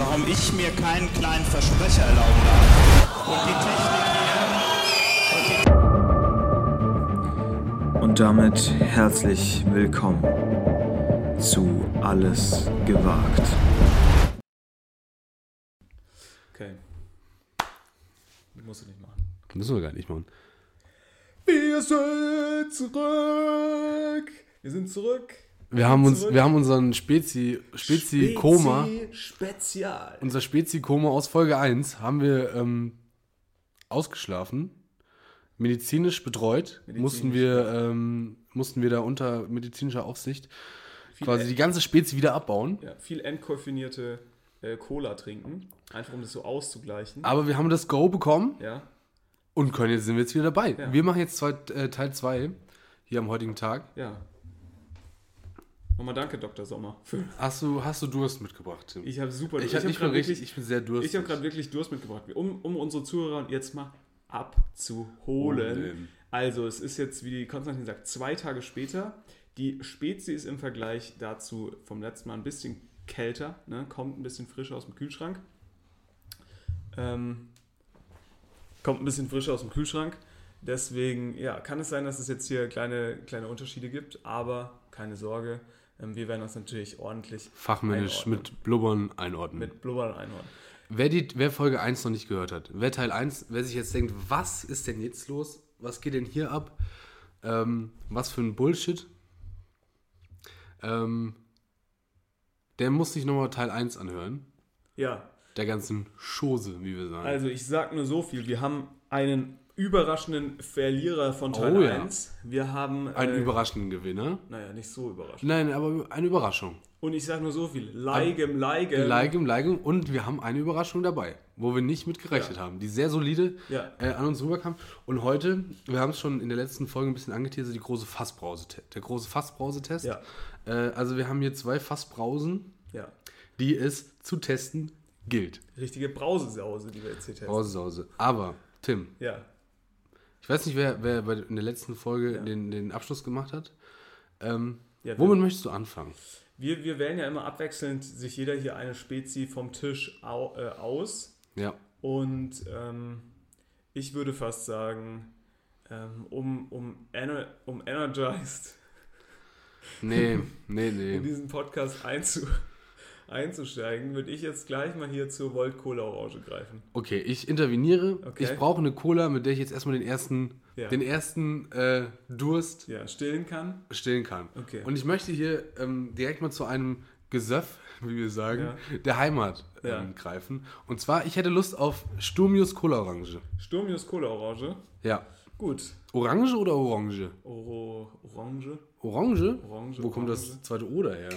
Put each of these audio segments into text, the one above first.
warum ich mir keinen kleinen Versprecher erlauben darf. Und die Technik hier. Und damit herzlich willkommen zu Alles gewagt. Okay. Musst du nicht machen. Müssen wir gar nicht machen. Wir sind zurück. Wir sind zurück. Wir haben uns, wir haben unseren Spezi, Spezi-Koma, Spezi Spezial. unser Spezi-Koma aus Folge 1 haben wir ähm, ausgeschlafen, medizinisch betreut, Medizinisch, mussten wir, ähm, mussten wir da unter medizinischer Aufsicht quasi die ganze Spezi wieder abbauen. Ja, viel entkoffinierte äh, Cola trinken. Einfach um das so auszugleichen. Aber wir haben das Go bekommen Ja. und können jetzt sind wir jetzt wieder dabei. Ja. Wir machen jetzt zwei, äh, Teil 2 hier am heutigen Tag. Ja. Nochmal danke, Dr. Sommer. Für Hast du, hast du Durst mitgebracht, Tim? ich habe super ich, hab, ich, bin grad richtig, ich bin sehr durstig. ich habe gerade wirklich Durst mitgebracht, um, um unsere Zuhörer jetzt mal abzuholen. Holen. Also, es ist jetzt, wie Konstantin sagt, zwei Tage später. Die Spezi ist im Vergleich dazu vom letzten Mal ein bisschen kälter, ne? kommt ein bisschen frischer aus dem Kühlschrank. Ähm, kommt ein bisschen frischer aus dem Kühlschrank. Deswegen ja, kann es sein, dass es jetzt hier kleine, kleine Unterschiede gibt, aber keine Sorge, wir werden das natürlich ordentlich Fachmännisch einordnen. mit Blubbern einordnen. mit Blubbern einordnen. Wer, die, wer Folge 1 noch nicht gehört hat, wer Teil 1, wer sich jetzt denkt, was ist denn jetzt los? Was geht denn hier ab? Ähm, was für ein Bullshit? Ähm, der muss sich nochmal Teil 1 anhören. Ja, Der ganzen Chose, wie wir sagen. Also ich sag nur so viel. Wir haben einen überraschenden Verlierer von Teil Oh ja. 1. Wir haben... Äh, überraschenden Gewinner. Naja, nicht so überraschend. Nein, aber eine Überraschung. Und ich sag nur so viel. Leigem, leigem. Leigem, leigem. Und wir haben eine Überraschung dabei, wo wir nicht mit gerechnet Ja. haben, die sehr solide Ja. äh, an uns rüberkam. Und heute, wir haben es schon in der letzten Folge ein bisschen angeteasert, die große der große Fassbrausetest. Ja. Äh, also wir haben hier zwei Fassbrausen, die es zu testen gilt. Richtige Brausesause, die wir jetzt hier testen. Brausesause. Aber, Tim, Ja. Ich weiß nicht, wer, wer in der letzten Folge Ja. den, den Abschluss gemacht hat. Ähm, Ja, womit möchtest du anfangen? Wir, wir wählen ja immer abwechselnd sich jeder hier eine Spezi vom Tisch au, äh, aus. Ja. Und ähm, ich würde fast sagen, ähm, um, um, ener um energized Nee, nee, in nee. diesen Podcast einzu einzusteigen, würde ich jetzt gleich mal hier zur Volt Cola Orange greifen. Okay, ich interveniere. Okay. Ich brauche eine Cola, mit der ich jetzt erstmal den ersten, Ja. den ersten äh, Durst Ja, stillen kann. stillen kann. Okay. Und ich möchte hier ähm, direkt mal zu einem Gesöff, wie wir sagen, Ja. der Heimat ähm, greifen. Und zwar, ich hätte Lust auf Sturmius Cola Orange. Sturmius Cola Orange. Ja. Gut. Orange oder Orange? Oro Orange. Orange? Orange, Wo kommt Orange. das zweite O daher?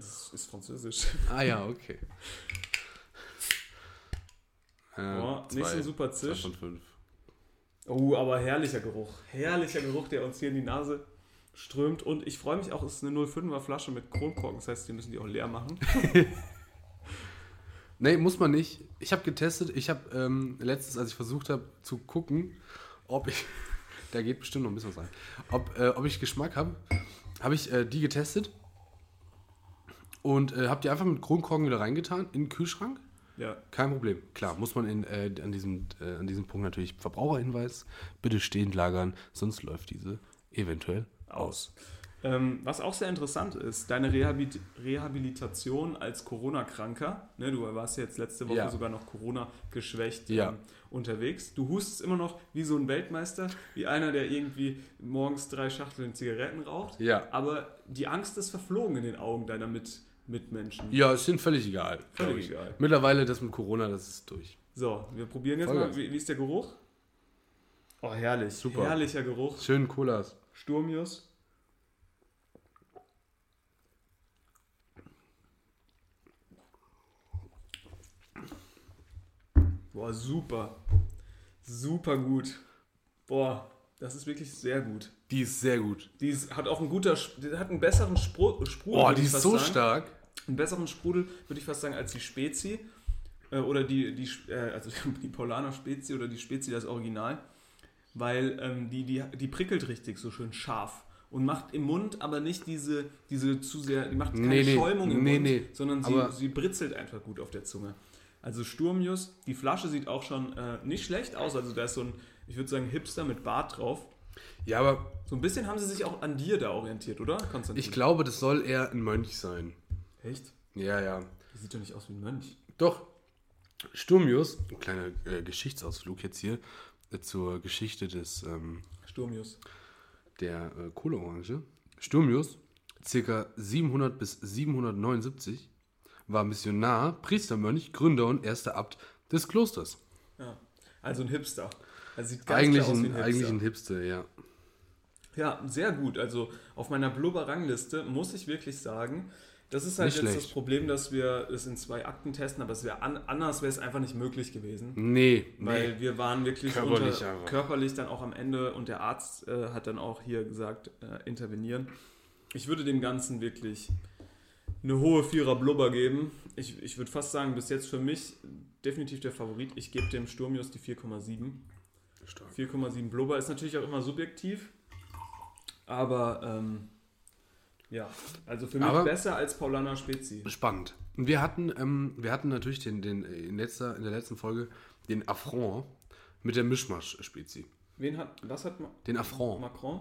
Das ist französisch. Ah ja, okay. Äh, Oh, nicht so super zwei zisch. Oh, aber herrlicher Geruch. Herrlicher Geruch, der uns hier in die Nase strömt. Und ich freue mich auch, es ist eine 05er Flasche mit Kronkorken. Das heißt, die müssen die auch leer machen. Nee, muss man nicht. Ich habe getestet. Ich habe ähm, letztens, als ich versucht habe zu gucken, ob ich. da geht bestimmt noch ein bisschen was rein. Ob, äh, ob ich Geschmack habe, habe ich äh, die getestet. Und äh, habe die einfach mit Kronkorken wieder reingetan in den Kühlschrank. Ja. Kein Problem. Klar, muss man in, äh, an, diesem, äh, an diesem Punkt natürlich Verbraucherhinweis. Bitte stehend lagern, sonst läuft diese eventuell aus. Ähm, was auch sehr interessant ist, deine Rehabil Rehabilitation als Corona-Kranker. Ne, du warst jetzt letzte Woche Ja. sogar noch Corona-geschwächt Ja. ähm, unterwegs. Du hustest immer noch wie so ein Weltmeister, wie einer, der irgendwie morgens drei Schachteln Zigaretten raucht. Ja. Aber die Angst ist verflogen in den Augen deiner Mit Mitmenschen. Ja, ist denen völlig egal. Völlig egal. Mittlerweile das mit Corona, das ist durch. So, wir probieren jetzt Vollgas. mal. Wie, wie ist der Geruch? Oh, herrlich. Super. Herrlicher Geruch. Schönen Colas. Sturmius. Boah, super. Super gut. Boah, das ist wirklich sehr gut. Die ist sehr gut. Die ist, hat auch einen guter, hat einen besseren Spru Sprudel. Oh, würde die ist so sagen. stark. Einen besseren Sprudel, würde ich fast sagen, als die Spezi. Äh, oder die, die, äh, also die Paulaner Spezi oder die Spezi, das Original. Weil ähm, die, die, die prickelt richtig so schön scharf. und macht im Mund aber nicht diese, diese zu sehr, die macht keine Nee, nee. Schäumung im Nee, Mund, nee. sondern sie, sie britzelt einfach gut auf der Zunge. Also Sturmius, die Flasche sieht auch schon äh, nicht schlecht aus, also da ist so ein, ich würde sagen, Hipster mit Bart drauf. Ja, aber So ein bisschen haben sie sich auch an dir da orientiert, oder, Konstantin? ich glaube, das soll eher ein Mönch sein. Echt? Ja, ja. Die sieht doch nicht aus wie ein Mönch. Doch. Sturmius, ein kleiner äh, Geschichtsausflug jetzt hier äh, zur Geschichte des ähm, Sturmius. der äh, Kohleorange. Sturmius, ca. 700 bis 779, war Missionar, Priestermönch, Gründer und erster Abt des Klosters. Ja. Also ein Hipster. Also sieht ganz Eigentlich klar aus wie ein, ein eigentlich Hipster. ein Hipster, ja. Ja, sehr gut. Also auf meiner Blubber-Rangliste muss ich wirklich sagen, das ist halt Nicht jetzt schlecht. das Problem, dass wir es in zwei Akten testen, aber es wäre an, anders wäre es einfach nicht möglich gewesen. Nee, Weil nee. wir waren wirklich Körperlich unter, körperlich dann auch am Ende und der Arzt äh, hat dann auch hier gesagt, äh, intervenieren. Ich würde dem Ganzen wirklich eine hohe Vierer Blubber geben. Ich, ich würde fast sagen, bis jetzt für mich definitiv der Favorit. Ich gebe dem Sturmius die 4,7. Stark. 4,7 Blubber ist natürlich auch immer subjektiv. Aber ähm, ja, also für mich Aber- besser als Paulana Spezi. Spannend. Und wir hatten, ähm, wir hatten natürlich den, den, äh, in, letzter, in der letzten Folge den Affront mit der Mischmasch-Spezi. Wen hat, was hat Ma Den Affront. Macron?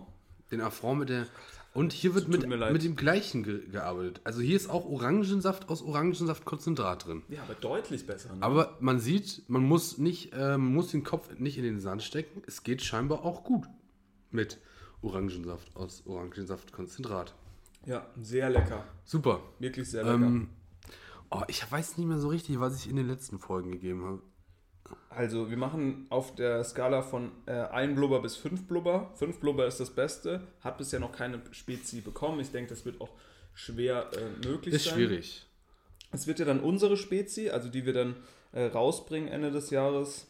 Den Affront mit der. Und hier wird mit, mit dem gleichen ge gearbeitet. Also hier ist auch Orangensaft aus Orangensaftkonzentrat drin. Ja, aber deutlich besser. Ne? Aber man sieht, man muss nicht, äh, man muss den Kopf nicht in den Sand stecken. Es geht scheinbar auch gut mit Orangensaft aus Orangensaftkonzentrat. Ja, sehr lecker. Super. Wirklich sehr lecker. Ähm, oh, ich weiß nicht mehr so richtig, was ich in den letzten Folgen gegeben habe. Also, wir machen auf der Skala von äh, 1 Blubber bis 5 Blubber. 5 Blubber ist das Beste. Hat bisher noch keine Spezi bekommen. Ich denke, das wird auch schwer äh, möglich Ist sein. schwierig. Es wird ja dann unsere Spezi, also die wir dann äh, rausbringen Ende des Jahres.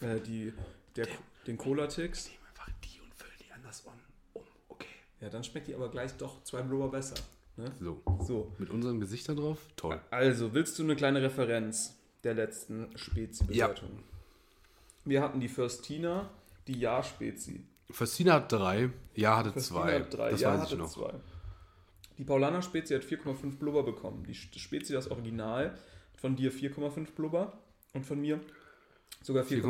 Äh, die, der, den Cola-Tix. Nehmen einfach die und füllen die anders um. Ja, dann schmeckt die aber gleich doch zwei Blubber besser. Ne? So. So. Mit unseren Gesichtern drauf? Toll. Also, willst du eine kleine Referenz der letzten Spezi-Bewertung? Wir hatten die Firstina, die Ja-Spezi. Festina hat drei, Ja hatte Firstina zwei. hat drei, das Ja weiß hatte ich noch. zwei. Die Paulaner Spezi hat 4,5 Blubber bekommen. Die Spezi, das Original, hat von dir 4,5 Blubber und von mir sogar 4,6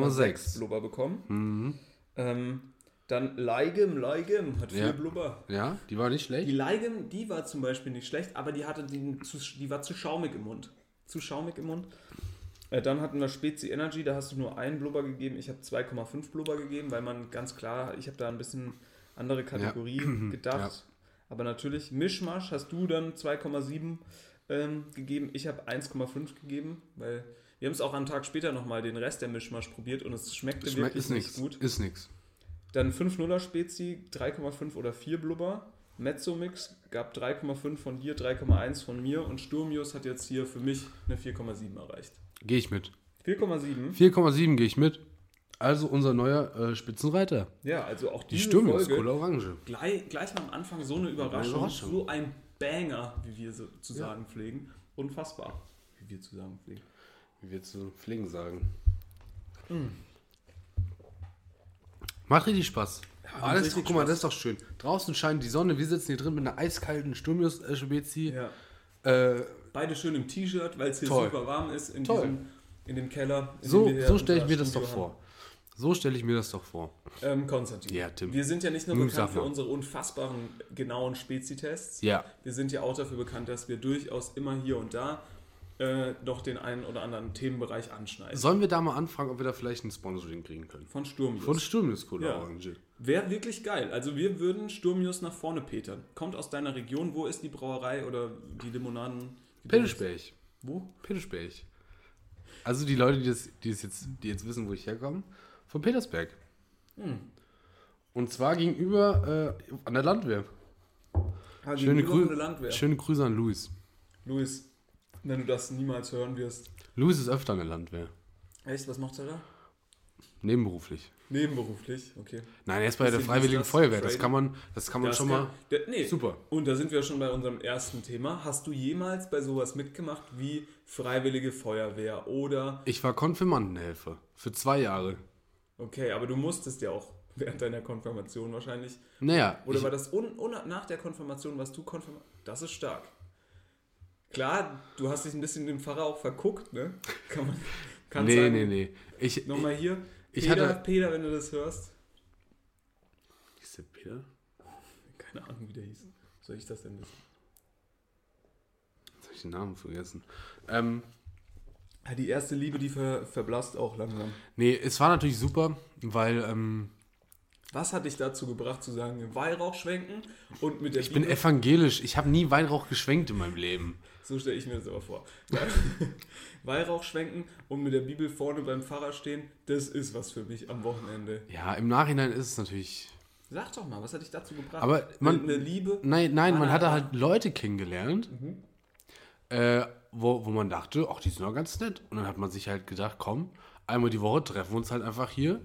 4,6. Blubber bekommen. Mhm. Ähm, dann Leigem, Leigem hat 4 Ja. Blubber. Ja, die war nicht Die schlecht. Leigem, die war zum Beispiel nicht schlecht, aber die hatte den zu, die war zu schaumig im Mund. Zu schaumig im Mund. Äh, dann hatten wir Spezi Energy, da hast du nur einen Blubber gegeben. Ich habe 2,5 Blubber gegeben, weil man ganz klar, ich habe da ein bisschen andere Kategorie gedacht. Aber natürlich, Mischmasch hast du dann 2,7 ähm, gegeben. Ich habe 1,5 gegeben, weil wir haben es auch einen Tag später nochmal den Rest der Mischmasch probiert und es schmeckte Schmeckt wirklich ist nicht nichts. gut. Ist nix. Dann 5 0 Spezi, 3,5 oder 4 Blubber. Mezzomix gab 3,5 von dir, 3,1 von mir und Sturmius hat jetzt hier für mich eine 4,7 erreicht. Gehe ich mit. 4,7? 4,7 gehe ich mit. Also unser neuer äh, Spitzenreiter. Ja, also auch Die Sturmius, Folge Orange. gleich, gleich mal am Anfang so eine Überraschung, Überraschung. so ein Banger, wie wir so zu sagen pflegen. Unfassbar, wie wir zu sagen pflegen. Wie wir zu Pflegen sagen. Macht richtig Spaß. Das ist, richtig guck mal, Spaß. das ist doch schön. Draußen scheint die Sonne, wir sitzen hier drin mit einer eiskalten Sturmius-Spezi. Ja. Äh, Beide schön im T-Shirt, weil es hier Toll. super warm ist in, diesem, in dem Keller. In so so stelle ich mir das doch vor. So stelle ich mir das doch vor. Ähm, Konstantin. Ja, Tim. Wir sind ja nicht nur Nun bekannt für mal. unsere unfassbaren, genauen Spezitests. Ja. Wir sind ja auch dafür bekannt, dass wir durchaus immer hier und da äh, doch den einen oder anderen Themenbereich anschneiden. Sollen wir da mal anfragen, ob wir da vielleicht ein Sponsoring kriegen können? Von Sturmius. Von Sturmius Cola Ja. Orange. Wäre wirklich geil. Also wir würden Sturmius nach vorne petern. Kommt aus deiner Region. Wo ist die Brauerei oder die Limonaden? Petersberg. Wo? Petersberg. Also die Leute, die, das, die, das jetzt, die jetzt wissen, wo ich herkomme, von Petersberg. Hm. Und zwar gegenüber äh, an der Landwehr. Ah, Schöne, Grü der Landwehr. schöne Grüße an Luis. Luis, wenn du das niemals hören wirst. Luis ist öfter an der Landwehr. Echt, was macht er da? Nebenberuflich. Nebenberuflich, okay. Nein, er ist bei der Bisschen Freiwilligen Business, Feuerwehr. Das kann man, das kann man Das schon kann- mal. Der, nee. Super. Und da sind wir schon bei unserem ersten Thema. Hast du jemals bei sowas mitgemacht wie Freiwillige Feuerwehr oder Ich war Konfirmandenhelfer für zwei Jahre. okay, aber du musstest ja auch während deiner Konfirmation wahrscheinlich. Naja, Oder ich, war das un, un, nach der Konfirmation, was du konfirmiert? Das ist stark. Klar, du hast dich ein bisschen dem Pfarrer auch verguckt, ne? Kann man. Kann nee, sagen. nee, nee. Ich, Nochmal hier. Ich Peter, hatte- Peter, wenn du das hörst. Ist der Peter? Keine Ahnung, wie der hieß. Soll ich das denn wissen? Jetzt habe ich den Namen vergessen. Ähm, die erste Liebe, die ver, verblasst auch langsam. nee, es war natürlich super, weil ähm, Was hat dich dazu gebracht zu sagen, Weihrauch schwenken und mit der ich bin Bibel- evangelisch. Ich habe nie Weihrauch geschwenkt in meinem Leben. So stelle ich mir das aber vor. Weihrauch schwenken und mit der Bibel vorne beim Pfarrer stehen, das ist was für mich am Wochenende. Ja, im Nachhinein ist es natürlich. Sag doch mal, was hat dich dazu gebracht? Aber man- eine Liebe? Nein, nein, man Ah. hatte halt Leute kennengelernt, äh, wo, wo man dachte, ach, die sind doch ganz nett. Und dann hat man sich halt gedacht, komm, einmal die Woche treffen wir uns halt einfach hier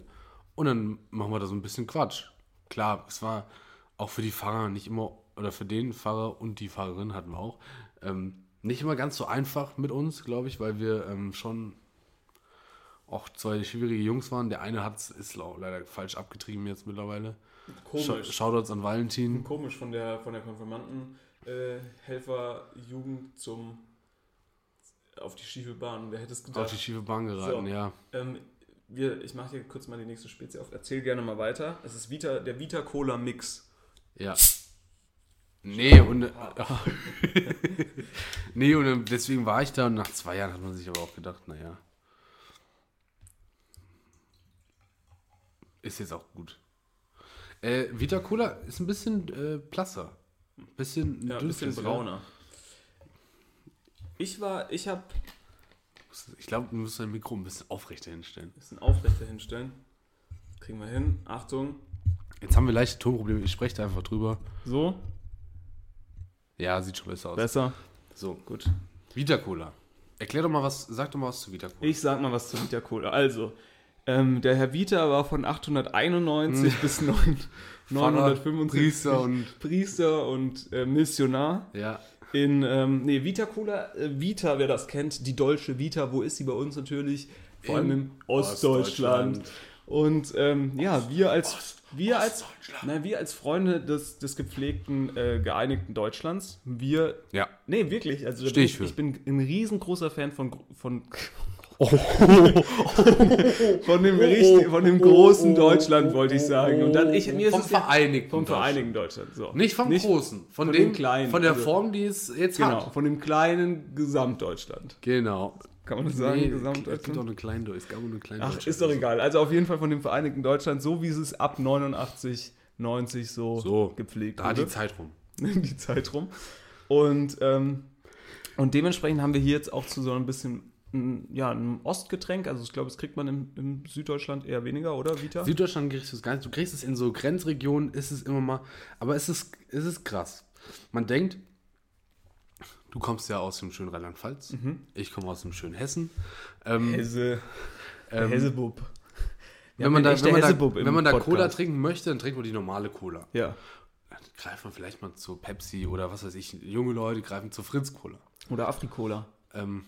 und dann machen wir da so ein bisschen Quatsch. Klar, es war auch für die Fahrer nicht immer, oder für den Fahrer und die Fahrerin hatten wir auch, ähm, nicht immer ganz so einfach mit uns, glaube ich, weil wir ähm, schon auch zwei schwierige Jungs waren. Der eine hat ist leider falsch abgetrieben jetzt mittlerweile. Sch Komisch. Shoutouts an Valentin. Komisch von der, von der Konfirmanden äh, Helferjugend zum auf die schiefe Bahn. Wer hätte es gedacht? Auf die schiefe Bahn geraten, So. ja. Ähm, wir, ich mache hier kurz mal die nächste Spezie auf. Erzähl gerne mal weiter. Es ist Vita, der Vita Cola Mix. Ja. Nee, und nee, und deswegen war ich da und nach zwei Jahren hat man sich aber auch gedacht, naja. Ist jetzt auch gut. Äh, Vita Cola ist ein bisschen äh, blasser. Bisschen, Ja, ein bisschen brauner. Ich war, ich habe Ich glaube, du musst dein Mikro ein bisschen aufrechter hinstellen. bisschen aufrechter hinstellen. Kriegen wir hin. Achtung. Jetzt haben wir leichte Tonprobleme. Ich spreche da einfach drüber. So. Ja, sieht schon besser aus. Besser. So, Gut. Vita Cola. Erklär doch mal was, sag doch mal was zu Vita Cola. Ich sag mal was zu Vita Cola. Also, ähm, der Herr Vita war von 891 bis 9, 975 Priester und- Priester und äh, Missionar Ja. in ähm, nee, Vita Cola. Äh, Vita, wer das kennt, die deutsche Vita, wo ist sie bei uns natürlich? Vor allem In im Ostdeutschland. Ostdeutschland. Und ähm, ja, wir als wir als na, wir als Freunde des, des gepflegten äh, geeinigten Deutschlands, wir Ja. Nee, wirklich. Also Steh ich für. ich bin ein riesengroßer Fan von von von dem richtig, von dem großen Deutschland wollte ich sagen. Und dann ich mir ist Vom es ja- Vereinigten vom Deutschland. Vereinigten Deutschland. So. Nicht vom Großen, von, von dem dem Kleinen, Von der also- Form, die es jetzt Genau, hat. von dem kleinen Gesamtdeutschland. Genau. Kann man das sagen? Nee, es gibt auch eine kleine Es gab auch eine kleine Ach, ist doch egal. Also auf jeden Fall von dem Vereinigten Deutschland, so wie es ab 89, 90 so, So, gepflegt Da die wurde. Zeit rum. die Zeit rum. Und, ähm, und dementsprechend haben wir hier jetzt auch zu so ein bisschen ja, ein Ostgetränk. Also ich glaube, das kriegt man im, im Süddeutschland eher weniger, oder Vita? Süddeutschland kriegst du es gar nicht. Du kriegst es in so Grenzregionen, ist es immer mal. Aber es ist, es ist krass. Man denkt, du kommst ja aus dem schönen Rheinland-Pfalz. Ich komme aus dem schönen Hessen. Ähm, Hesse, ähm, Hessebub. Wenn man, da, wenn man, da, wenn man da Podcast. Cola trinken möchte, dann trinkt man die normale Cola. Ja. Dann greift man vielleicht mal zu Pepsi oder was weiß ich. Junge Leute greifen zu Fritz Cola. Oder Afrikola. Ähm,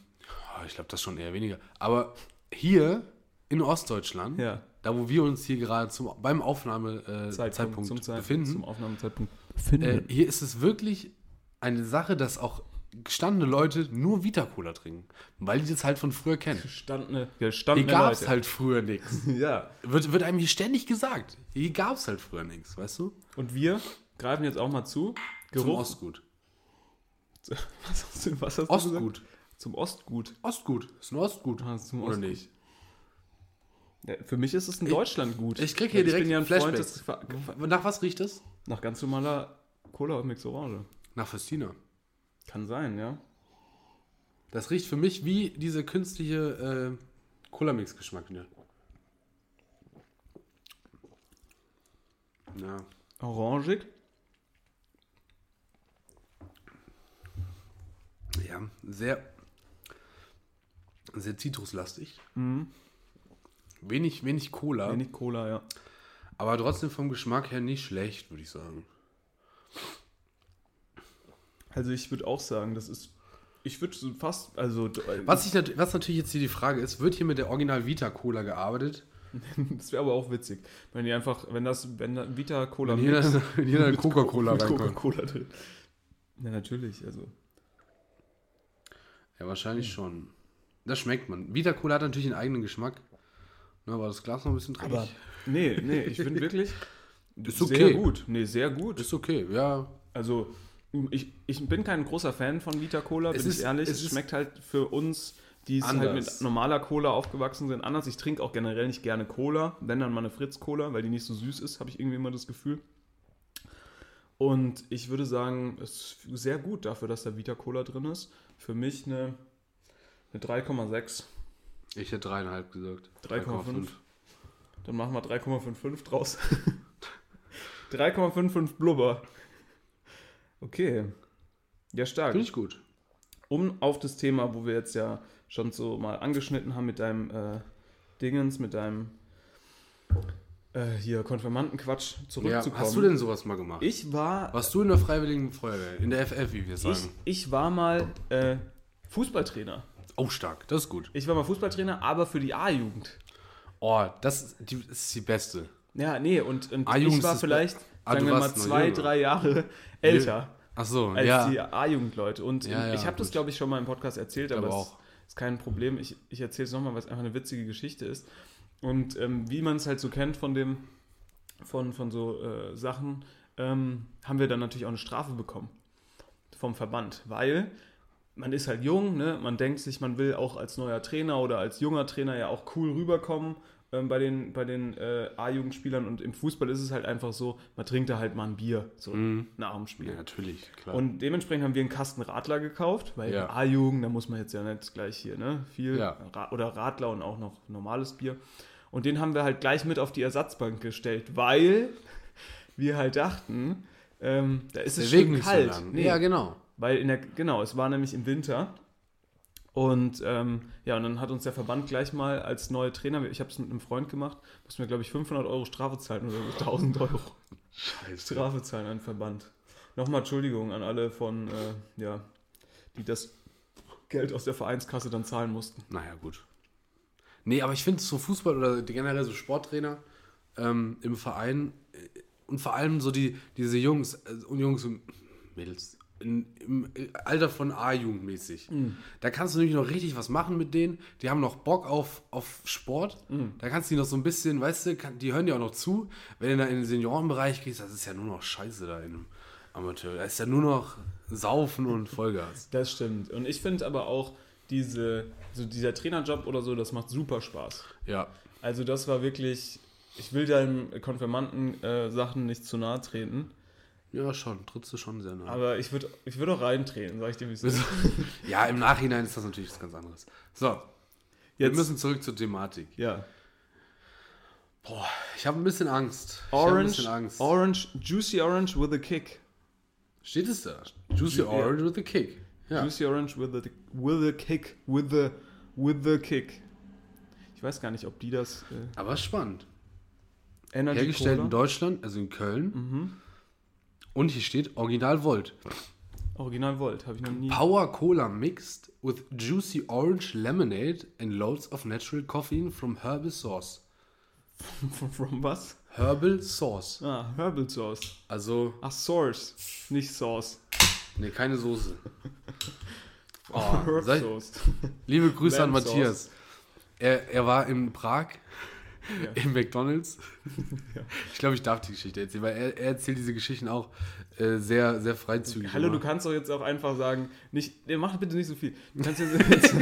oh, ich glaube, das schon eher weniger. Aber hier in Ostdeutschland, Ja. da wo wir uns hier gerade zum, beim Aufnahmezeitpunkt äh, zum Zeit- befinden, Zum Aufnahmezeitpunkt. äh, hier ist es wirklich eine Sache, dass auch gestandene Leute nur Vita-Cola trinken, weil die das halt von früher kennen. Gestandene, Hier gestandene gab es Leute. halt früher nichts. Ja. Wird, wird einem hier ständig gesagt. Hier gab es halt früher nichts, weißt du? Und wir greifen jetzt auch mal zu. Zum Geruch. Ostgut. Was hast du, was hast du Ostgut. gesagt? Zum Ostgut. Ostgut. Ist ein Ostgut. Ah, zum Oder Ostgut. nicht? Ja, für mich ist es ein Deutschlandgut. Ich krieg hier Weil direkt ja ein Flashbacks. Nach was riecht es? nach ganz normaler Cola und Mix Orange. Nach Festina. Kann sein, ja. Das riecht für mich wie diese künstliche äh, Cola-Mix-Geschmack. Ne? Ja. Orangig. ja, sehr, sehr zitruslastig. Wenig, wenig Cola, nicht Cola, ja. aber trotzdem vom Geschmack her nicht schlecht, würde ich sagen. Also ich würde auch sagen, das ist. Ich würde so fast. Also. Was, ich, nat- was natürlich jetzt hier die Frage ist, wird hier mit der Original Vita Cola gearbeitet Das wäre aber auch witzig, wenn die einfach, wenn das, wenn da Vita Cola Wenn jeder, Mix wenn jeder mit Coca-Cola mit. Coca-Cola drin. Ja, natürlich, also. Ja, wahrscheinlich schon. Das schmeckt man. Vita Cola hat natürlich einen eigenen Geschmack. Ne, aber das Glas noch ein bisschen dreckig. Aber nee, nee, ich finde wirklich ist sehr okay. gut. Nee, sehr gut. Ist okay, ja. Also, ich, ich bin kein großer Fan von Vita Cola, bin Es ist- ich ehrlich. es Es, schmeckt halt für uns, die halt mit normaler Cola aufgewachsen sind, anders. Ich trinke auch generell nicht gerne Cola, wenn dann mal eine Fritz-Cola, weil die nicht so süß ist, habe ich irgendwie immer das Gefühl. Und ich würde sagen, es ist sehr gut dafür, dass da Vita Cola drin ist. Für mich eine, eine 3,6. Ich hätte dreieinhalb gesagt. 3,5. Dann machen wir 3,55 draus. 3,55 Blubber. Okay. Ja, stark. Finde ich gut. Um auf das Thema, wo wir jetzt ja schon so mal angeschnitten haben mit deinem äh, Dingens, mit deinem äh, hier Konfirmandenquatsch Ja, zurückzukommen. hast du denn sowas mal gemacht? Ich war, Warst du in der Freiwilligen Feuerwehr? In der FF, wie wir ich, sagen. ich war mal äh, Fußballtrainer. Oh, stark. Das ist gut. Ich war mal Fußballtrainer, aber für die A-Jugend. Oh, das ist die, das ist die beste. Ja, nee, und, und ich war vielleicht, Ah, sagen wir mal, zwei, jünger. drei Jahre älter. Ach so, als ja. die A-Jugendleute. Und Ja, ja, ich habe das, glaube ich, schon mal im Podcast erzählt, aber es ist kein Problem. Ich, ich erzähle es nochmal, weil es einfach eine witzige Geschichte ist. Und ähm, wie man es halt so kennt von dem, von, von so äh, Sachen, ähm, haben wir dann natürlich auch eine Strafe bekommen vom Verband, weil man ist halt jung, ne? man denkt sich, man will auch als neuer Trainer oder als junger Trainer ja auch cool rüberkommen ähm, bei den, bei den äh, A-Jugendspielern und im Fußball ist es halt einfach so, man trinkt da halt mal ein Bier so nach dem Spiel. ja, natürlich, klar. Und dementsprechend haben wir einen Kasten Radler gekauft, weil Ja. A-Jugend, da muss man jetzt ja nicht gleich hier, ne? Viel Ja. Ra oder Radler und auch noch normales Bier. Und den haben wir halt gleich mit auf die Ersatzbank gestellt, weil wir halt dachten, ähm, da ist der es Weg nicht kalt. so. Nee, Ja, genau. weil in der, genau, es war nämlich im Winter. Und ähm, ja, und dann hat uns der Verband gleich mal als neue Trainer, ich habe es mit einem Freund gemacht, mussten wir, glaube ich, 500 Euro Strafe zahlen oder so 1000 Euro. Scheiße. Strafe zahlen an den Verband. Nochmal Entschuldigung an alle von, äh, ja, die das Geld aus der Vereinskasse dann zahlen mussten. Naja, gut. Nee, aber ich finde so Fußball oder generell so Sporttrainer ähm, im Verein äh, und vor allem so die, diese Jungs äh, und Jungs und Mädels im Alter von A-Jugend mäßig. Da kannst du nämlich noch richtig was machen mit denen. Die haben noch Bock auf, auf Sport. Da kannst du die noch so ein bisschen, weißt du, kann, die hören dir auch noch zu. Wenn du da in den Seniorenbereich gehst, das ist ja nur noch Scheiße da in einem Amateur. Da ist ja nur noch Saufen und Vollgas. Das stimmt. Und ich finde aber auch diese, so dieser Trainerjob oder so, das macht super Spaß. Ja. Also das war wirklich, ich will deinen Konfirmanden-Sachen nicht zu nahe treten, Ja, schon. Trittst du schon sehr nah. aber ich würde ich würd auch reintreten, sag ich dir, wie es ist. Ja, im Nachhinein ist das natürlich was ganz anderes. So, wir Jetzt, müssen zurück zur Thematik. ja. Boah, ich habe ein bisschen Angst. Ich hab ein Orange, bisschen Angst. Orange, Juicy Orange with a Kick. Steht es da? Juicy Ja. Orange with a Kick. Ja. Juicy Orange with a, with a Kick. With the, with the Kick. Ich weiß gar nicht, ob die das äh, Aber spannend. Energy Hergestellt Cola? in Deutschland, also in Köln. Mhm. Und hier steht Original Volt. Original Volt, habe ich noch nie. Power Cola mixed with juicy orange lemonade and loads of natural coffee from herbal sauce. From was? Herbal Sauce. Ah, Herbal Sauce. Also, Ach, Source, nicht Sauce. nee, keine Soße. Oh, Herb sag- Sauce. Liebe Grüße an Lamb Sauce. Matthias. Er, er war in Prag Ja. im McDonalds. Ich glaube, ich darf die Geschichte erzählen, weil er, er erzählt diese Geschichten auch äh, sehr, sehr freizügig. Hallo, immer. du kannst doch jetzt auch einfach sagen, nicht, nee, mach bitte nicht so viel. Du kannst jetzt, jetzt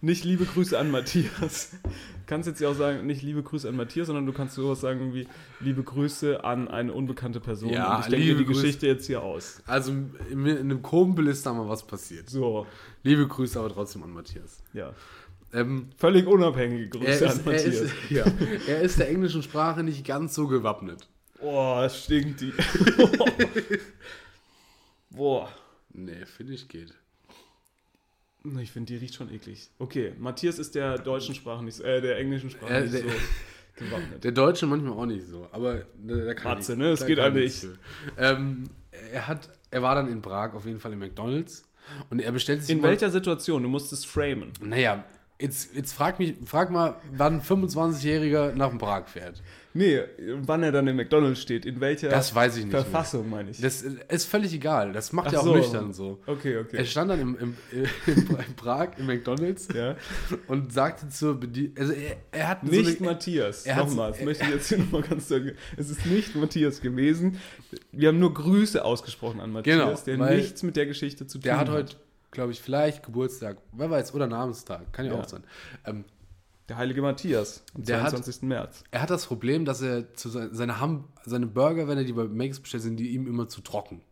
nicht liebe Grüße an Matthias. Du kannst jetzt ja auch sagen, nicht liebe Grüße an Matthias, sondern du kannst sowas sagen wie liebe Grüße an eine unbekannte Person. Ja, Und ich denke die Grüße. Geschichte jetzt hier aus. Also in, in einem Kumpel ist da mal was passiert. So, Liebe Grüße aber trotzdem an Matthias. ja. Ähm, Völlig unabhängige er, Grüße ist, an er, Matthias. ist, ja, er ist der englischen Sprache nicht ganz so gewappnet. Boah, stinkt die. Boah. Nee, finde ich geht. Ich finde, die riecht schon eklig. Okay, Matthias ist der deutschen Sprache nicht, so- äh, der englischen Sprache Äh, nicht der- so gewappnet. Der Deutsche manchmal auch nicht so, aber da, da kann Matze, ich- ne? Es geht an dich. Ähm, er, hat, er war dann in Prag auf jeden Fall im McDonalds und er bestellt sich In welcher Situation? Du musst es framen. Naja, Jetzt, jetzt frag, mich, frag mal, wann ein 25-Jähriger nach dem Prag fährt. Nee, wann er dann im McDonalds steht, in welcher Das weiß ich nicht mehr. Verfassung, meine ich. Das ist völlig egal. Das macht Ach ja auch so. nüchtern so. Okay, okay. Er stand dann im, im, in Prag im McDonalds Ja. und sagte zur Bedienung, also er, er hat so Nicht eine, Matthias. er Nochmal, das möchte ich jetzt hier nochmal ganz sagen. Es ist nicht Matthias gewesen. Wir haben nur Grüße ausgesprochen an Matthias, Genau, der nichts mit der Geschichte zu tun der hat hat. heute, glaube ich, vielleicht Geburtstag, wer weiß, oder Namenstag, kann ja, Ja. auch sein. Ähm, Der heilige Matthias, am Der hat- 22. März. er hat das Problem, dass er zu se- seine, Ham, seine Burger, wenn er die bei Max bestellt, sind die ihm immer zu trocken.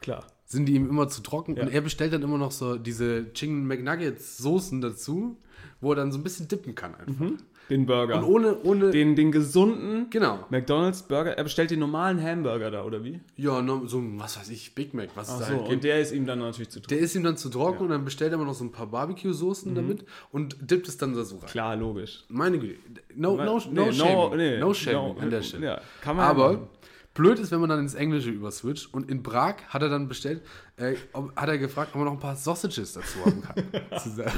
Klar. Sind die ihm immer zu trocken Ja. und er bestellt dann immer noch so diese Chicken McNuggets Soßen dazu, wo er dann so ein bisschen dippen kann einfach. Den Burger. Und ohne, ohne, den, den gesunden genau. McDonalds Burger. Er bestellt den normalen Hamburger da, oder wie? Ja, so ein, was weiß ich, Big Mac, was es Ach da so, halt und der ist ihm dann natürlich zu tun. Der ist ihm dann zu trocken Ja. und dann bestellt er immer noch so ein paar Barbecue-Soßen damit und dippt es dann da so rein. Klar, logisch. Meine Güte. No, no, no, Nee, shaming. nee, no shaming no, an der Stelle. Ja, kann man Aber machen. blöd ist, wenn man dann ins Englische überswitcht. Und in Prag hat er dann bestellt, äh, ob, hat er gefragt, ob man noch ein paar Sausages dazu haben kann. zu, seinem,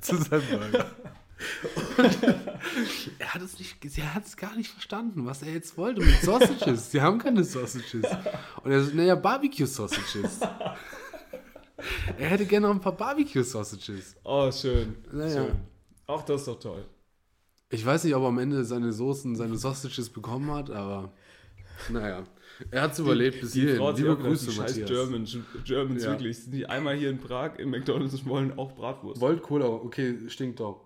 zu seinem Burger. Und er hat es nicht, er hat es gar nicht verstanden, was er jetzt wollte mit Sausages. Sie haben keine Sausages. Und er so, naja, Barbecue-Sausages. Er hätte gerne noch ein paar Barbecue-Sausages. Oh, schön. Naja. schön. Ach, das ist doch toll. Ich weiß nicht, ob er am Ende seine Soßen, seine Sausages bekommen hat, aber naja. Er hat es überlebt bis hierhin. Liebe auch Grüße, die scheiß Matthias. Germans, Germans Ja. wirklich. Sind die einmal hier in Prag im McDonalds und wollen auch Bratwurst. Volt Cola, okay, stinkt doch.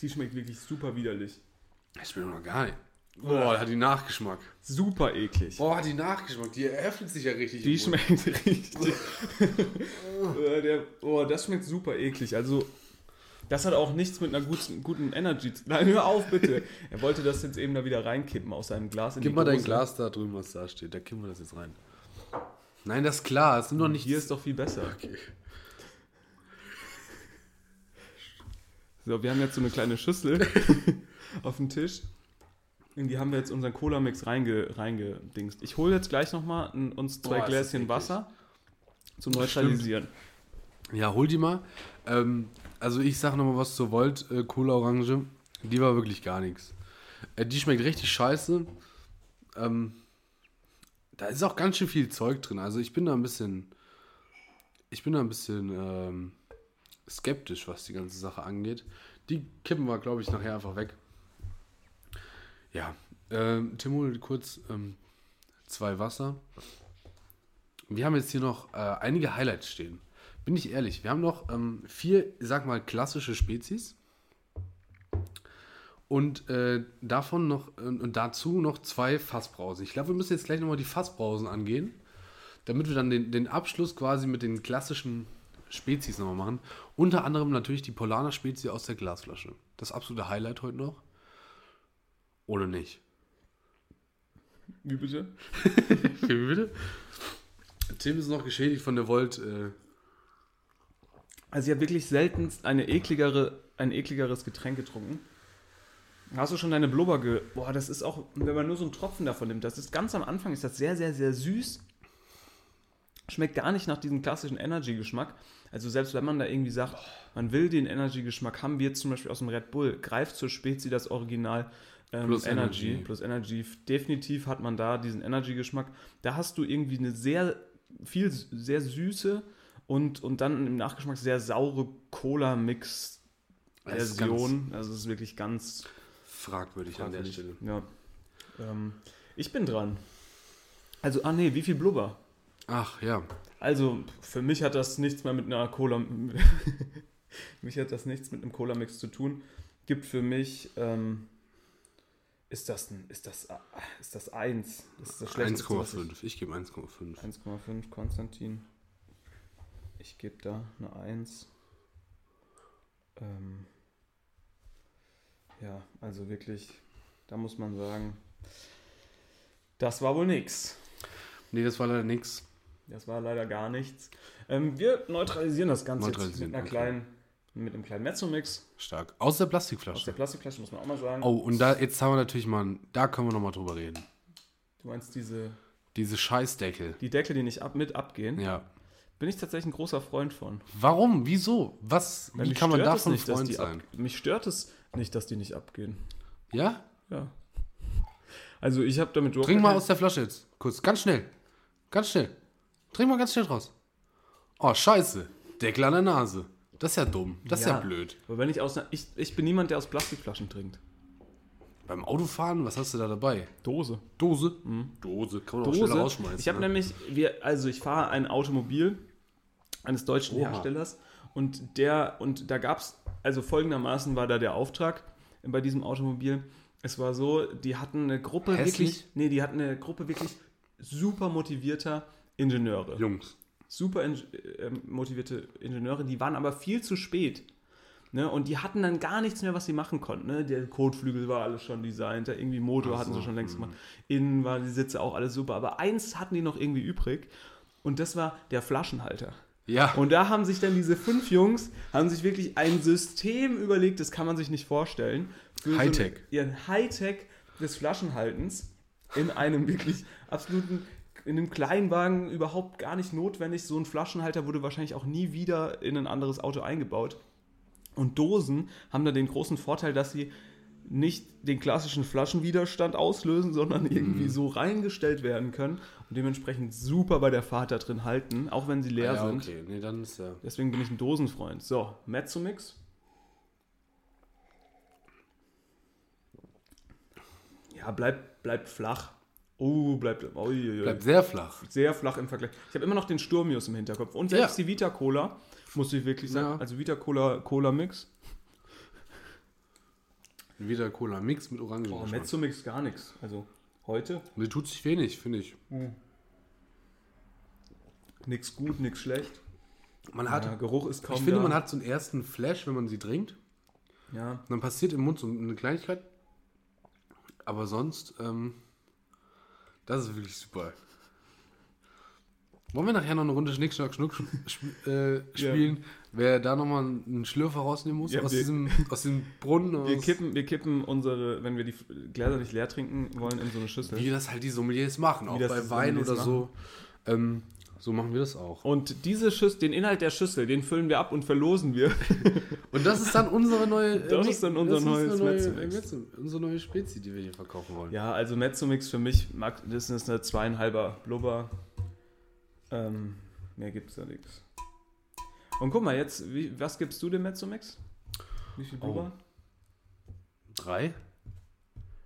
Die schmeckt wirklich super widerlich. Das schmeckt noch gar nicht. Boah, hat die Nachgeschmack. Super eklig. Boah, hat die Nachgeschmack. Die eröffnet sich ja richtig. Die schmeckt richtig. Äh, der, oh, das schmeckt super eklig. Also, das hat auch nichts mit einer guten, guten Energy zu Nein, hör auf, bitte. Er wollte das jetzt eben da wieder reinkippen aus seinem Glas in Gib mal dein Dose. Glas da drüben, was da steht. Da kippen wir das jetzt rein. Nein, das ist klar. Es sind doch nicht. Hier ist doch viel besser. Okay. So, wir haben jetzt so eine kleine Schüssel auf dem Tisch. In die haben wir jetzt unseren Cola-Mix reinge, reingedingst. Ich hole jetzt gleich nochmal uns zwei Boah, Gläschen. Wasser zum Neutralisieren. Ja, hol die mal. Ähm, also ich sag noch mal was zur Volt äh, Cola Orange. Die war wirklich gar nichts. Äh, die schmeckt richtig scheiße. Ähm, da ist auch ganz schön viel Zeug drin. Also ich bin da ein bisschen, ich bin da ein bisschen ähm, skeptisch, was die ganze Sache angeht. Die kippen wir, glaube ich, nachher einfach weg. Ja, ähm, Tim, hol kurz ähm, zwei Wasser. Wir haben jetzt hier noch äh, einige Highlights stehen. Bin ich ehrlich, wir haben noch ähm, vier, sag mal, klassische Spezies. Und äh, davon noch, äh, und dazu noch zwei Fassbrausen. Ich glaube, wir müssen jetzt gleich nochmal die Fassbrausen angehen, damit wir dann den, den Abschluss quasi mit den klassischen Spezies nochmal machen. Unter anderem natürlich die Polaner Spezie aus der Glasflasche. Das absolute Highlight heute noch. Oder nicht? Wie bitte? Wie bitte? Tim ist noch geschädigt von der Volt. Äh, Also ich habe wirklich selten eine ekligere, ein ekligeres Getränk getrunken. Hast du schon deine Blubber ge... Boah, das ist auch, wenn man nur so einen Tropfen davon nimmt, das ist ganz am Anfang, ist das sehr, sehr, sehr süß. Schmeckt gar nicht nach diesem klassischen Energy-Geschmack. Also selbst wenn man da irgendwie sagt, man will den Energy-Geschmack haben, wie jetzt zum Beispiel aus dem Red Bull, greift zur Spezi das Original ähm, Plus Energy, Energy. plus Energy. Definitiv hat man da diesen Energy-Geschmack. Da hast du irgendwie eine sehr, viel, sehr süße und, und dann im Nachgeschmack sehr saure Cola-Mix-Version. Also es ist wirklich ganz fragwürdig an der Stelle. Ja. Ähm, ich bin dran. Also, ah nee, wie viel Blubber? Ach ja. Also, für mich hat das nichts mehr mit einer Cola. mich hat das nichts mit einem Cola-Mix zu tun. Gibt für mich. Ähm, ist das ein, ist das, ist das 1? Das ist das Schlechteste, was ich- 1,5. Ich gebe 1,5. 1,5 Konstantin. Ich gebe da eine 1. Ähm, ja, also wirklich, da muss man sagen, das war wohl nix. Nee, das war leider nix. Das war leider gar nichts. Ähm, wir neutralisieren das Ganze jetzt Neutralisieren, mit einer okay. kleinen, mit einem kleinen Mezzo-Mix Stark. Aus der aus Plastikflasche. der Plastikflasche, muss man auch mal sagen. Oh, und da, jetzt haben wir natürlich mal, da können wir nochmal drüber reden. Du meinst diese Diese Scheißdeckel. Die Deckel, die nicht ab, mit abgehen, Ja. bin ich tatsächlich ein großer Freund von. Warum? Wieso? Was? Weil Wie kann man davon nicht, dass Freund die sein? Ab, mich stört es nicht, dass die nicht abgehen. Ja? Ja. Also ich habe damit Trink mal aus der Flasche jetzt. Kurz, ganz schnell. Ganz schnell. Trink mal ganz schnell draus. Oh, scheiße. Deckel an der Nase. Das ist ja dumm. Das ist ja, blöd. Aber wenn ich aus einer, ich, ich bin niemand, der aus Plastikflaschen trinkt. Beim Autofahren, was hast du da dabei? Dose. Dose? Dose. Kann man auch schneller Dose. rausschmeißen. Ich habe ne? nämlich, wir, also ich fahre ein Automobil eines deutschen Oha. Herstellers und der und da gab es, also folgendermaßen war da der Auftrag bei diesem Automobil. Es war so, die hatten eine Gruppe Hässlich? wirklich, nee, die hatten eine Gruppe wirklich super motivierter Ingenieure. Jungs. super in, äh, motivierte Ingenieure, die waren aber viel zu spät. Ne? Und die hatten dann gar nichts mehr, was sie machen konnten. Ne? Der Kotflügel war alles schon designt, der irgendwie Motor Ach hatten so, sie schon längst hm. gemacht. Innen waren die Sitze auch alles super. Aber eins hatten die noch irgendwie übrig und das war der Flaschenhalter. Ja. Und da haben sich dann diese fünf Jungs, haben sich wirklich ein System überlegt, das kann man sich nicht vorstellen. Hightech. So ja, Hightech des Flaschenhaltens in einem wirklich absoluten, in einem Kleinwagen überhaupt gar nicht notwendig. So ein Flaschenhalter wurde wahrscheinlich auch nie wieder in ein anderes Auto eingebaut. Und Dosen haben da den großen Vorteil, dass sie nicht den klassischen Flaschenwiderstand auslösen, sondern irgendwie so reingestellt werden können und dementsprechend super bei der Fahrt da drin halten, auch wenn sie leer ja, sind. okay. Nee, dann ist ja. Deswegen bin ich ein Dosenfreund. So, Mezzomix. Ja, bleibt bleib flach. Oh, bleibt, uiuiui. Bleibt sehr flach. sehr flach im Vergleich. Ich habe immer noch den Sturmius im Hinterkopf. Und selbst Ja. die Vita Cola, muss ich wirklich sagen. Ja. Also Vita Cola, Cola Mix. Wieder Cola Mix mit Orangen. Oh, Mezzomix gar nichts. Also heute Die tut sich wenig, finde ich. nichts gut, nichts schlecht. Man hat, ja, Geruch ist kaum ich finde, da. man hat so einen ersten Flash, wenn man sie trinkt. ja, Und dann passiert im Mund so eine Kleinigkeit. Aber sonst, ähm, das ist wirklich super. Wollen wir nachher noch eine Runde Schnick, Schnack, Schnuck sp- äh, spielen? Wer da nochmal einen Schlürfer rausnehmen muss Ja, aus, wir- diesem, aus dem Brunnen? Wir kippen, wir kippen unsere, wenn wir die Gläser nicht leer trinken wollen, in so eine Schüssel. wie das halt die Sommeliers machen, auch das bei Wein oder so. Ähm, so machen wir das auch. Und diese Schüssel, den Inhalt der Schüssel, den füllen wir ab und verlosen wir. Und das ist dann unsere neue. Das ist dann unser das neues eine neue, Unsere neue Spezi, die wir hier verkaufen wollen. Ja, also Mezzomix für mich, mag- das ist eine zweieinhalber Blubber. Ähm, mehr gibt's da nichts. Und guck mal, jetzt, wie, was gibst du dem Mezzomix? Wie viel Blubber? Drei?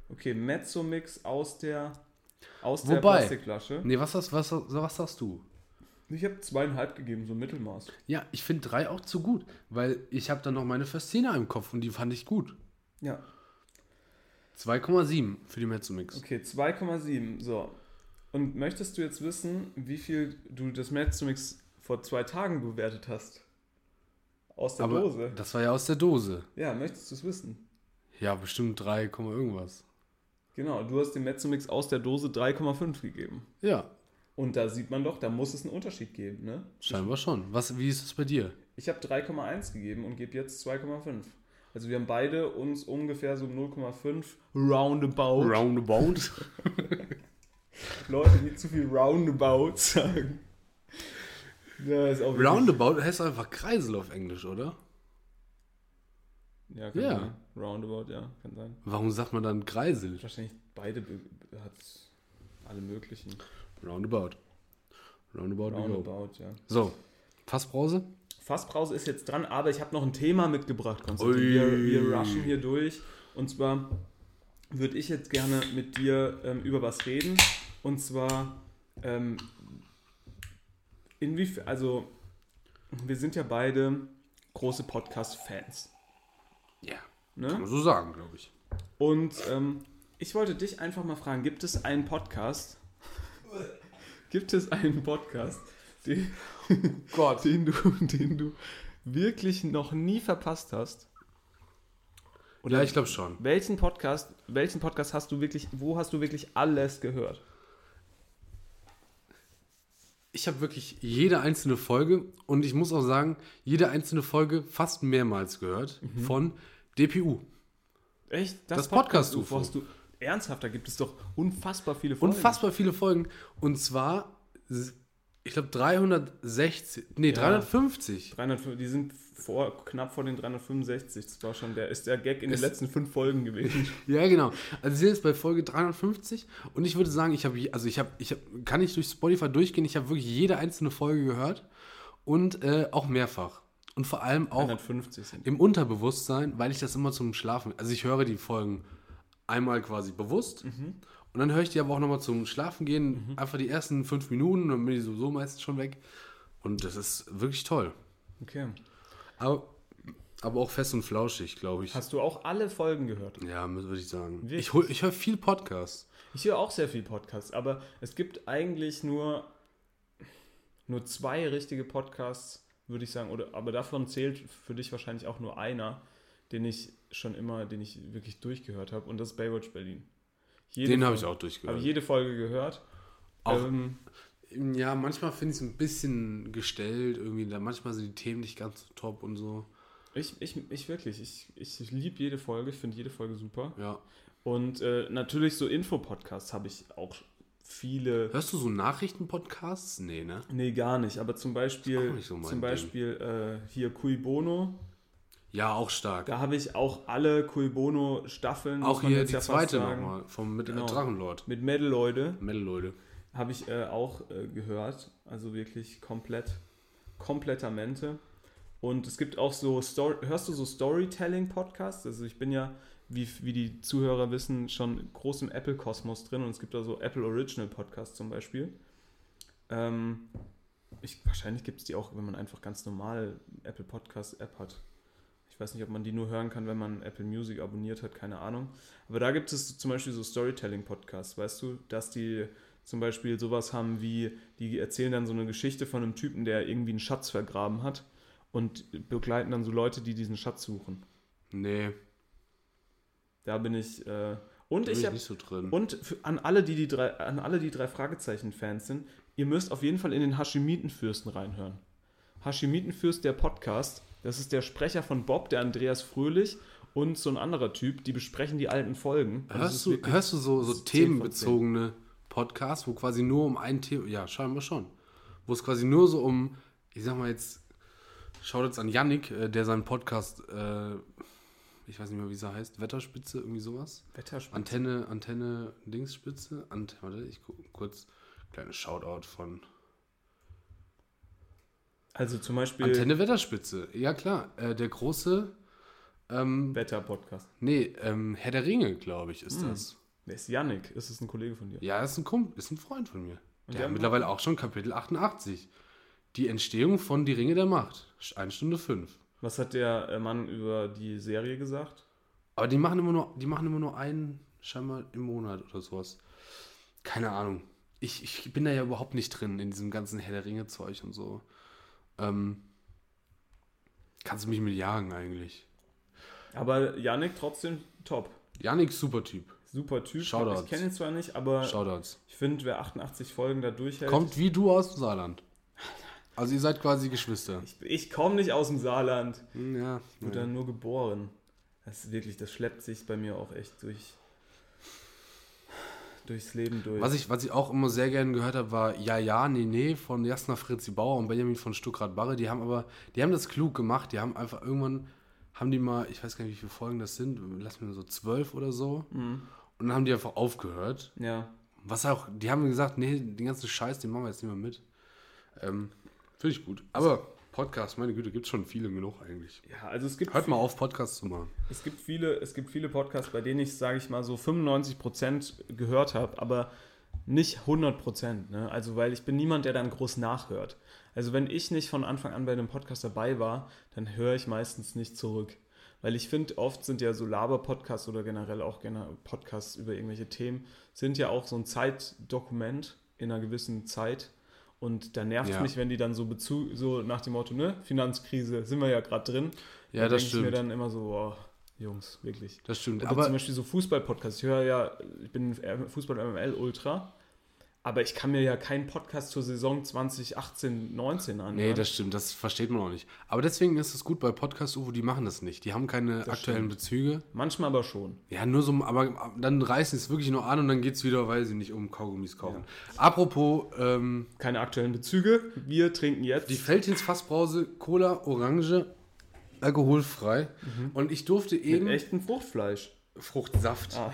Okay, Mezzomix aus der, aus der Wobei- Plastikflasche. Nee, was, hast, was, was sagst du? Ich habe zweieinhalb gegeben, so ein Mittelmaß. Ja, ich finde drei auch zu gut, weil ich habe dann noch meine Festina im Kopf und die fand ich gut. Ja, 2,7 für die Mezzomix. okay, 2,7. So. Und möchtest du jetzt wissen, wie viel du das Mezzomix vor zwei Tagen bewertet hast? Aus der Aber Dose? das war ja aus der Dose. Ja, möchtest du es wissen? Ja, bestimmt 3, Komma irgendwas. Genau, du hast dem Mezzomix aus der Dose 3,5 gegeben. Ja, Und da sieht man doch, da muss es einen Unterschied geben, ne? scheinbar schon. Was, wie ist es bei dir? Ich habe 3,1 gegeben und gebe jetzt 2,5. Also wir haben beide uns ungefähr so 0,5 roundabout. Roundabout. Leute, die zu viel roundabout sagen. Ja, Roundabout heißt einfach Kreisel auf Englisch, oder? Ja, kann Ja. sein. Roundabout, ja, kann sein. Warum sagt man dann Kreisel? Wahrscheinlich beide hat alle möglichen. Roundabout. Roundabout. Roundabout, ja. So, Fassbrause? Fassbrause ist jetzt dran, aber ich habe noch ein Thema mitgebracht, Konstantin. Wir, wir rushen hier durch. Und zwar würde ich jetzt gerne mit dir ähm, über was reden. Und zwar, ähm, inwiefern, also, wir sind ja beide große Podcast-Fans. Ja. Kann man Ne? so sagen, glaube ich. Und ähm, ich wollte dich einfach mal fragen: Gibt es einen Podcast? Gibt es einen Podcast, den, Gott. den, du, den du wirklich noch nie verpasst hast? Ja, ich glaube schon. Welchen Podcast, welchen Podcast hast du wirklich, wo hast du wirklich alles gehört? Ich habe wirklich jede einzelne Folge und ich muss auch sagen, jede einzelne Folge fast mehrmals gehört von DPU. Echt? Das Podcast-UFO. Podcast-UFO du. Ernsthaft, da gibt es doch unfassbar viele Folgen. Unfassbar viele Folgen. Und zwar, ich glaube, 360, nee, 350. 305, die sind vor, knapp vor den 365. Das war schon der, ist der Gag in den Es- letzten fünf Folgen gewesen. Ja, genau. Also wir sind jetzt bei Folge 350 und ich würde sagen, ich habe, also ich habe, ich habe, kann ich durch Spotify durchgehen, ich habe wirklich jede einzelne Folge gehört und äh, auch mehrfach. Und vor allem auch 350 sind. im Unterbewusstsein, weil ich das immer zum Schlafen, also ich höre die Folgen einmal quasi bewusst und dann höre ich die aber auch nochmal zum Schlafen gehen, einfach die ersten fünf Minuten, dann bin ich sowieso meistens schon weg und das ist wirklich toll. Okay. Aber, aber auch fest und flauschig, glaube ich. Hast du auch alle Folgen gehört? ja, würde ich sagen. Wirklich? Ich, hol- ich höre viel Podcasts. Ich höre auch sehr viel Podcasts, aber es gibt eigentlich nur, nur zwei richtige Podcasts, würde ich sagen, oder, aber davon zählt für dich wahrscheinlich auch nur einer, den ich schon immer, den ich wirklich durchgehört habe, und das ist Baywatch Berlin. Jede Den habe ich auch durchgehört. Habe jede Folge gehört. Auch- Ähm, Ja, manchmal finde ich es ein bisschen gestellt, irgendwie. Da manchmal sind die Themen nicht ganz so top und so. ich, ich, ich wirklich, ich, ich liebe jede Folge, ich finde jede Folge super. Ja. Und äh, natürlich so Infopodcasts habe ich auch viele. Hörst du so Nachrichtenpodcasts? Nee, ne? Nee, gar nicht. Aber zum Beispiel, so zum Beispiel äh, hier Cui Bono. Ja, auch stark. Da habe ich auch alle Cui Bono Staffeln. auch hier jetzt die ja zweite nochmal, vom mit Genau. Drachenlord. Mit Metal Leute Metal, Leute. habe ich äh, auch äh, gehört. Also wirklich komplett, komplettamente. Und es gibt auch so, Story, hörst du so Storytelling-Podcasts? Also ich bin ja, wie, wie die Zuhörer wissen, schon groß im Apple-Kosmos drin und es gibt da so Apple Original Podcasts zum Beispiel. Ähm, ich, wahrscheinlich gibt es die auch, wenn man einfach ganz normal Apple Podcast App hat. Ich weiß nicht, ob man die nur hören kann, wenn man Apple Music abonniert hat, keine Ahnung. Aber da gibt es zum Beispiel so Storytelling-Podcasts, weißt du, dass die zum Beispiel sowas haben wie, die erzählen dann so eine Geschichte von einem Typen, der irgendwie einen Schatz vergraben hat und begleiten dann so Leute, die diesen Schatz suchen. Nee, Da bin ich. Äh, und bin ich ich habe nicht so drin. und für, an alle, die die drei, an alle, die drei Fragezeichen-Fans sind, ihr müsst auf jeden Fall in den Hashimitenfürsten reinhören. Hashimitenfürst, der Podcast, das ist der Sprecher von Bob, der Andreas Fröhlich und so ein anderer Typ, die besprechen die alten Folgen. Das hörst, du, hörst du so, so das ist 10 von 10. themenbezogene Podcasts, wo quasi nur um ein Thema, ja, scheinbar schon. Wo es quasi nur so um, ich sag mal jetzt, schaut jetzt an Yannick, äh, der seinen Podcast, äh, ich weiß nicht mehr, wie sie heißt, Wetterspitze, irgendwie sowas. Wetterspitze. Antenne, Antenne, Dingsspitze. Ant warte, ich gucke kurz. Kleines Shoutout von Also zum Beispiel Antenne Wetterspitze. Ja, klar. Äh, der große, ähm, Wetter-Podcast. nee, ähm, Herr der Ringe, glaube ich, Hm. ist das. Wer ist Yannick? Ist es ein Kollege von dir? Ja, ist ein Kumpel, ist ein Freund von mir. Und Der der hat mittlerweile auch schon Kapitel 88. Die Entstehung von Die Ringe der Macht. 1 Stunde 5. Was hat der äh, Mann über die Serie gesagt? Aber die machen immer nur, die machen immer nur einen scheinbar im Monat oder sowas. Keine Ahnung. Ich, ich bin da ja überhaupt nicht drin in diesem ganzen Herr der Ringe-Zeug und so. Ähm, kannst du mich mit jagen eigentlich. Aber Yannick trotzdem top. Janik, super Typ. Super Typ. Shoutouts. Ich kenne ihn zwar nicht, aber Shoutouts. ich finde, wer 88 Folgen da durchhält. Kommt wie du aus dem Saarland. Also ihr seid quasi Geschwister. Ich, ich komme nicht aus dem Saarland. Hm, Ja. Ich wurde da nur geboren. Das ist wirklich, das schleppt sich bei mir auch echt durch durchs Leben durch. Was ich, was ich auch immer sehr gerne gehört habe, war Ja, ja, nee, nee von Jasna Fritzi Bauer und Benjamin von Stuckrad-Barre. Die haben aber, die haben das klug gemacht. Die haben einfach irgendwann, haben die mal, ich weiß gar nicht, wie viele Folgen das sind, lass mir so zwölf oder so. Und dann haben die einfach aufgehört. ja. Was auch, die haben gesagt, nee, den ganzen Scheiß, den machen wir jetzt nicht mehr mit. Ähm, Finde ich gut. Aber Podcast, meine Güte, gibt es schon viele genug eigentlich. ja, also es gibt Hört mal auf, Podcasts zu machen. Es gibt viele, es gibt viele Podcasts, bei denen ich, sage ich mal, so 95% gehört habe, aber nicht 100%. Ne? Also, weil ich bin niemand, der dann groß nachhört. Also, wenn ich nicht von Anfang an bei einem Podcast dabei war, dann höre ich meistens nicht zurück. Weil ich finde, oft sind ja so Laber-Podcasts oder generell auch Podcasts über irgendwelche Themen, sind ja auch so ein Zeitdokument in einer gewissen Zeit. Und da nervt Ja. mich, wenn die dann so Bezug, so nach dem Motto, ne, Finanzkrise, sind wir ja gerade drin. Ja, Da das denk Ich mir stimmt. dann immer so, boah, Jungs, wirklich. Das stimmt. Oder Aber zum Beispiel so Fußball-Podcasts. Ich höre ja, ich bin Fußball-MML-Ultra, Aber ich kann mir ja keinen Podcast zur Saison 2018, 19 anhören. Nee, das stimmt, das versteht man auch nicht. Aber deswegen ist es gut bei Podcast UFO, die machen das nicht. Die haben keine aktuellen stimmt. Bezüge. Manchmal aber schon. Ja, nur so, aber dann reißen sie es wirklich nur an und dann geht es wieder, weil sie nicht um Kaugummis kaufen. Apropos, ähm, Keine aktuellen Bezüge. Wir trinken jetzt. die Feldhins Fassbrause Cola Orange alkoholfrei und ich durfte mit eben echtem Fruchtfleisch. Fruchtsaft. Ah.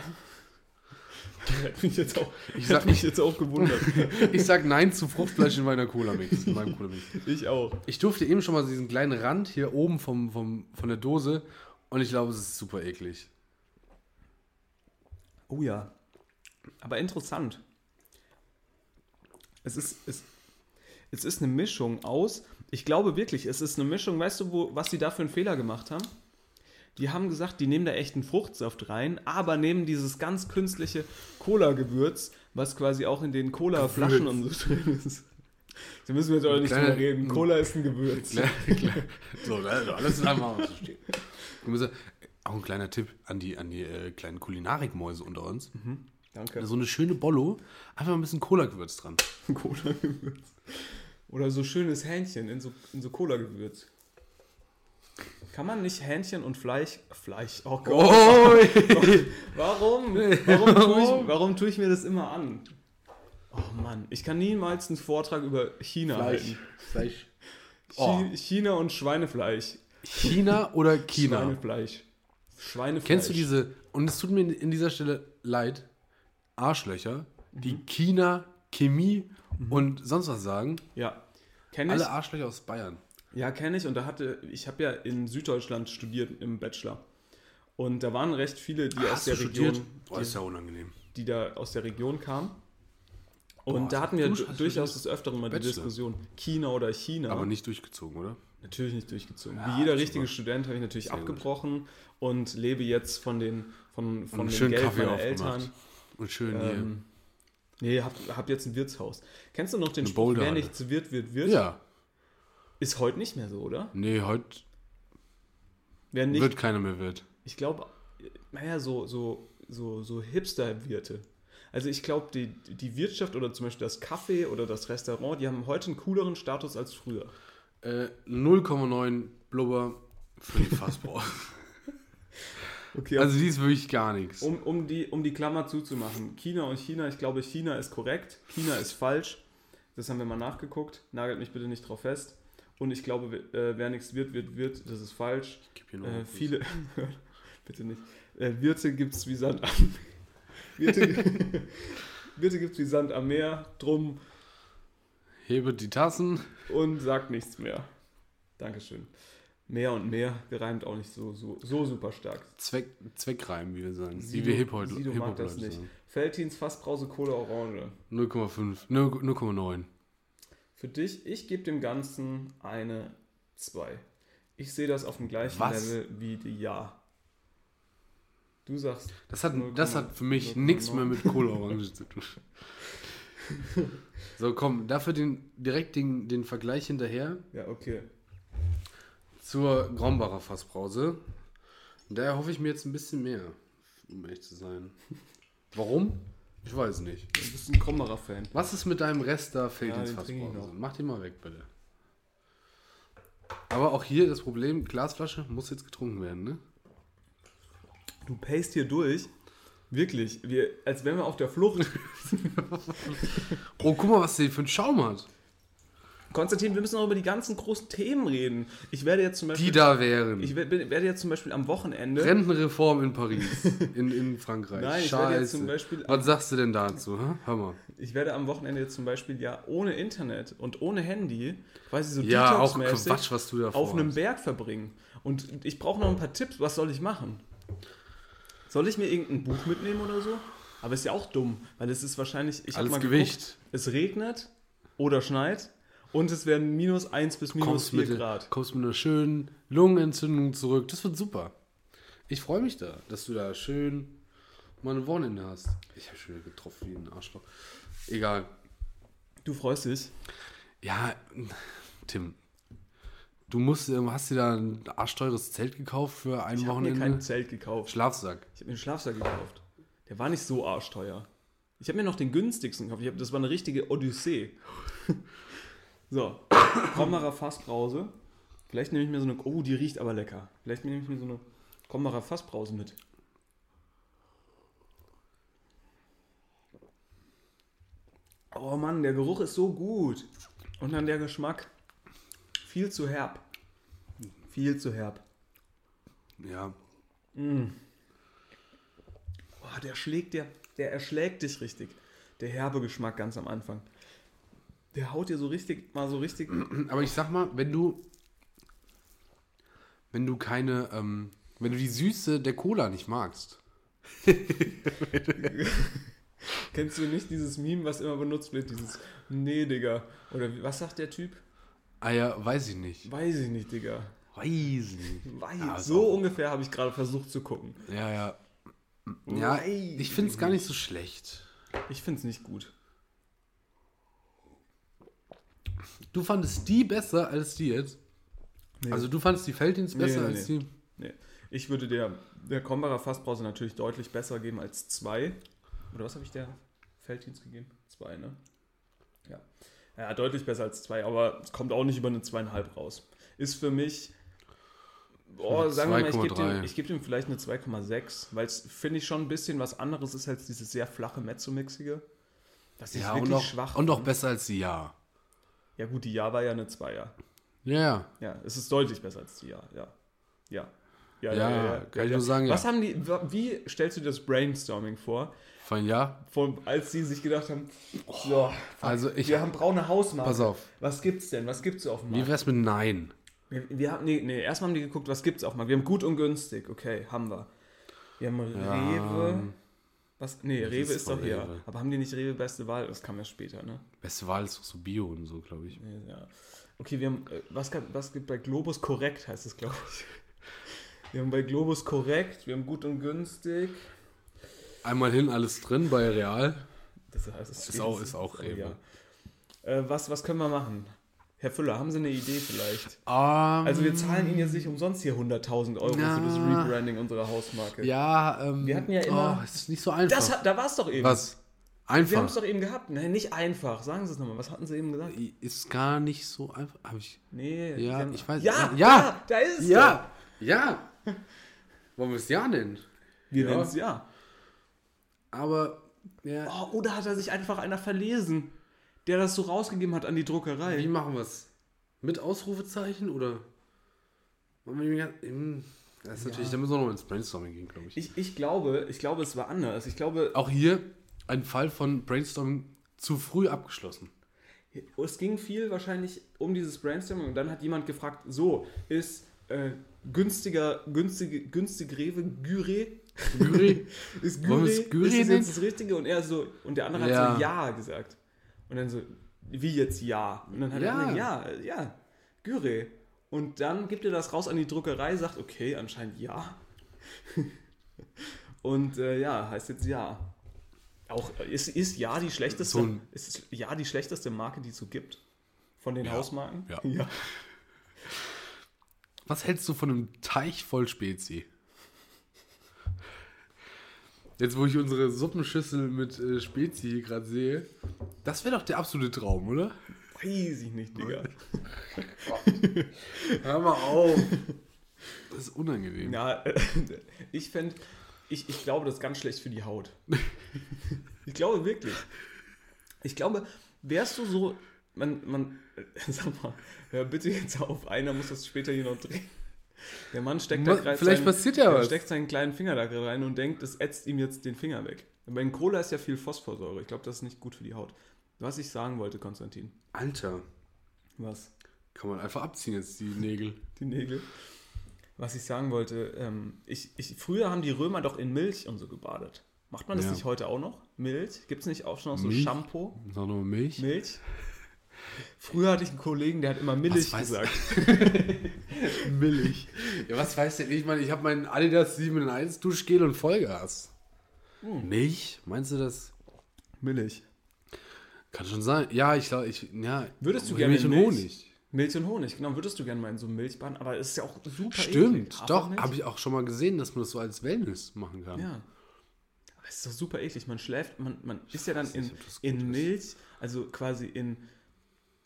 Hätte mich jetzt auch, Ich sag- mich jetzt auch gewundert. Ich sag nein zu Fruchtfleisch in meiner Cola Mix, in meinem Cola ich auch. Ich durfte eben schon mal diesen kleinen Rand hier oben vom, vom, von der Dose und ich glaube, es ist super eklig. Oh ja. Aber interessant. Es ist, es, es ist eine Mischung aus. Ich glaube wirklich, es ist eine Mischung. Weißt du, wo, was sie da für einen Fehler gemacht haben? Die haben gesagt, die nehmen da echten Fruchtsaft rein, aber nehmen dieses ganz künstliche Cola-Gewürz, was quasi auch in den Cola-Flaschen und so drin ist. Da müssen wir jetzt auch nicht drüber reden. Cola ist ein Gewürz. so, alles einfach mal so stehen. Ich muss sagen, Auch ein kleiner Tipp an die, an die äh, kleinen Kulinarikmäuse unter uns. Danke. So eine schöne Bollo, einfach ein bisschen Cola-Gewürz dran. Cola-Gewürz. Oder so schönes Hähnchen in so, in so Cola-Gewürz. Kann man nicht Hähnchen und Fleisch. Fleisch, oh Gott. Oh, Warum? Warum tue, ich, warum tue ich mir das immer an? Oh Mann, ich kann niemals einen Vortrag über China halten. Fleisch. Oh. China und Schweinefleisch. China oder China? Schweinefleisch. Schweinefleisch. Kennst du diese, und es tut mir in dieser Stelle leid, Arschlöcher, die China, Chemie und sonst was sagen? Ja. Kenn ich. Alle Arschlöcher aus Bayern. Ja, kenne ich. Und da hatte, ich habe ja in Süddeutschland studiert im Bachelor. Und da waren recht viele, die aus Hast der du Region, studiert? Boah, ist ja unangenehm. die da aus der Region kamen. Und Boah, da hatten wir du durchaus studiert? des Öfteren mal die Bachelor. Diskussion, China oder China. Aber nicht durchgezogen, oder? Natürlich nicht durchgezogen. Ja, Wie jeder super. richtige Student habe ich natürlich Sehr gut. abgebrochen und lebe jetzt von, den, von, von Und dem schön Geld Kaffee meiner aufgemacht. Eltern. Und schön Ähm, nee, hab, hab jetzt ein Wirtshaus. Kennst du noch den Eine Spruch, wer nichts wird, wird, wird? hier. Ja. Ist heute nicht mehr so, oder? Nee, heute nicht, wird keiner mehr wird. ich glaube, naja, so, so, so, so Hipster-Wirte. Also ich glaube, die, die Wirtschaft oder zum Beispiel das Café oder das Restaurant, die haben heute einen cooleren Status als früher. Äh, 0,9 Blubber für die Fassbrause. Okay, also die ist wirklich gar nichts. Um, um, die, um die Klammer zuzumachen. China und China, ich glaube, China ist korrekt, China ist falsch. Das haben wir mal nachgeguckt. Nagelt mich bitte nicht drauf fest. Und ich glaube, äh, wer nichts wird, wird, wird. Das ist falsch. Gib hier noch Äh, viele, bitte nicht. Äh, Wirte gibt es wie Sand am Wirte, Wirte gibt es wie Sand am Meer. Drum Hebet die Tassen. und sagt nichts mehr. Dankeschön. Mehr und mehr gereimt auch nicht so, so, so super stark. Zweck, Zweckreim, wie wir sagen. Sido- wie wir Hip-Hop Sido mag Hip-Hop das nicht. sagen. Feltins Fassbrause Cola Orange. 0,5. 0,9. Für dich, ich gebe dem Ganzen eine 2. Ich sehe das auf dem gleichen Was? Level wie die Ja. Du sagst, Das hat, 0,9. das hat für mich 0,9. nichts mehr mit Cola Orange zu tun. So, komm, dafür den, direkt den, den Vergleich hinterher ja, okay. zur Grombacher Fassbrause. Da hoffe ich mir jetzt ein bisschen mehr, um ehrlich zu sein. Warum? Ich weiß nicht. Du bist ein Krommerer-Fan. Was ist mit deinem Rest da fehlt Ja, ins noch. Mach den mal weg, bitte. Aber auch hier das Problem, Glasflasche muss jetzt getrunken werden, ne? Du pacest hier durch. Wirklich, wir, als wären wir auf der Flucht. Oh, guck mal, was der für einen Schaum hat. Konstantin, wir müssen auch über die ganzen großen Themen reden. Ich werde jetzt zum Beispiel. Die da wären. Ich werde jetzt zum Beispiel am Wochenende. Rentenreform in Paris, in, in Frankreich. Nein, ich Scheiße. werde jetzt zum Beispiel Was sagst du denn dazu? Hä? Hör mal. Ich werde am Wochenende jetzt zum Beispiel ja ohne Internet und ohne Handy, quasi so Ja, auch Quatsch, was du da auf einem Berg verbringen. Und ich brauche noch ein paar Tipps. Was soll ich machen? Soll ich mir irgendein Buch mitnehmen oder so? Aber ist ja auch dumm, weil es ist wahrscheinlich. Ich Alles mal Gewicht. Geguckt, es regnet oder schneit und es werden minus 1 bis minus Kommst 4 mit, Grad. kommst mit einer schönen Lungenentzündung zurück. Das wird super. Ich freue mich da, dass du da schön mal ein Wochenende hast. Ich habe schon getroffen wie ein Arschloch. Egal. Du freust dich. Ja, Tim. Du musst, ähm, hast dir da ein arschteures Zelt gekauft für ein Ich habe mir Wochenende? kein Zelt gekauft. Schlafsack. Ich habe mir einen Schlafsack gekauft. Der war nicht so arschteuer. Ich habe mir noch den günstigsten gekauft. Ich hab, das war eine richtige Odyssee. So, Krombacher Fassbrause. Vielleicht nehme ich mir so eine. Oh, die riecht aber lecker. Vielleicht nehme ich mir so eine Krombacher Fassbrause mit. Oh Mann, der Geruch ist so gut. Und dann der Geschmack. Viel zu herb. Viel zu herb. Ja. Boah, der schlägt dir, der erschlägt dich richtig. Der herbe Geschmack ganz am Anfang. Der haut dir so richtig, mal so richtig. Aber ich sag mal, wenn du. Wenn du keine. Ähm, wenn du die Süße der Cola nicht magst. Kennst du nicht dieses Meme, was immer benutzt wird? Dieses Nee, Digga. Oder was sagt der Typ? Ah ja, weiß ich nicht. Weiß ich nicht, Digga. Weiß ich nicht. Weiß. Ja, so ungefähr habe ich gerade versucht zu gucken. Ja, ja. Ja, Weiß ich finde es gar nicht so schlecht. Ich finde es nicht gut. Du fandest die besser als die jetzt? Also du fandest die Felddienst Nee, besser nee, als nee. die? Nee. Ich würde der, der Kombacher Fassbrause natürlich deutlich besser geben als zwei. Oder was habe ich der Felddienst gegeben? Zwei, ne? Ja. Ja, deutlich besser als zwei, aber es kommt auch nicht über eine zweieinhalb raus. Ist für mich, boah, sagen wir mal, ich gebe 2,3. dem, geb dem vielleicht eine 2,6, weil es, finde ich, schon ein bisschen was anderes ist als dieses sehr flache Mezzo-Mixige. Das ist Ja, wirklich und auch, schwach. und auch besser als die Ja. Ja gut, die Ja war ja eine Zweier. Ja, ja. Ja, es ist deutlich besser als die Ja, ja. Ja. Ja, Ja, kann ich nur sagen, Was ja. haben die, wie stellst du dir das Brainstorming vor, Von Ja. von, als sie sich gedacht haben, so, fuck, Also ich- wir haben braune Hausmarke. Pass auf. Was gibt's denn? Was gibt's auf dem Wie Markt? wär's mit Nein? Wir, wir haben, nee, nee, erstmal haben die geguckt, was gibt's auf dem Markt. Wir haben gut und günstig, okay, haben wir. Wir haben Rewe. Was? Nee, Rewe ist ist, doch hier. Rewe. Aber haben die nicht Rewe beste Wahl? Das kam ja später, ne? Beste Wahl ist doch so Bio und so, glaube ich. Ja. Okay, wir haben, äh, was, kann, was gibt bei Globus korrekt, heißt es, glaube ich. Wir haben bei Globus korrekt, wir haben gut und günstig. Einmal hin, alles drin bei Real. Das heißt, es Ist auch- ist auch Rewe. ja. Äh, was, was können wir machen? Herr Füller, haben Sie eine Idee vielleicht? Ähm, Also wir zahlen Ihnen jetzt nicht umsonst hier 100.000 Euro Ja. für das Rebranding unserer Hausmarke. Ja, ähm, Wir hatten ja immer- Oh, es ist nicht so einfach. Das da war es doch eben. Was? Wir haben es Einfach. doch eben gehabt. Nein, nicht einfach. Sagen Sie es nochmal. Was hatten Sie eben gesagt? Ist gar nicht so einfach. Hab ich. Nee. Ja, haben- ich weiß- Ja, ja, ja, ja. da ist es. Ja! Ja! Wollen wir es ja nennen? doch. Wir Ja. nennen es ja. Aber. Ja. Oh, oder hat er sich einfach einer verlesen, der das so rausgegeben hat an die Druckerei? Wie machen wir es? Mit Ausrufezeichen oder? Wollen Das ist natürlich, da müssen wir noch ins Brainstorming gehen, glaube ich. Ich, ich glaube, ich glaube, es war anders. Ich glaube, Auch hier ein Fall von Brainstorming zu früh abgeschlossen. es ging viel wahrscheinlich um dieses Brainstorming und dann hat jemand gefragt, so, ist äh, günstiger, günstige, günstig Rewe, Gyre? Gyri? ist Wollen wir es Gyri ist das nennen? jetzt das Richtige? Und er so, und der andere Ja. hat so Ja gesagt. Und dann so, wie jetzt Ja? Und dann hat Ja. er Ja, äh, ja, Gyre. Und dann gibt er das raus an die Druckerei, sagt, okay, anscheinend Ja. und äh, ja, heißt jetzt Ja. Auch äh, ist, ist Ja die schlechteste, So ist Ja die schlechteste Marke, die es so gibt? Von den Ja. Hausmarken? Ja. ja. Was hältst du von einem Teich voll Spezi? Jetzt, wo ich unsere Suppenschüssel mit äh, Spezi hier gerade sehe, das wäre doch der absolute Traum, oder? Weiß ich nicht, Digga. Hör mal auf. Das ist unangenehm. Ja, äh, ich fände, ich, ich glaube, das ist ganz schlecht für die Haut. Ich glaube wirklich. Ich glaube, wärst du so, man, man, sag mal, hör bitte jetzt auf, einer muss das später hier noch drehen. Der Mann steckt da Ma- gerade vielleicht passiert ja was. steckt seinen kleinen Finger da gerade rein und denkt, das ätzt ihm jetzt den Finger weg. Aber in Cola ist ja viel Phosphorsäure. Ich glaube, das ist nicht gut für die Haut. Was ich sagen wollte, Konstantin. Alter, Was? kann man einfach abziehen jetzt die Nägel. die Nägel. Was ich sagen wollte, ähm, ich, ich, früher haben die Römer doch in Milch und so gebadet. Macht man das Ja. nicht heute auch noch? Milch? Gibt es nicht auch schon noch so Milch? Shampoo? Sag nochmal Milch. Milch? Früher hatte ich einen Kollegen, der hat immer Milch weiß- gesagt. Milch. Ja, was weiß denn ich? Ich meine, ich habe meinen Adidas 7 in 1 Duschgel und Vollgas. Milch? Meinst du das? Milch. Kann schon sein. Ja, ich glaube, ich, ja. Würdest du gerne Milch und? Honig? Milch und Honig, genau. Würdest du gerne mal in so einem Milchbahn, aber es ist ja auch super Stimmt, eklig. doch. Habe ich auch schon mal gesehen, dass man das so als Wellness machen kann. Ja. Aber Das ist doch super eklig. Man schläft, man, man ist ja dann in, in. Milch, also quasi in.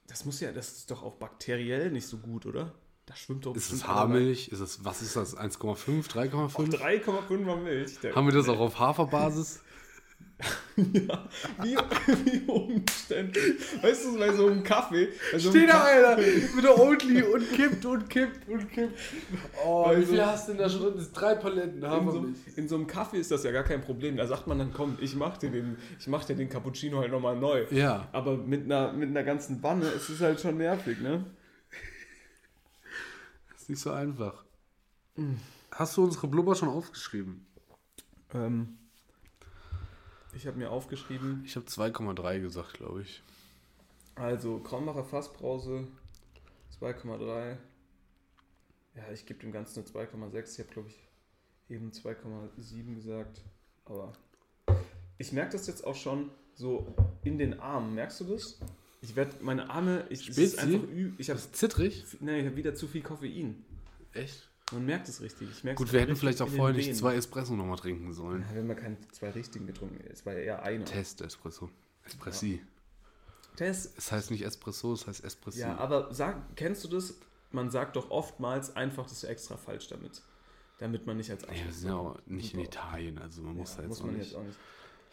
Das muss ja, das ist doch auch bakteriell nicht so gut, oder? Da schwimmt doch Ist es Haarmilch? Ist es, was ist das? 1,5? 3,5? 3,5er Milch. Der, Haben wir das auch auf Haferbasis? ja, wie, wie umständlich. Weißt du, bei so einem Kaffee. So Steht da einer mit der Oatly und kippt und kippt und kippt. Oh, Bei wie so- viel hast du denn da schon drin? Das drei Paletten In so, Hafermilch. in so einem Kaffee ist das ja gar kein Problem. Da sagt man dann, komm, ich mach dir den, ich mach dir den Cappuccino halt nochmal neu. Ja. Aber mit einer, mit einer ganzen Wanne ist es halt schon nervig, ne? Ist nicht so einfach. Hast du unsere Blubber schon aufgeschrieben? Ähm, ich habe mir aufgeschrieben, Ich habe 2,3 gesagt, glaube ich. also Kronbacher Fassbrause 2,3. Ja, ich gebe dem Ganzen eine 2,6. Ich habe, glaube ich, eben 2,7 gesagt. Aber ich merke das jetzt auch schon so in den Armen. Merkst du das? Ich werde meine Arme, ich, es ist einfach ü, ich habe Ist zittrig? nee, ich habe wieder zu viel Koffein. Echt? Man merkt es richtig. Gut, wir hätten vielleicht auch vorher nicht Venen. zwei Espresso nochmal trinken sollen. Ja, wir haben ja keine zwei richtigen getrunken. Es war ja eher einer. Test Espresso. Espressi. Test. Es heißt nicht Espresso, es heißt Espressi. Ja, aber sag, kennst du das? Man sagt doch oftmals einfach das ist extra falsch damit. Damit man nicht als Ja, wir sind ja auch nicht in. Italien, also man muss Ja, da jetzt muss auch man nicht. jetzt auch nicht.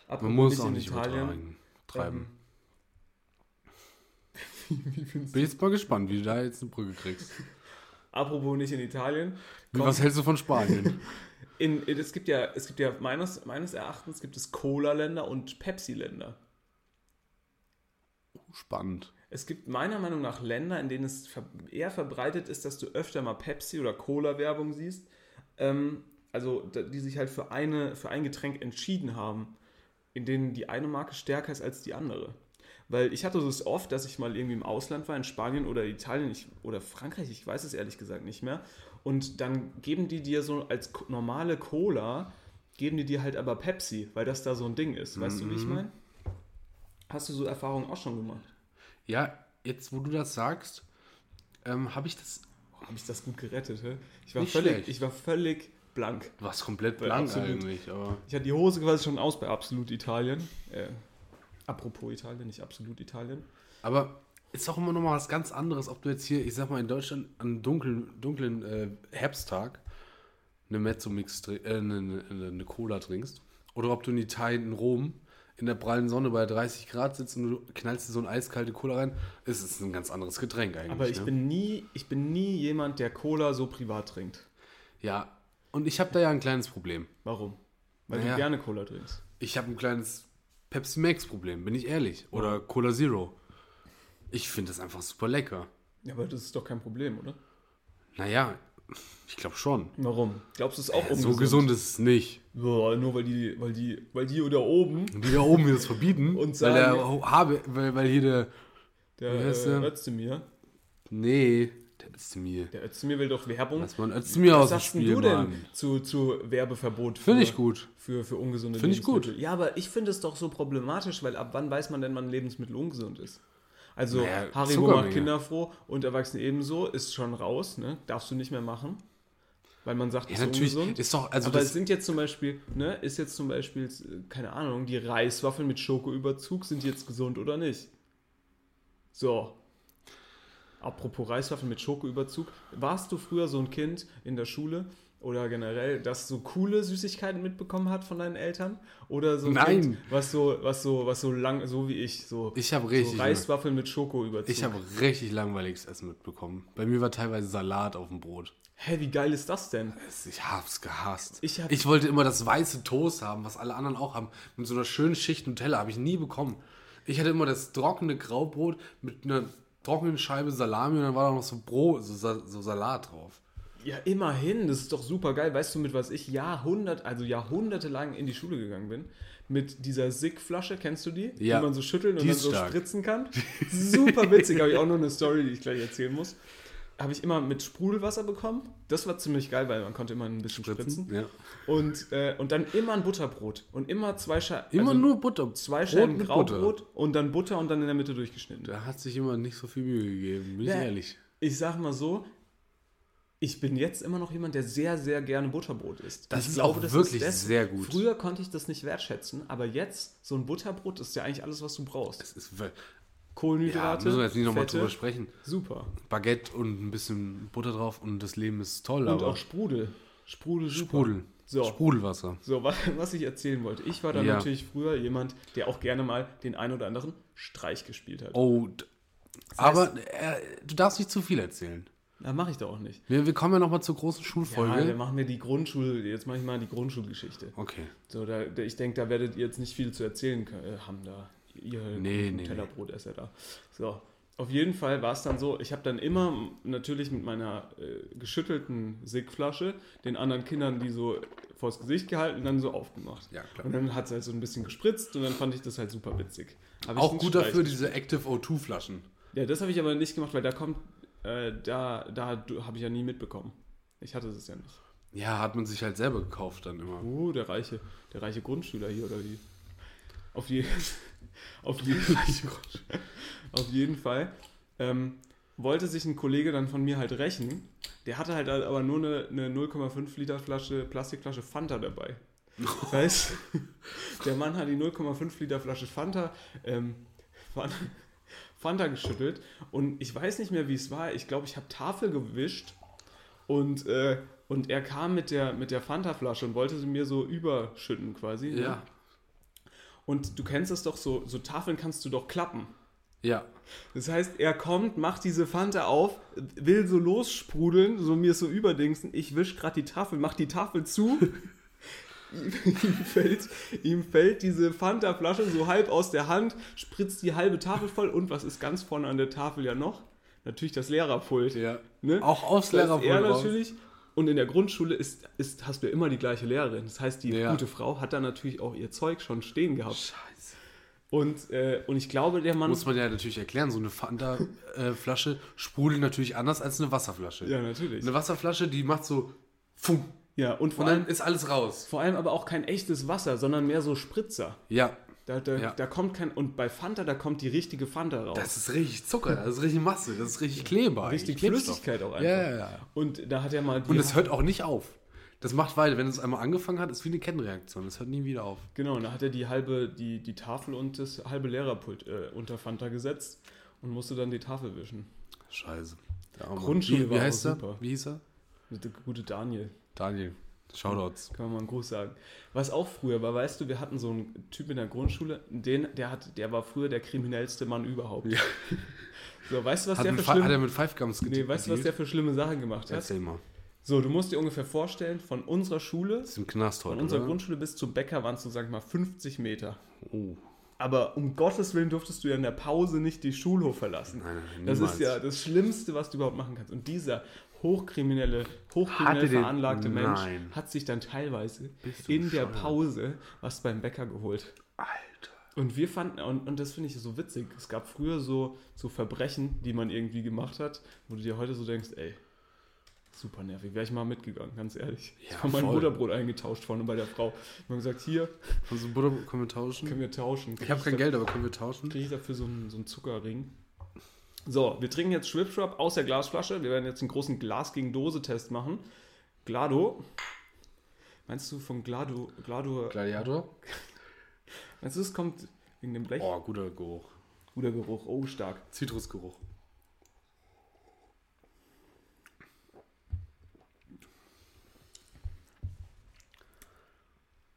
Man Apropos muss auch in nicht übertragen, treiben. Ähm, wie findest Bin du? jetzt mal gespannt, wie du da jetzt eine Brücke kriegst. Apropos nicht in Italien. Wie, Komm, was hältst du von Spanien? in, in, es gibt ja, es gibt ja meines, meines Erachtens gibt es Cola-Länder und Pepsi-Länder. Spannend. Es gibt meiner Meinung nach Länder, in denen es eher verbreitet ist, dass du öfter mal Pepsi oder Cola-Werbung siehst. Ähm, also, die sich halt für, eine, für ein Getränk entschieden haben, in denen die eine Marke stärker ist als die andere. Weil ich hatte es oft, dass ich mal irgendwie im Ausland war, in Spanien oder Italien ich, oder Frankreich, ich weiß es ehrlich gesagt nicht mehr. Und dann geben die dir so als normale Cola, geben die dir halt aber Pepsi, weil das da so ein Ding ist. Weißt du, wie ich meine? Hast du so Erfahrungen auch schon gemacht? Ja, jetzt wo du das sagst, ähm, habe ich das. Habe ich das gut gerettet, hä? Ich war, Nicht völlig, schlecht. ich war völlig blank. Du warst komplett blank Absolut. eigentlich, aber. Ich hatte die Hose quasi schon aus bei Absolut Italien. Äh, apropos Italien, nicht Absolut Italien. Aber ist auch immer noch mal was ganz anderes, ob du jetzt hier, ich sag mal, in Deutschland an einem dunklen, dunklen äh, Herbsttag eine Mezzo-Mix, äh, eine, eine, eine Cola trinkst. Oder ob du in Italien, in Rom, in der prallen Sonne bei 30 Grad sitzt und du knallst dir so eine eiskalte Cola rein. Es ist ein ganz anderes Getränk eigentlich. Aber ich ne? bin nie, ich bin nie jemand, der Cola so privat trinkt. Ja, und ich habe da ja ein kleines Problem. Warum? Weil Naja. du gerne Cola trinkst. Ich habe ein kleines Pepsi Max Problem, bin ich ehrlich. Oder Cola Zero. Ich finde das einfach super lecker. Ja, aber das ist doch kein Problem, oder? Naja, ich glaube schon. Warum? Glaubst du es auch So gesund ist es nicht. Boah, nur weil die, weil die, weil die da oben, Und die da oben mir das verbieten. Und weil, der, sagen- habe, weil, weil hier der. der äh, der? Özdemir, Nee, der Özdemir. der Özdemir will doch Werbung. Lass mal ein Özdemir aus Was dem Spiel, du denn Mann. zu, zu Werbeverbot? für- Finde ich gut. Für, für ungesunde Finde ich gut. Ja, aber ich finde es doch so problematisch, weil ab wann weiß man denn, wann Lebensmittel ungesund ist? Also Naja, Haribo macht kinderfroh und Erwachsene ebenso, ist schon raus, ne? Darfst du nicht mehr machen. Weil man sagt, Ja, ist natürlich. ungesund. Ist doch, also aber das, es sind jetzt zum Beispiel, ne, ist jetzt zum Beispiel, keine Ahnung, die Reiswaffeln mit Schokoüberzug sind jetzt gesund oder nicht? So. Apropos Reiswaffeln mit Schokoüberzug. Warst du früher so ein Kind in der Schule oder generell, das so coole Süßigkeiten mitbekommen hat von deinen Eltern? Oder so ein Nein. Kind, was so, was so, was so lang, so wie ich, so, ich habe richtig, so Reiswaffeln mit Schokoüberzug. ich habe richtig langweiliges Essen mitbekommen. Bei mir war teilweise Salat auf dem Brot. Hä, wie geil ist das denn? Ich hab's gehasst. Ich hab- ich wollte immer das weiße Toast haben, was alle anderen auch haben. Mit so einer schönen Schicht Nutella habe ich nie bekommen. Ich hatte immer das trockene Graubrot mit einer trockenen Scheibe Salami und dann war da noch so Brot, so, so Salat drauf. Ja, immerhin, das ist doch super geil. Weißt du, mit was ich Jahrhundert, also jahrhundertelang in die Schule gegangen bin? Mit dieser Sick-Flasche, kennst du die? Ja. Die man so schütteln und dann so stark. spritzen kann. Super witzig, habe ich auch noch eine Story, die ich gleich erzählen muss. Habe ich immer mit Sprudelwasser bekommen. Das war ziemlich geil, weil man konnte immer ein bisschen spritzen. Ja. Und, äh, und dann immer ein Butterbrot. Und immer zwei Scheiben. Immer nur Butter. zwei Scheiben Graubrot und dann Butter und dann in der Mitte durchgeschnitten. Da hat sich immer nicht so viel Mühe gegeben, bin Ja. ich ehrlich. ich sag mal so, Ich bin jetzt immer noch jemand, der sehr, sehr gerne Butterbrot isst. Das ich ist auch wirklich sehr gut. Früher konnte ich das nicht wertschätzen, aber jetzt, so ein Butterbrot ist ja eigentlich alles, was du brauchst. Das ist, ja, Kohlenhydrate, müssen wir jetzt nicht nochmal drüber sprechen. Super. Baguette und ein bisschen Butter drauf und das Leben ist toll, Und auch Sprudel. Sprudel, super. Sprudel. So. Sprudelwasser. So, was, was ich erzählen wollte. Ich war dann Ja. natürlich früher jemand, der auch gerne mal den ein oder anderen Streich gespielt hat. Oh, d- aber äh, du darfst nicht zu viel erzählen. Na, mache ich doch auch nicht. Wir, wir kommen ja nochmal zur großen Ja, Schulfolge. wir machen wir die Grundschule, jetzt mache ich mal die Grundschulgeschichte. okay. So, da, da, ich denke, da werdet ihr jetzt nicht viel zu erzählen können, äh, haben da. Ihr Nee, nee, Tellerbrot ist ja da. So, auf jeden Fall war es dann so, ich habe dann immer natürlich mit meiner äh, geschüttelten Sigflasche den anderen Kindern die so vors Gesicht gehalten und dann so aufgemacht. Ja, klar. Und dann hat es halt so ein bisschen gespritzt und dann fand ich das halt super witzig. Hab Auch gut Streich dafür, diese Active O2-Flaschen. Ja, das habe ich aber nicht gemacht, weil da kommt, äh, da, da habe ich ja nie mitbekommen. Ich hatte es ja nicht. Ja, hat man sich halt selber gekauft dann immer. Uh, der reiche, der reiche Grundschüler hier oder wie? Auf, je auf, jeden, auf jeden Fall ähm, wollte sich ein Kollege dann von mir halt rächen. Der hatte halt aber nur eine, eine 0,5 Liter Flasche, Plastikflasche Fanta dabei. Das heißt, der Mann hat die 0,5 Liter Flasche Fanta, ähm, Fan- Fanta geschüttelt und ich weiß nicht mehr, wie es war. Ich glaube, ich habe Tafel gewischt und, äh, und er kam mit der, mit der Fanta-Flasche und wollte sie mir so überschütten quasi. ne? Und du kennst es doch, so, so Tafeln kannst du doch klappen. Ja. Das heißt, er kommt, macht diese Fanta auf, will so lossprudeln, so mir so überdingsen. Ich wisch gerade die Tafel, mach die Tafel zu. ihm, fällt, ihm fällt diese Fanta-Flasche so halb aus der Hand, spritzt die halbe Tafel voll. Und was ist ganz vorne an der Tafel ja noch? Natürlich das Lehrerpult. Ja. Ne? Auch aufs Das Lehrerpult Er natürlich. Und in der Grundschule ist, ist, hast du ja immer die gleiche Lehrerin. Das heißt, die Ja. gute Frau hat da natürlich auch ihr Zeug schon stehen gehabt. Scheiße. Und, äh, und ich glaube, der Mann. Muss man ja natürlich erklären, so eine Fanta-Flasche sprudelt natürlich anders als eine Wasserflasche. ja, natürlich. Eine Wasserflasche, die macht so Fum. Ja, und vor Und dann allem, ist alles raus. vor allem aber auch kein echtes Wasser, sondern mehr so Spritzer. Ja. Da, da, Ja. da kommt kein. Und bei Fanta, da kommt die richtige Fanta raus. Das ist richtig Zucker, das ist richtig Masse, das ist richtig kleber. richtig. Flüssigkeit auch einfach. Ja, ja, ja. Und da hat er mal. Und es hört auch nicht auf. Das macht weiter. Wenn es einmal angefangen hat, ist wie eine Kettenreaktion. Das hört nie wieder auf. Genau, und da hat er die halbe, die, die Tafel und das halbe Lehrerpult äh, unter Fanta gesetzt und musste dann die Tafel wischen. Scheiße. Grundschule wie, war wie heißt er? super. Wie hieß er? Der gute Daniel. Daniel. Shoutouts. Kann man mal einen Gruß sagen. Was auch früher war, weißt du, wir hatten so einen Typ in der Grundschule, den, der, hat, der war früher der kriminellste Mann überhaupt. Ja. So, weißt du, was Hat, der für Fi- hat er schlimme, mit Five Gums nee, weißt du, was der für schlimme Sachen gemacht hat? Erzähl mal. So, du musst dir ungefähr vorstellen, von unserer Schule, Das ist im Knast heute, von unserer oder? Grundschule bis zum Bäcker waren es so, sag ich mal, 50 Meter. Oh. Aber um Gottes Willen durftest du ja in der Pause nicht die Schulhof verlassen. Nein, nein, das ist ja das Schlimmste, was du überhaupt machen kannst. Und dieser hochkriminelle, hochkriminell Hatte den- veranlagte Mensch Nein. hat sich dann teilweise in der? Pause was beim Bäcker geholt. Alter. Und wir fanden, und, und das finde ich so witzig, es gab früher so, so Verbrechen, die man irgendwie gemacht hat, wo du dir heute so denkst, ey, super nervig, wäre ich mal mitgegangen, ganz ehrlich. Ja, ich habe mein. Butterbrot eingetauscht vorne bei der Frau. Ich habe gesagt, hier, Also Butter können wir tauschen? können wir tauschen. ich habe kein Geld, aber können wir tauschen? Kriege ich dafür so einen, so einen Zuckerring. So, wir trinken jetzt Schwipschwap aus der Glasflasche. Wir werden jetzt einen großen Glas gegen Dose-Test machen. Glado. Meinst du von Glado, Glado, Gladiator? meinst du, es kommt wegen dem Blech? Oh, guter Geruch. Guter Geruch, oh, stark. Zitrusgeruch.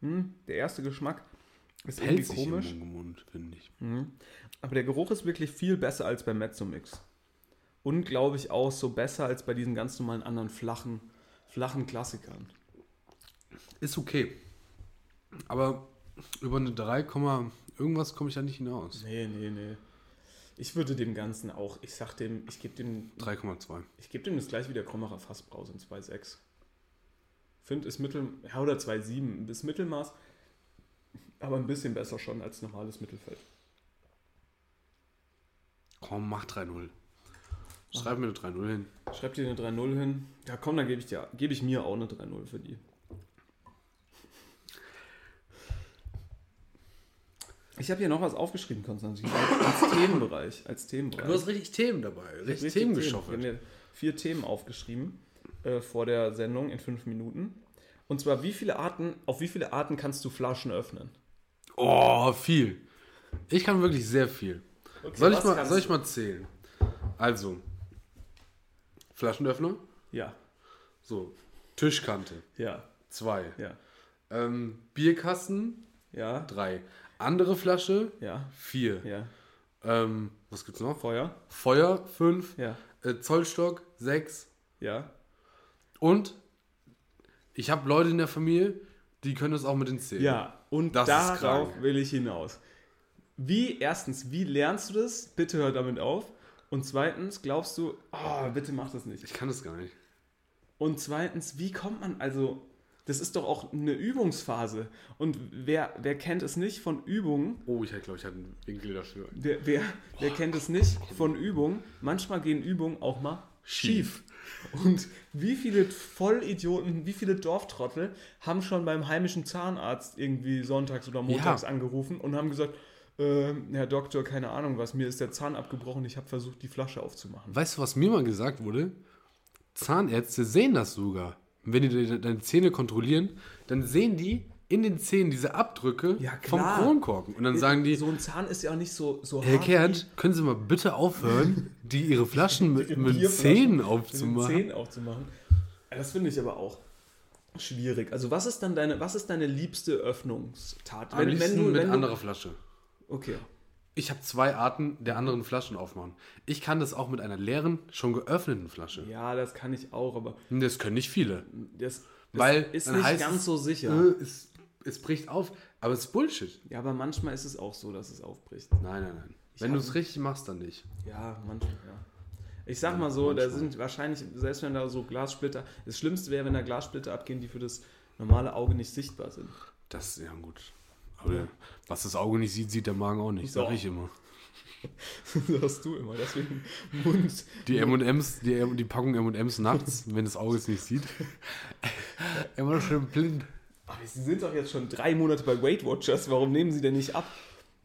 Hm, der erste Geschmack ist irgendwie Pelzig komisch. Mund, finde ich. Mhm. Aber der Geruch ist wirklich viel besser als beim Mezzomix. Und glaube ich auch so besser als bei diesen ganz normalen anderen flachen, flachen Klassikern. Ist okay. Aber über eine 3, Komma irgendwas komme ich da nicht hinaus. Nee, nee, nee. Ich würde dem Ganzen auch, ich sag dem, ich gebe dem, 3,2. ich gebe dem das gleich wie der Krommacher Fassbrause in 2,6. Find ist Mittel, ja, oder 2,7, bis Mittelmaß, aber ein bisschen besser schon als normales Mittelfeld. Komm, mach 3-0. Schreib mir eine 3-0 hin. Schreib dir eine 3-0 hin. Ja, komm, dann gebe ich, dir- gebe ich mir auch eine 3-0 für die. Ich habe hier noch was aufgeschrieben, Konstantin, als Themenbereich. Als Themenbereich. richtig Themen dabei. Richtig, Richtig Themen geschaufelt. Wir haben hier vier Themen aufgeschrieben. äh, vor der Sendung in fünf Minuten. Und zwar, wie viele Arten, auf wie viele Arten kannst du Flaschen öffnen? Oh, viel. Ich kann wirklich sehr viel. Okay, Soll ich, mal, soll ich mal zählen? Also, Flaschenöffner, Ja, so, Tischkante, ja, zwei. ja, Ähm, Bierkasten, ja, drei. Andere Flasche, ja, vier. ja. Ähm, was gibt's noch? Feuer? Feuer, fünf. Ja, Äh, Zollstock, sechs. ja. Und ich habe Leute in der Familie, die können das auch mit den Zähnen. Ja, und Das darauf will ich hinaus. Wie, erstens, wie lernst du das? Bitte hör damit auf. Und zweitens, glaubst du, oh, bitte mach das nicht. Ich kann das gar nicht. Und zweitens, wie kommt man, also, das ist doch auch eine Übungsphase. Und wer, wer kennt es nicht von Übungen? Oh, ich glaube, ich hatte einen Winkel dafür. Wer, wer, wer kennt es nicht von Übungen? Manchmal gehen Übungen auch mal schief. Und wie viele Vollidioten, wie viele Dorftrottel haben schon beim heimischen Zahnarzt irgendwie sonntags oder montags Ja. angerufen und haben gesagt, äh, Herr Doktor, keine Ahnung was, mir ist der Zahn abgebrochen, ich habe versucht, die Flasche aufzumachen. Weißt du, was mir mal gesagt wurde? Zahnärzte sehen das sogar. Wenn die de- deine Zähne kontrollieren, dann sehen die in den Zähnen diese Abdrücke Ja, vom. Kronkorken. Und dann sagen die, so ein Zahn ist ja auch nicht so, so Herr hart Kehrt, können Sie mal bitte aufhören, die Ihre Flaschen mit, wie mit Zähnen mit aufzumachen? Zähnen aufzumachen. Das finde ich aber auch schwierig. Also was ist dann deine, was ist deine liebste Öffnungstat? Am liebsten mit du- anderer Flasche. Okay. Ich habe zwei Arten der anderen Flaschen aufmachen. Ich kann das auch mit einer leeren, schon geöffneten Flasche. Ja, das kann ich auch, aber Das können nicht viele. das, das Weil ist nicht ganz so sicher. Äh, es, bricht auf. Aber es ist Bullshit. Ja, aber manchmal ist es auch so, dass es aufbricht. Nein, nein, nein. Wenn du es richtig machst, dann nicht. Ja, manchmal, ja. Ich sag mal so, da sind wahrscheinlich, selbst wenn da so Glassplitter, das Schlimmste wäre, wenn da Glassplitter abgehen, die für das normale Auge nicht sichtbar sind. Das ist ja gut. Aber was das Auge nicht sieht, sieht der Magen auch nicht, sag So. ich immer. das hast du immer, deswegen Mund. Die M&M's, die, M- die Packung M&M's nachts, wenn das Auge es nicht sieht. immer schön blind. Aber Sie sind doch jetzt schon drei Monate bei Weight Watchers, warum nehmen Sie denn nicht ab?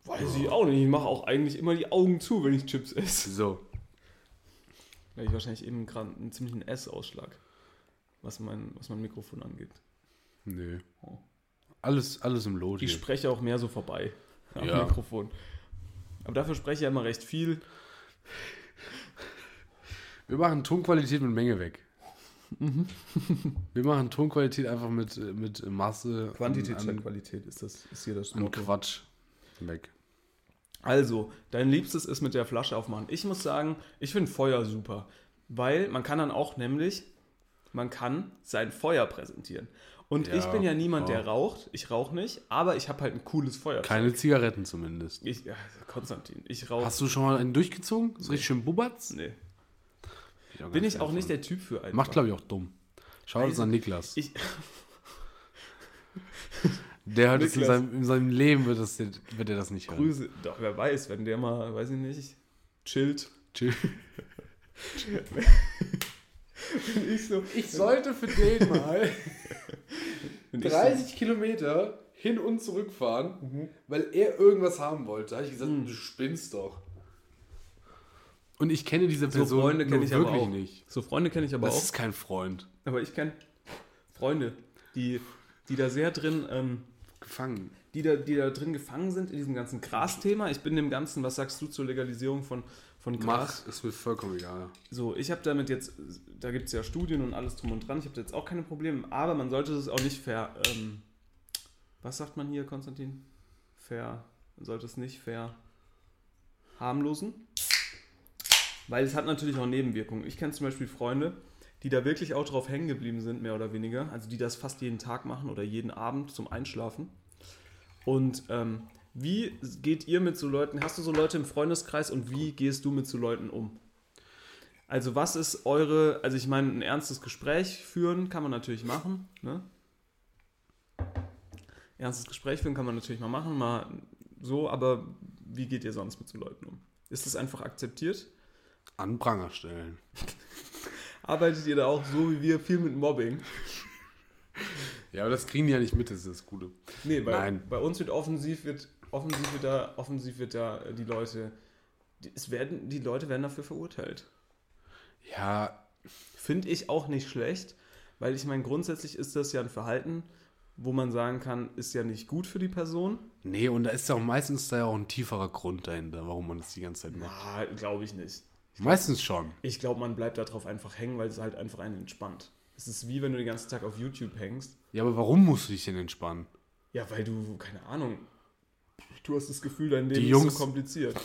Weiß ich auch nicht, ich mache auch eigentlich immer die Augen zu, wenn ich Chips esse. So. Da ich wahrscheinlich eben gerade einen ziemlichen S-Ausschlag, was mein, was mein Mikrofon angeht. Nö. Oh. Alles, alles im Lot Ich spreche auch mehr so vorbei am Ja. Mikrofon. Aber dafür spreche ich ja immer recht viel. Wir machen Tonqualität mit Menge weg. Wir machen Tonqualität einfach mit, mit Masse Quantität an, statt Qualität ist das ist hier das Motto. Quatsch weg. Also, dein Liebstes ist mit der Flasche aufmachen. Ich muss sagen, ich finde Feuer super. Weil man kann dann auch nämlich, man kann sein Feuer präsentieren. Und Ja, ich bin ja niemand, der ja. raucht. Ich rauche nicht, aber ich habe halt ein cooles Feuer. Keine Zigaretten zumindest. Ich, ja, Konstantin, ich rauche. Hast du schon mal einen durchgezogen? So richtig schön Bubatz? Nee. Ich Bin ich auch nicht der Typ für einfach. Macht, glaube ich, auch dumm. Schau das Also, an Niklas. Ich, Der hat es in seinem, in seinem Leben, wird, das, wird er das nicht hören. Grüße. Doch, wer weiß, wenn der mal, weiß ich nicht, chillt. Chill. Ich so, Ich sollte für den mal wenn ich 30 Kilometer hin und zurück fahren, weil er irgendwas haben wollte. Da habe ich gesagt, du spinnst doch. Und ich kenne diese so, so Person Freunde kenne ich aber wirklich auch. nicht. So Freunde kenne ich aber Das auch. ist kein Freund. Aber ich kenne Freunde, die, die da sehr drin, ähm, Gefangen. die, da, die da drin gefangen sind in diesem ganzen Gras-Thema. Ich bin dem Ganzen, was sagst du zur Legalisierung von, von Gras? Mach, ist mir vollkommen egal. So, ich habe damit jetzt, da gibt es ja Studien und alles drum und dran, ich habe jetzt auch keine Probleme, aber man sollte es auch nicht ver, ähm, was sagt man hier, Konstantin? Ver, man sollte es nicht ver harmlosen, weil es hat natürlich auch Nebenwirkungen. Ich kenne zum Beispiel Freunde, die da wirklich auch drauf hängen geblieben sind, mehr oder weniger, also die das fast jeden Tag machen oder jeden Abend zum Einschlafen. Und ähm, wie geht ihr mit so Leuten, hast du so Leute im Freundeskreis und wie gehst du mit so Leuten um? Also was ist eure, also ich meine, ein ernstes Gespräch führen kann man natürlich machen, ne? Ernstes Gespräch führen kann man natürlich mal machen, mal so, aber wie geht ihr sonst mit so Leuten um? Ist das einfach akzeptiert? An Pranger stellen. Arbeitet ihr da auch so wie wir viel mit Mobbing? Ja, aber das kriegen die ja nicht mit, das ist das Gute. Nee, bei, Nein. bei uns wird offensiv wird offensiv wird da offensiv wird da äh, die Leute die, es werden die Leute werden dafür verurteilt. Ja, Finde ich auch nicht schlecht, weil ich meine, grundsätzlich ist das ja ein Verhalten, wo man sagen kann, ist ja nicht gut für die Person. Nee, und da ist ja auch meistens da ja auch ein tieferer Grund dahinter, warum man das die ganze Zeit macht. Ah, glaube ich nicht. Meistens schon. Ich glaube, man bleibt darauf einfach hängen, weil es halt einfach einen entspannt. Es ist wie wenn du den ganzen Tag auf YouTube hängst. Ja, aber warum musst du dich denn entspannen? Ja, weil du, keine Ahnung, du hast das Gefühl, dein Leben Die ist Jungs- so kompliziert.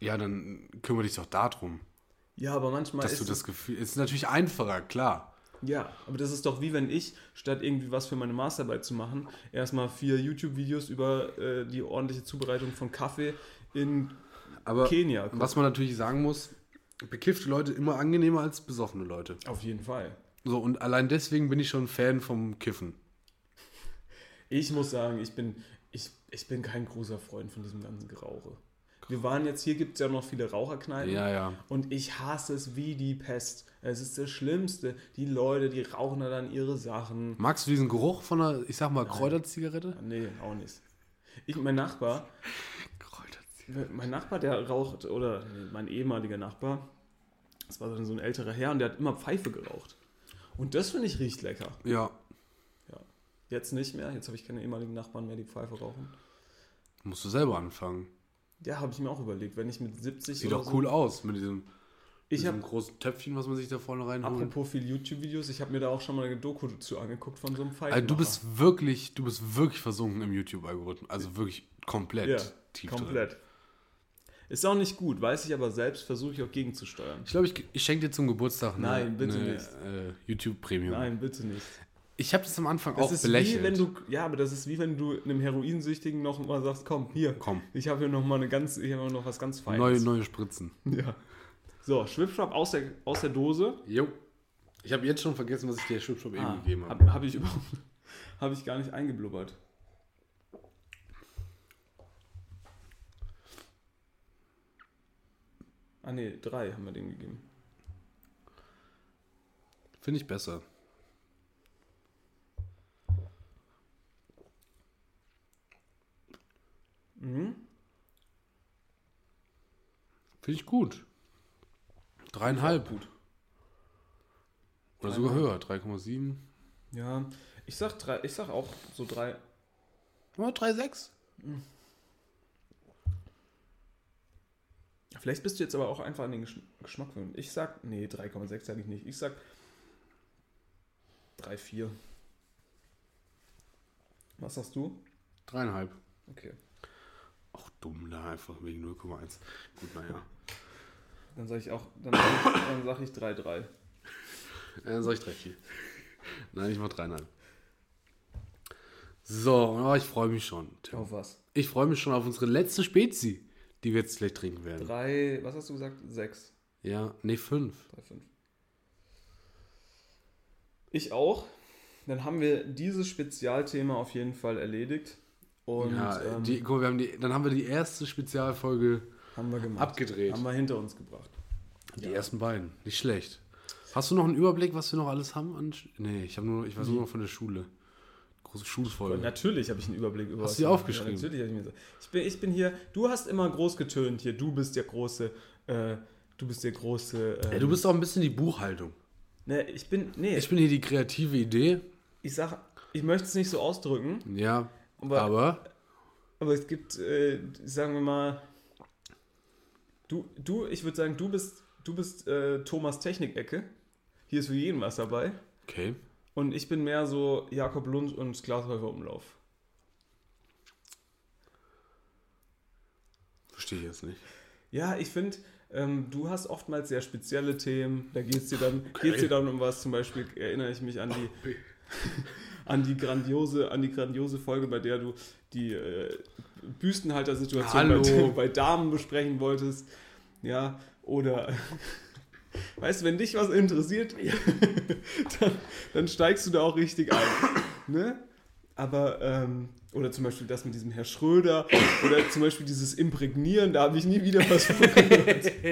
Ja, dann kümmere dich doch darum, Ja, aber manchmal dass ist du es- das Gefühl. Es ist natürlich einfacher, klar. Ja, aber das ist doch wie wenn ich, statt irgendwie was für meine Masterarbeit zu machen, erstmal vier YouTube-Videos über äh, die ordentliche Zubereitung von Kaffee in Aber Kenia was man natürlich sagen muss, bekiffte Leute immer angenehmer als besoffene Leute. Auf jeden Fall. So, und allein deswegen bin ich schon Fan vom Kiffen. Ich muss sagen, ich bin, ich, ich bin kein großer Freund von diesem ganzen Gerauche. Wir waren jetzt, hier gibt es ja noch viele Raucherkneipen. Ja, ja. Und ich hasse es wie die Pest. Es ist das Schlimmste. Die Leute, die rauchen da dann ihre Sachen. Magst du diesen Geruch von einer, ich sag mal, Kräuterzigarette? Nee, auch nicht. Ich, mein Nachbar. Mein Nachbar, der raucht, oder mein ehemaliger Nachbar, das war so ein älterer Herr und der hat immer Pfeife geraucht. Und das finde ich riecht lecker. Ja. Jetzt nicht mehr, jetzt habe ich keine ehemaligen Nachbarn mehr, die Pfeife rauchen. Musst du selber anfangen. Ja, habe ich mir auch überlegt, wenn ich mit 70 Sieht doch so, cool aus mit diesem, Ich diesem habe großen Töpfchen, was man sich da vorne reinholt. apropos viel YouTube-Videos, ich habe mir da auch schon mal eine Doku zu angeguckt von so einem Pfeifen. Also du bist wirklich, du bist wirklich versunken im YouTube-Algorithmus. Also wirklich komplett ja, tief drin. komplett. Ist auch nicht gut, weiß ich aber selbst, versuche ich auch gegenzusteuern. Ich glaube, ich, ich schenke dir zum Geburtstag eine, Nein, bitte eine, nicht. Äh, YouTube Premium. Nein, bitte nicht. Ich habe das am Anfang Das auch ist belächelt. wie wenn du, ja, aber das ist wie wenn du einem Heroinsüchtigen noch mal sagst, komm, hier, Komm, ich habe hier noch mal eine ganz, ich habe noch was ganz Feines. neue, neue Spritzen. Ja. So, Schwipschwap aus der, aus der Dose. Jo. Ich habe jetzt schon vergessen, was ich dir eben Ah, gegeben habe. habe hab ich überhaupt, habe ich gar nicht eingeblubbert. Ah ne, drei haben wir dem gegeben. Finde ich besser. Mhm. Finde ich gut. Dreieinhalb. Gut. Oder sogar höher. 3,7. Ja, ich sag drei, ich sag auch so drei. Ja, 3,6. Vielleicht bist du jetzt aber auch einfach an den Gesch Geschmack gewöhnt. Ich sag, nee, 3,6 sage ich nicht. Ich sag 3, 4. Was sagst du? Dreieinhalb. Okay. Auch dumm da einfach wegen 0,1. Gut, naja. Dann sage ich auch, dann sag ich, dann sag ich 3, 3. Äh, Dann sag ich 3, 4. Nein, ich mach dreieinhalb. So, oh, ich freue mich schon. Tim. Auf was? Ich freue mich schon auf unsere letzte Spezi, die wir jetzt gleich trinken werden. 3, was hast du gesagt? 6. Ja, nee, 5. 3, 5. Ich auch. Dann haben wir dieses Spezialthema auf jeden Fall erledigt. Und Ja, ähm, die, guck wir haben die, dann haben wir die erste Spezialfolge, haben wir gemacht. abgedreht. Haben wir hinter uns gebracht. die ersten beiden. Nicht schlecht. Hast du noch einen Überblick, was wir noch alles haben? Nee, ich, hab nur, ich weiß nur noch von der Schule. Große Schulfolge. Natürlich habe ich einen Überblick über Hast was du die aufgeschrieben? Ja, natürlich habe ich mir so. Ich bin, ich bin hier, du hast immer groß getönt hier, du bist der große, äh, du bist der große. Ähm, Ja, du bist auch ein bisschen die Buchhaltung. Ne, ich bin, nee, Ich bin hier die kreative Idee. ich sag, ich möchte es nicht so ausdrücken, Ja, aber, aber aber es gibt, äh, sagen wir mal, du, du, ich würde sagen, du bist, du bist äh, Thomas Technik-Ecke. Hier ist für jeden was dabei. okay. Und ich bin mehr so Jakob Lund und Glashäufer Umlauf. Verstehe ich jetzt nicht. Ja, ich finde, ähm, du hast oftmals sehr spezielle Themen. Da geht es dir, dann Okay. geht's dir dann um was. Zum Beispiel erinnere ich mich an die, an die, grandiose, an die grandiose Folge, bei der du die äh, Büstenhalter-Situation bei, bei Damen besprechen wolltest. Ja, oder. Weißt du, wenn dich was interessiert, dann, dann steigst du da auch richtig ein. Ne? Aber, ähm, oder zum Beispiel das mit diesem Herr Schröder, oder zum Beispiel dieses Imprägnieren, da habe ich nie wieder was von gehört.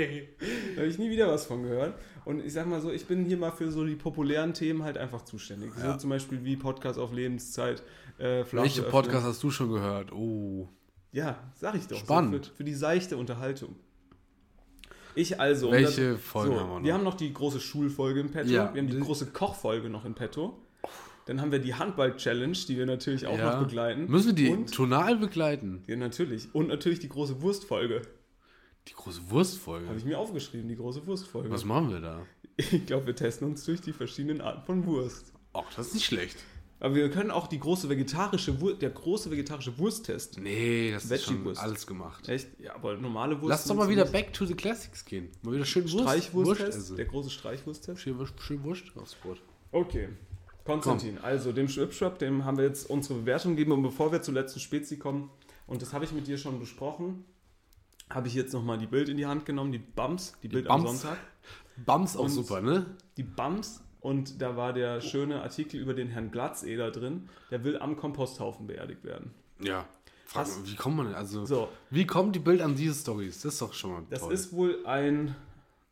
Da habe ich nie wieder was von gehört. Und ich sag mal so, ich bin hier mal für so die populären Themen halt einfach zuständig. So Ja. zum Beispiel wie Podcast auf Lebenszeit. Äh, Welche. Podcast hast du schon gehört? Oh. Ja, sag ich doch. Spannend. So für, für die seichte Unterhaltung. Ich also. Welche das- Folgen so, haben wir noch? Wir haben noch die große Schulfolge in petto. Ja. Wir haben die große Kochfolge noch in petto. Dann haben wir die Handball-Challenge, die wir natürlich auch Ja. noch begleiten. Müssen wir die Und, tonal begleiten? ja, natürlich. Und natürlich die große Wurstfolge. Die große Wurstfolge. Habe ich mir aufgeschrieben, die große Wurstfolge. Was machen wir da? Ich glaube, wir testen uns durch die verschiedenen Arten von Wurst. Ach, das ist nicht schlecht. Aber wir können auch die große vegetarische Wurst, der große vegetarische Wursttest. Nee, das ist schon alles gemacht. Echt? Ja, aber normale Wurst. Lass doch mal wieder back to the classics gehen. Mal wieder schön. Wurst, Wurst Streichwursttest. Der große Streichwursttest. Schön, Wurst- schön Wurst aufs Brot. Okay. Konstantin, also dem Schwipschwap, dem haben wir jetzt unsere Bewertung gegeben und bevor wir zur letzten Spezi kommen, und das habe ich mit dir schon besprochen, habe ich jetzt nochmal die Bild in die Hand genommen, die Bums, die, Bild am Bums. Sonntag. Bums auch Und- super, ne? Die Bums und da war der schöne Artikel über den Herrn Glatzeder drin, der will am Komposthaufen beerdigt werden. Ja. Frag wie kommt man denn? Also, So, wie kommt die Bild an diese Stories? Das ist doch schon mal das toll. ist wohl ein,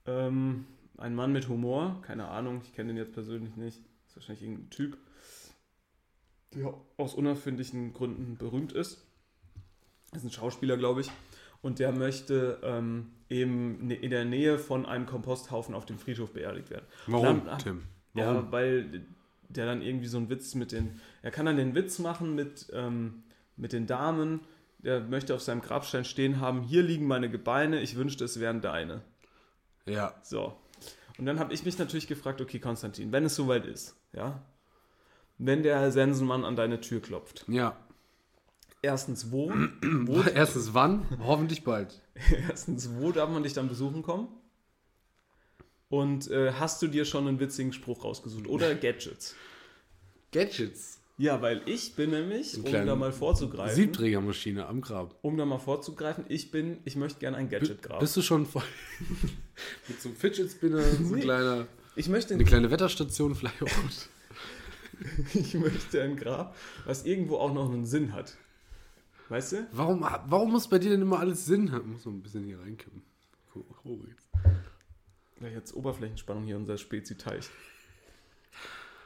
ähm, ein Mann mit Humor, keine Ahnung, ich kenne den jetzt persönlich nicht, ist wahrscheinlich irgendein Typ, der aus unerfindlichen Gründen berühmt ist. ist ein Schauspieler, glaube ich. Und der möchte ähm, eben ne- in der Nähe von einem Komposthaufen auf dem Friedhof beerdigt werden. Warum, Dann- Tim? Ja, weil der dann irgendwie so einen Witz mit den. Er kann dann den Witz machen mit, ähm, mit den Damen. Der möchte auf seinem Grabstein stehen haben: Hier liegen meine Gebeine, ich wünschte, es wären deine. Ja. So. Und dann habe ich mich natürlich gefragt: Okay, Konstantin, wenn es soweit ist, ja. Wenn der Herr Sensenmann an deine Tür klopft. Ja. Erstens, wo? wo Erstens wann? Hoffentlich bald. erstens, wo darf man dich dann besuchen kommen? Und äh, hast du dir schon einen witzigen Spruch rausgesucht? Oder Gadgets? Gadgets. Ja, weil ich bin nämlich, um da mal vorzugreifen, Siebträgermaschine am Grab. um da mal vorzugreifen, ich bin, ich möchte gerne ein Gadget graben. Bist du schon voll mit so einem Fidget Spinner, so ein kleiner, Ich möchte, eine kleine Wetterstation auch. ich möchte ein Grab, was irgendwo auch noch einen Sinn hat. Weißt du? Warum, warum muss bei dir denn immer alles Sinn haben? Muss man ein bisschen hier reinkippen. Oh, oh, jetzt. Weil jetzt Oberflächenspannung hier unser Spezi-Teich.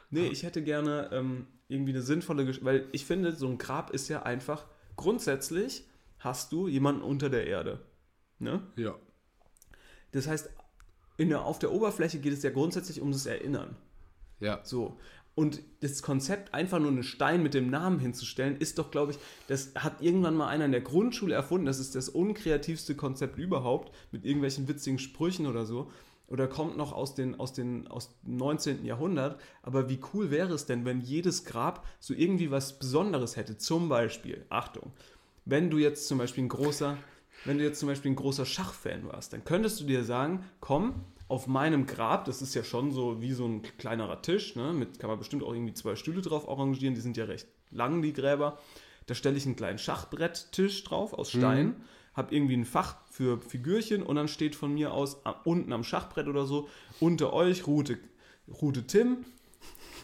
Nee, ich hätte gerne ähm, irgendwie eine sinnvolle Geschichte, weil ich finde, so ein Grab ist ja einfach, grundsätzlich hast du jemanden unter der Erde. Ne? Ja. Das heißt, in der, auf der Oberfläche geht es ja grundsätzlich um das Erinnern. Ja. So. Und das Konzept, einfach nur einen Stein mit dem Namen hinzustellen, ist doch, glaube ich, das hat irgendwann mal einer in der Grundschule erfunden. Das ist das unkreativste Konzept überhaupt, mit irgendwelchen witzigen Sprüchen oder so. Oder kommt noch aus, den, aus, den, aus dem 19. Jahrhundert. Aber wie cool wäre es denn, wenn jedes Grab so irgendwie was Besonderes hätte? Zum Beispiel, Achtung, wenn du jetzt zum Beispiel ein großer, wenn du jetzt zum Beispiel ein großer Schachfan warst, dann könntest du dir sagen, komm, auf meinem Grab, das ist ja schon so wie so ein kleinerer Tisch, ne, mit kann man bestimmt auch irgendwie zwei Stühle drauf arrangieren, die sind ja recht lang, die Gräber. Da stelle ich einen kleinen Schachbretttisch drauf aus Stein, habe irgendwie ein Fach für Figürchen und dann steht von mir aus a- unten am Schachbrett oder so, unter euch Rute, Rute Tim,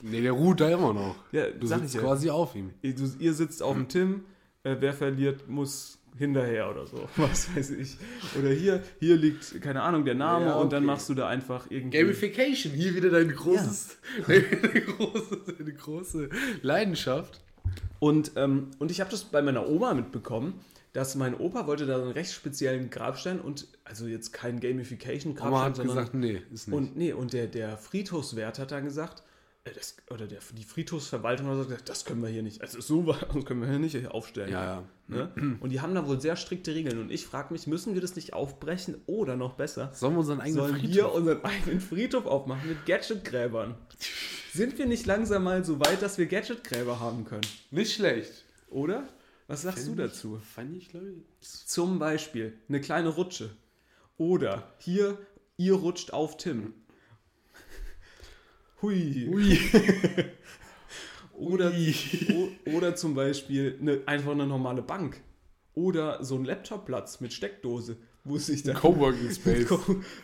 Nee, der ruht da immer noch. Ja, du sitzt ja. quasi auf ihm. ihr, du, ihr sitzt auf dem Tim, äh, wer verliert, muss hinterher oder so, was weiß ich. Oder hier, hier liegt, keine Ahnung, der Name Ja, und dann okay. machst du da einfach irgendwie... Gamification, hier wieder dein großes, deine, große, deine große Leidenschaft. Und, ähm, und ich habe das bei meiner Oma mitbekommen, dass mein Opa wollte da so einen recht speziellen Grabstein und, also jetzt kein Gamification-Grabstein, Mama hat sondern... gesagt, nee, ist nicht. Und nee, und der, der Friedhofswert hat dann gesagt, äh, das, oder der, die Friedhofsverwaltung hat gesagt, das können wir hier nicht, also so was können wir hier nicht aufstellen. ja, ja. Ne? Und die haben da wohl sehr strikte Regeln. Und ich frage mich, müssen wir das nicht aufbrechen oder noch besser? Sollen wir unseren eigenen Sollen wir Friedhof? unseren eigenen Friedhof aufmachen mit Gadgetgräbern? Sind wir nicht langsam mal so weit, dass wir Gadgetgräber haben können? Nicht schlecht. Oder? Was sagst du dazu? Fand ich, glaube ich. Zum Beispiel eine kleine Rutsche. Oder hier, ihr rutscht auf Tim. Hui. Ui. Oder, oder zum Beispiel eine, einfach eine normale Bank. Oder so ein Laptopplatz mit Steckdose, wo sich dann. Coworking Space. Co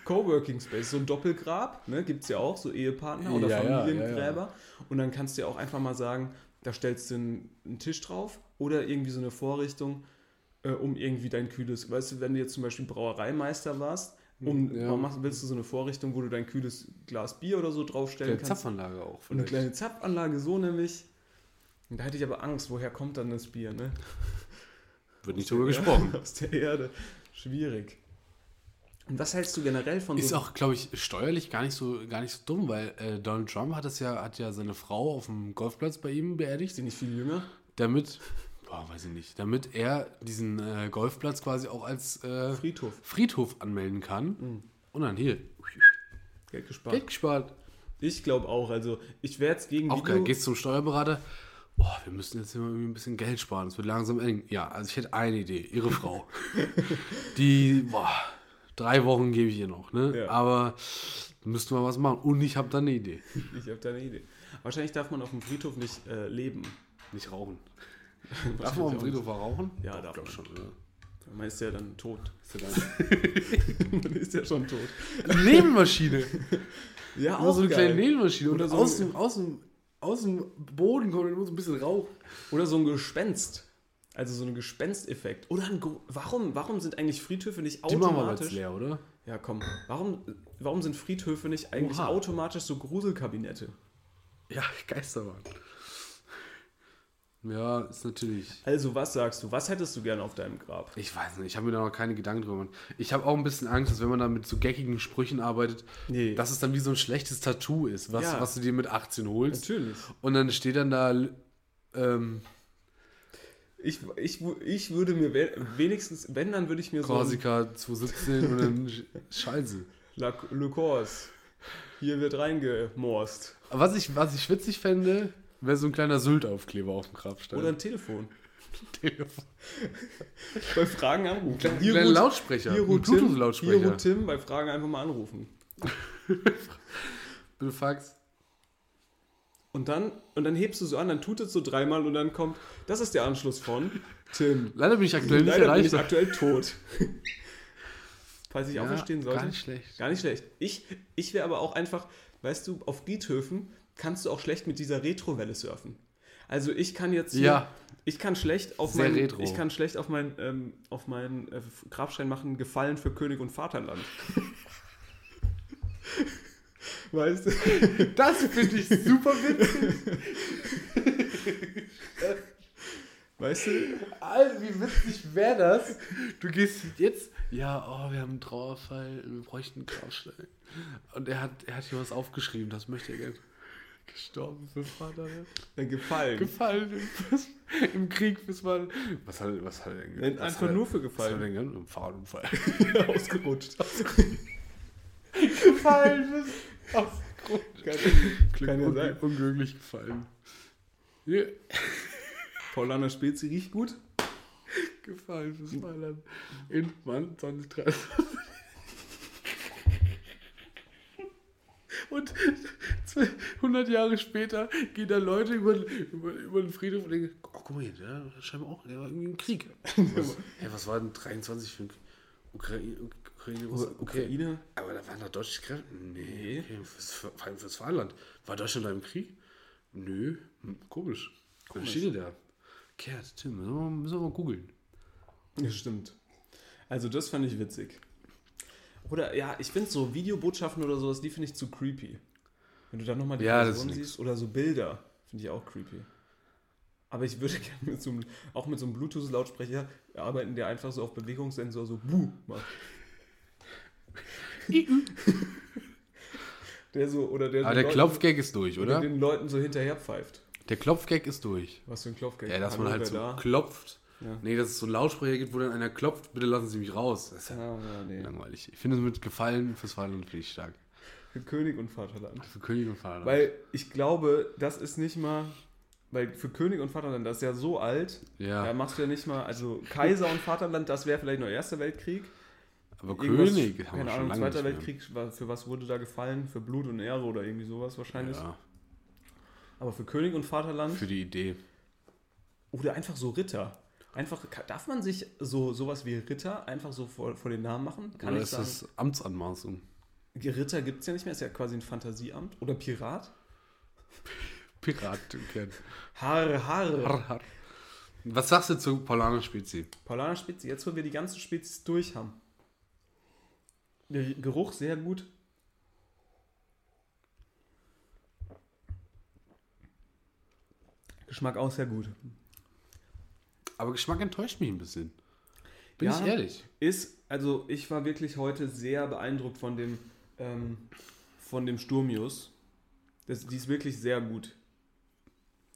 Coworking Space, so ein Doppelgrab, ne, gibt es ja auch, so Ehepartner oder Ja, ja, Familiengräber. ja, Und dann kannst du ja auch einfach mal sagen, da stellst du einen, einen Tisch drauf oder irgendwie so eine Vorrichtung, äh, um irgendwie dein kühles, weißt du, wenn du jetzt zum Beispiel Brauereimeister warst, um, Ja. warum machst, willst du so eine Vorrichtung, wo du dein kühles Glas Bier oder so draufstellen Eine kannst? Zapfanlage auch Und eine vielleicht. kleine Zapfanlage, so nämlich. Und da hätte ich aber Angst, woher kommt dann das Bier, ne? Wird nicht drüber gesprochen. Erde- Aus der Erde. Schwierig. Und was hältst du generell von Ist so... auch, glaube ich, steuerlich gar nicht so, gar nicht so dumm, weil äh, Donald Trump hat das ja, hat ja seine Frau auf dem Golfplatz bei ihm beerdigt, Sind nicht viel jünger? damit, boah, weiß ich nicht, damit er diesen äh, Golfplatz quasi auch als äh, Friedhof. Friedhof anmelden kann. Und dann hier, Geld gespart. Geld gespart. Ich glaube auch. Also ich wäre jetzt gegen Auch geil, gehst zum Steuerberater. Oh, wir müssen jetzt immer ein bisschen Geld sparen. Es wird langsam eng. Ja, also ich hätte eine Idee. Ihre Frau. Die, boah, drei Wochen gebe ich ihr noch, ne? Ja. Aber müssten wir was machen. Und ich habe da eine Idee. Ich habe da eine Idee. Wahrscheinlich darf man auf dem Friedhof nicht äh, leben. Nicht rauchen. Darf man auf dem Friedhof auch rauchen? Ja, darf man. schon, oder? Man ist ja dann tot. Ist ja dann- man ist ja schon tot. Eine Nebenmaschine. Ja, Immer so eine geil. kleine Nebenmaschine. Und Oder so aus, ein- dem, aus, dem, aus dem Boden kommt immer so ein bisschen Rauch. Oder so ein Gespenst. Also so ein Gespensteffekt. Oder ein Gro warum, warum sind eigentlich Friedhöfe nicht Die machen wir jetzt automatisch. leer, oder? Ja, komm. Warum, warum sind Friedhöfe nicht eigentlich Oha. automatisch so Gruselkabinette? Ja, Geisterbahn. Ja, ist natürlich. Also, was sagst du? Was hättest du gerne auf deinem Grab? Ich weiß nicht, ich habe mir da noch keine Gedanken drüber gemacht. Ich habe auch ein bisschen Angst, dass wenn man da mit so geckigen Sprüchen arbeitet, Nee. dass es dann wie so ein schlechtes Tattoo ist, was, Ja. was du dir mit 18 holst. Natürlich. Und dann steht dann da, ähm, Ich, ich, ich würde mir we- wenigstens, wenn, dann würde ich mir Korsika 217 und dann Sch- Scheiße. so Le Corse. Hier wird reingemorst. Was ich, was ich witzig fände, wäre so ein kleiner Sylt-Aufkleber auf dem Grabstein. Oder ein Telefon. Telefon. Bei Fragen anrufen. Kleiner Lautsprecher. Ruht Tim, Bluetooth-Lautsprecher. ruht Tim, bei Fragen einfach mal anrufen. Bitte Fax. Und dann, und dann hebst du so an, dann tut es so dreimal und dann kommt, das ist der Anschluss von Tim. Leider bin ich aktuell nicht Leider bin ich erreicht. aktuell tot. Falls ich Ja, auferstehen sollte. Gar nicht schlecht. Gar nicht schlecht. Ich, ich wäre aber auch einfach, weißt du, auf Friedhöfen kannst du auch schlecht mit dieser Retrowelle surfen. Also ich kann jetzt hier, Ja. ich kann schlecht auf Sehr meinen, retro. ich kann schlecht auf meinen, ähm, auf meinen äh, Grabstein machen, Gefallen für König und Vaterland. weißt du? Das finde ich super witzig. Weißt du? Alter, wie witzig wäre das? Du gehst jetzt, ja, oh, wir haben einen Trauerfall, wir bräuchten einen Grabstein. Und er hat, er hat hier was aufgeschrieben, das möchte er gerne. Gestorben für Vaterland. Dann Gefallen. Gefallen im, im Krieg bis mal. Was hat, was hat er denn was einfach hat nur für Was hat er Gefallen. denn? Im Fahrradunfall. Ausgerutscht. gefallen bis ausgerutscht. Kann, kann ja sein. Unglücklich gefallen. Ja, Paulaner Spezi riecht gut. gefallen fürs Mailand. In Mann 2030. Und 100 Jahre später gehen da Leute über, über, über den Friedhof und denken, oh, guck mal hier, der scheinbar auch, der war irgendwie im Krieg. Was, hey, was war denn 23 für ein Ukraine? Ukraine, Russland? okay. Ukraine. Aber da waren da deutsche Kräfte? Nee. Okay, vor allem fürs Vaterland. War Deutschland da im Krieg? Nö. Hm, komisch. Was steht da? Kehrt, Tim, müssen wir, müssen wir mal googeln. Ja, stimmt. Also das fand ich witzig. Oder ja, ich finde so Videobotschaften oder sowas, die finde ich zu creepy. Wenn du dann nochmal die Ja, Person siehst oder so Bilder, finde ich auch creepy. Aber ich würde gerne mit so einem, auch mit so einem Bluetooth-Lautsprecher arbeiten, der einfach so auf Bewegungssensor so Buh macht. der so, oder der Aber der Leuten- Klopfgag ist durch, oder oder? den Leuten so hinterher ppfeift. Der Klopfgag ist durch. Was für ein Klopfgag. Ja, dass Hallo, man halt so da? klopft. Ja. Nee, dass es so einen Lautsprecher gibt, wo dann einer klopft, bitte lassen Sie mich raus. Das ist ja ja, nee. langweilig. Ich finde es mit Gefallen fürs Vaterland finde ich stark. Für König und Vaterland. Für König und Vaterland. Weil ich glaube, das ist nicht mal, weil für König und Vaterland, das ist ja so alt, ja, da machst du ja nicht mal, also Kaiser und Vaterland, das wäre vielleicht noch Erster Weltkrieg. aber Irgendwas- König haben wir keine schon Ahnung, lange Zweiter. Weltkrieg, für was wurde da gefallen? Für Blut und Ehre oder irgendwie sowas wahrscheinlich. Ja, Aber für König und Vaterland für die Idee. oder einfach so Ritter. Einfach, darf man sich so sowas wie Ritter einfach so vor, vor den Namen machen? Kann Oder ich ist sagen, das Amtsanmaßung? Ritter gibt es ja nicht mehr, ist ja quasi ein Fantasieamt. Oder Pirat? Pirat im Kern. Har, har. Har, har. Was sagst du zu Paulaner Spezi? Paulaner Spezi, jetzt wo wir die ganzen Spezies durch haben. Der Geruch sehr gut. Geschmack auch sehr gut. Aber Geschmack enttäuscht mich ein bisschen. Bin Ja. ich ehrlich. Ist, Also ich war wirklich heute sehr beeindruckt von dem, ähm, von dem Sturmius. Das, die ist wirklich sehr gut.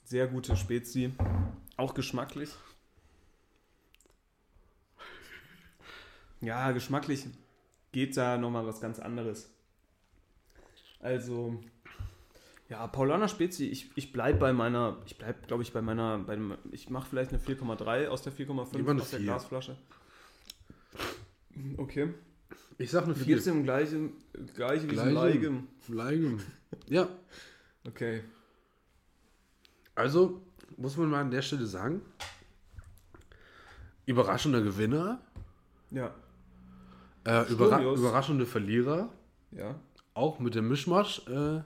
Sehr gute Spezi. Auch geschmacklich. Ja, geschmacklich geht da nochmal was ganz anderes. Also, ja, Paulaner Spezi, ich, ich bleibe bei meiner, ich bleibe, glaube ich, bei meiner, bei, ich mache vielleicht eine 4,3 aus der 4,5 Lieber eine aus der 4. Glasflasche. Okay. Ich sag eine Wie 4. geht's dem gleichen, gleich wie diesem Gleichem. Leigem? Leigem. Ja, Okay. also muss man mal an der Stelle sagen, überraschender Gewinner, Ja. äh, überra überraschende Verlierer, Ja. auch mit dem Mischmasch, äh,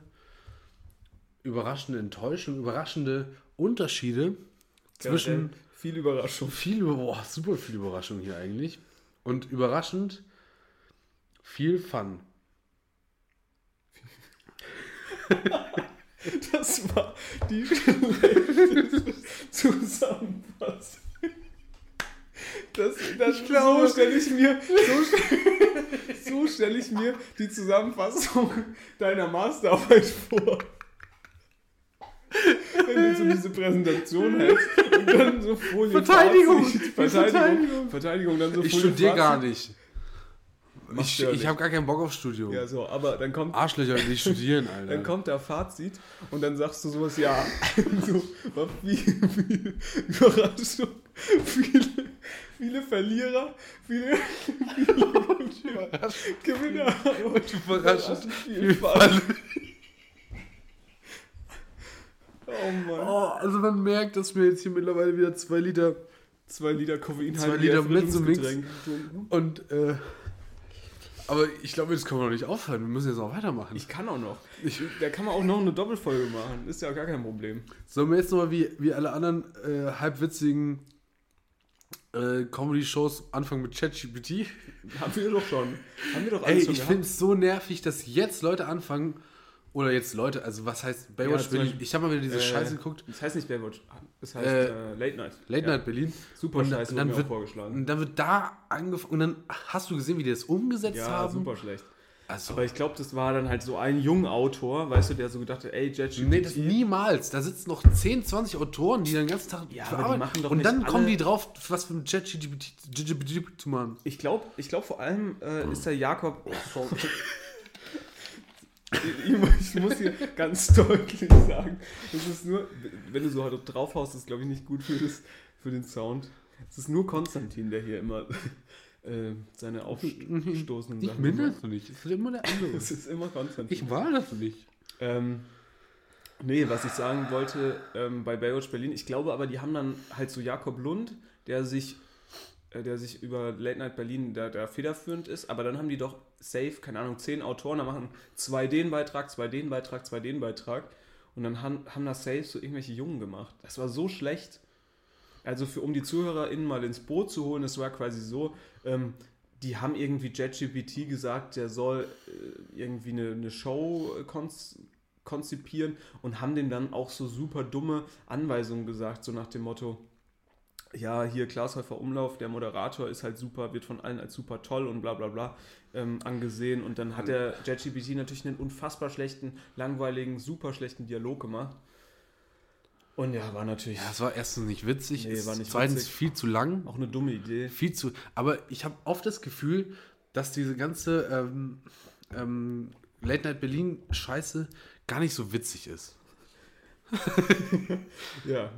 überraschende Enttäuschung, überraschende Unterschiede zwischen Generell viel Überraschung. viel, boah, super viel Überraschung hier eigentlich und überraschend viel Fun. Das war die schlechteste Zusammenfassung. Das, das ich glaube, so stelle ich mir, so, so stelle ich mir die Zusammenfassung deiner Masterarbeit vor. Wenn du so diese Präsentation hältst und dann so Folie Verteidigung! Fazit, Verteidigung, Verteidigung. Verteidigung, dann so Ich Folie studiere gar nicht. Machst Ich, ja ich habe gar keinen Bock auf Studium. Ja, so, aber dann kommt Arschlöcher, die studieren, Alter. Dann kommt der Fazit und dann sagst du sowas, ja, so, war viel, viel Überraschung, viele, viele Verlierer, viele, viele Gewinner und überraschend viel Fall. Oh Mann. Oh, also man merkt, dass wir jetzt hier mittlerweile wieder zwei Liter Zwei Liter Koffein Zwei Liter Mezzomix. Erfrischungsgetränk getrunken. und äh, aber ich glaube, jetzt können wir noch nicht aufhören. Wir müssen jetzt auch weitermachen. Ich kann auch noch. da kann man auch noch eine Doppelfolge machen. Ist ja gar kein Problem. Sollen wir jetzt nochmal wie, wie alle anderen äh, halbwitzigen äh, Comedy-Shows anfangen mit ChatGPT? Haben wir doch schon. Haben wir doch Ey, alles schon ich finde es so nervig, dass jetzt Leute anfangen, oder jetzt Leute, also was heißt Baywatch Ja, Berlin? Beispiel, Ich habe mal wieder diese äh, Scheiße geguckt. Das heißt nicht Baywatch. Das heißt Äh, äh, Late Night. Late Ja. Night Berlin. Super Und Scheiße, dann, dann wird auch vorgeschlagen. Und dann wird da angefangen. Und dann hast du gesehen, wie die das umgesetzt Ja, haben. super schlecht. Also, Aber ich glaube, das war dann halt so ein junger Autor, weißt du, der so gedacht hat, ey, JetGPT. nee, das niemals. Da sitzen noch 10, 20 Autoren, die den ganzen Tag Ja, für aber die Arbeit- machen doch Und nicht dann kommen die drauf, was für ein ChatGPT GPT zu machen. Ich glaube, ich glaub, vor allem äh, ist der Jakob. Oh. ich, mu- ich muss hier ganz deutlich sagen, das ist nur, wenn du so halt draufhaust, ist glaube ich nicht gut für, das, für den Sound. Es ist nur Konstantin, der hier immer äh, seine aufstoßenden Ich Sachen bin macht. das nicht. Es ist immer der andere. Es ist immer Konstantin. Ich war das nicht. Ähm, nee, was ich sagen wollte ähm, bei Baywatch Berlin, ich glaube aber, die haben dann halt so Jakob Lund, der sich, äh, der sich über Late Night Berlin da, da federführend ist, aber dann haben die doch safe, keine Ahnung, zehn Autoren, da machen zwei den Beitrag, zwei den Beitrag, zwei den Beitrag und dann haben, haben das safe so irgendwelche Jungen gemacht. Das war so schlecht. Also für, um die ZuhörerInnen mal ins Boot zu holen, es war quasi so, ähm, die haben irgendwie JetGPT gesagt, der soll äh, irgendwie eine, eine Show äh, konz konzipieren und haben dem dann auch so super dumme Anweisungen gesagt, so nach dem Motto, ja, hier Glashäufer Umlauf, der Moderator ist halt super, wird von allen als super toll und bla bla bla ähm, angesehen. Und dann hat der JetGPT natürlich einen unfassbar schlechten, langweiligen, super schlechten Dialog gemacht. Und ja, war natürlich Ja, es war erstens nicht witzig, Nee, es war nicht zweitens witzig. viel zu lang. auch eine dumme Idee. Viel zu. Aber ich habe oft das Gefühl, dass diese ganze ähm, ähm, Late Night Berlin Scheiße gar nicht so witzig ist. Ja.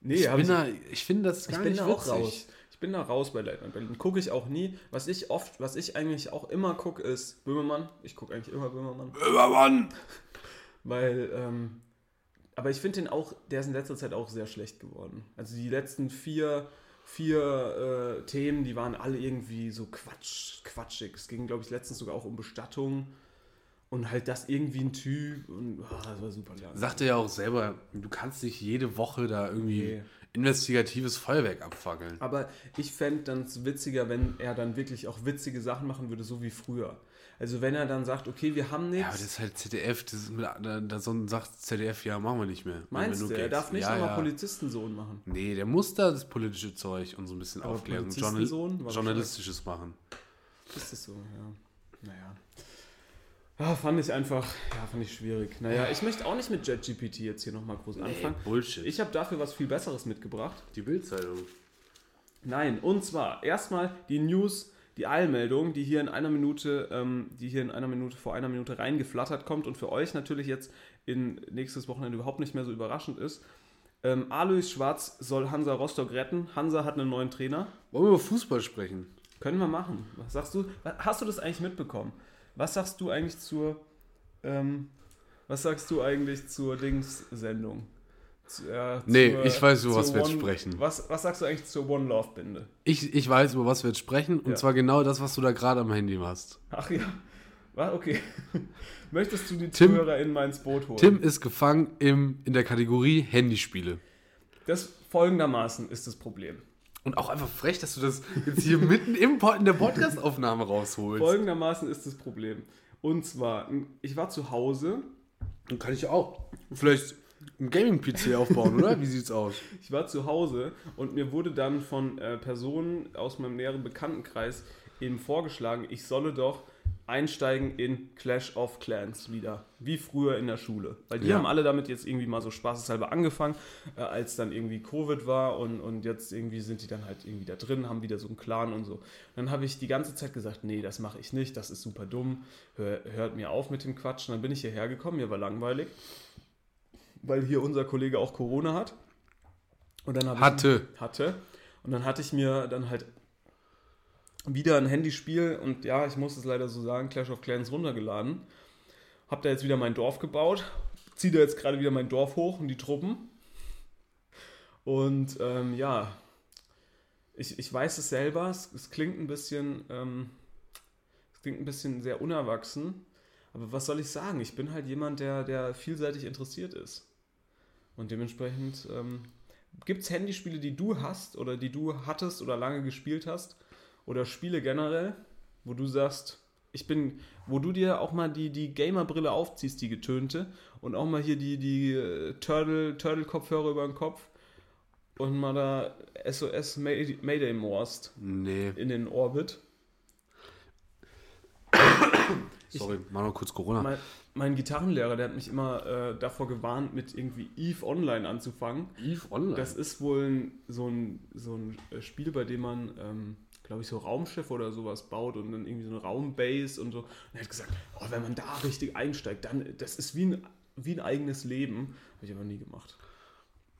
Nee, ich, bin ich- da, ich finde das Ich gar bin nicht da auch witzig. raus. Ich bin da raus bei Late Night Berlin. Gucke ich auch nie. Was ich oft, was ich eigentlich auch immer gucke, ist Böhmermann. Ich gucke eigentlich immer Böhmermann. Übermann! Weil, ähm, aber ich finde den auch, der ist in letzter Zeit auch sehr schlecht geworden. Also die letzten vier, vier äh, Themen, die waren alle irgendwie so quatsch, quatschig. Es ging, glaube ich, letztens sogar auch um Bestattung. Und halt das irgendwie ein Typ. Und ah, das war super lang. Sagt er ja auch selber, du kannst nicht jede Woche da irgendwie Nee. investigatives Feuerwerk abfackeln. Aber ich fände dann witziger, wenn er dann wirklich auch witzige Sachen machen würde, so wie früher. Also wenn er dann sagt, okay, wir haben nichts. Ja, aber das ist halt ZDF, das ist mit, da, da sagt ZDF, ja, machen wir nicht mehr. Meinst du, er darf nicht ja, nochmal ja. Polizistensohn machen? Nee, der muss da das politische Zeug und so ein bisschen Aber aufklären. war Journalistisches machen. Ist das so, ja. Naja. Ja, fand ich einfach, ja, fand ich schwierig. Naja, ich möchte auch nicht mit JetGPT jetzt hier nochmal groß anfangen. Bullshit. Ich habe dafür was viel Besseres mitgebracht. die Bildzeitung. Nein, und zwar erstmal die News, die Eilmeldung, die hier in einer Minute, ähm, die hier in einer Minute vor einer Minute reingeflattert kommt und für euch natürlich jetzt in nächstes Wochenende überhaupt nicht mehr so überraschend ist. Ähm, Alois Schwarz soll Hansa Rostock retten. Hansa hat einen neuen Trainer. Wollen wir über Fußball sprechen? Können wir machen. Was sagst du? Hast du das eigentlich mitbekommen? Was sagst du eigentlich zur, ähm, was sagst du eigentlich zur Dings-Sendung? Zu, äh, Nee, zur- ich weiß, über was wir jetzt sprechen. Was, was sagst du eigentlich zur One Love Binde? Ich, ich weiß, über was wir jetzt sprechen. Und Ja. zwar genau das, was du da gerade am Handy machst. Ach ja. War okay. Möchtest du die Tim- Zuhörer in mein Boot holen? Tim ist gefangen im, in der Kategorie Handyspiele. Das folgendermaßen ist das Problem. Und auch einfach frech, dass du das jetzt hier mitten im, in der Podcast-Aufnahme rausholst. Folgendermaßen ist das Problem. Und zwar, ich war zu Hause, Dann kann ich auch vielleicht einen Gaming-PC aufbauen, oder? Wie sieht's aus? ich war zu Hause und mir wurde dann von äh, Personen aus meinem näheren Bekanntenkreis eben vorgeschlagen, ich solle doch einsteigen in Clash of Clans wieder, wie früher in der Schule. Weil die Ja. haben alle damit jetzt irgendwie mal so spaßeshalber angefangen, äh, als dann irgendwie Covid war und, und jetzt irgendwie sind die dann halt irgendwie da drin, haben wieder so einen Clan und so. Dann habe ich die ganze Zeit gesagt, nee, das mache ich nicht, das ist super dumm, Hör, hört mir auf mit dem Quatsch. Und dann bin ich hierher gekommen, mir war langweilig, weil hier unser Kollege auch Corona hat. Und dann habe ich Hatte. hatte. Und dann hatte ich mir dann halt wieder ein Handyspiel und ja, ich muss es leider so sagen, Clash of Clans runtergeladen. Hab da jetzt wieder mein Dorf gebaut. Ziehe da jetzt gerade wieder mein Dorf hoch und die Truppen. Und ähm, ja, ich, ich weiß es selber, es, es klingt ein bisschen, ähm, es klingt ein bisschen sehr unerwachsen. Aber was soll ich sagen? Ich bin halt jemand, der, der vielseitig interessiert ist. Und dementsprechend ähm, Gibt es Handyspiele, die du hast oder die du hattest oder lange gespielt hast? Oder Spiele generell, wo du sagst, ich bin, wo du dir auch mal die, die Gamer-Brille aufziehst, die getönte, und auch mal hier die, die äh, Turtle, Turtle-Kopfhörer über den Kopf und mal da SOS May- Mayday morst Nee. in den Orbit. Sorry, mach noch kurz Corona. Mein, mein Gitarrenlehrer, der hat mich immer äh, davor gewarnt, mit irgendwie Eve Online anzufangen. Eve Online. Das ist wohl ein, so, ein, so ein äh, Spiel, bei dem man, ähm, glaube ich, so Raumschiffe oder sowas baut und dann irgendwie so eine Raumbase und so. Und er hat gesagt, oh, wenn man da richtig einsteigt, dann, das ist wie ein, wie ein eigenes Leben. Habe ich aber nie gemacht.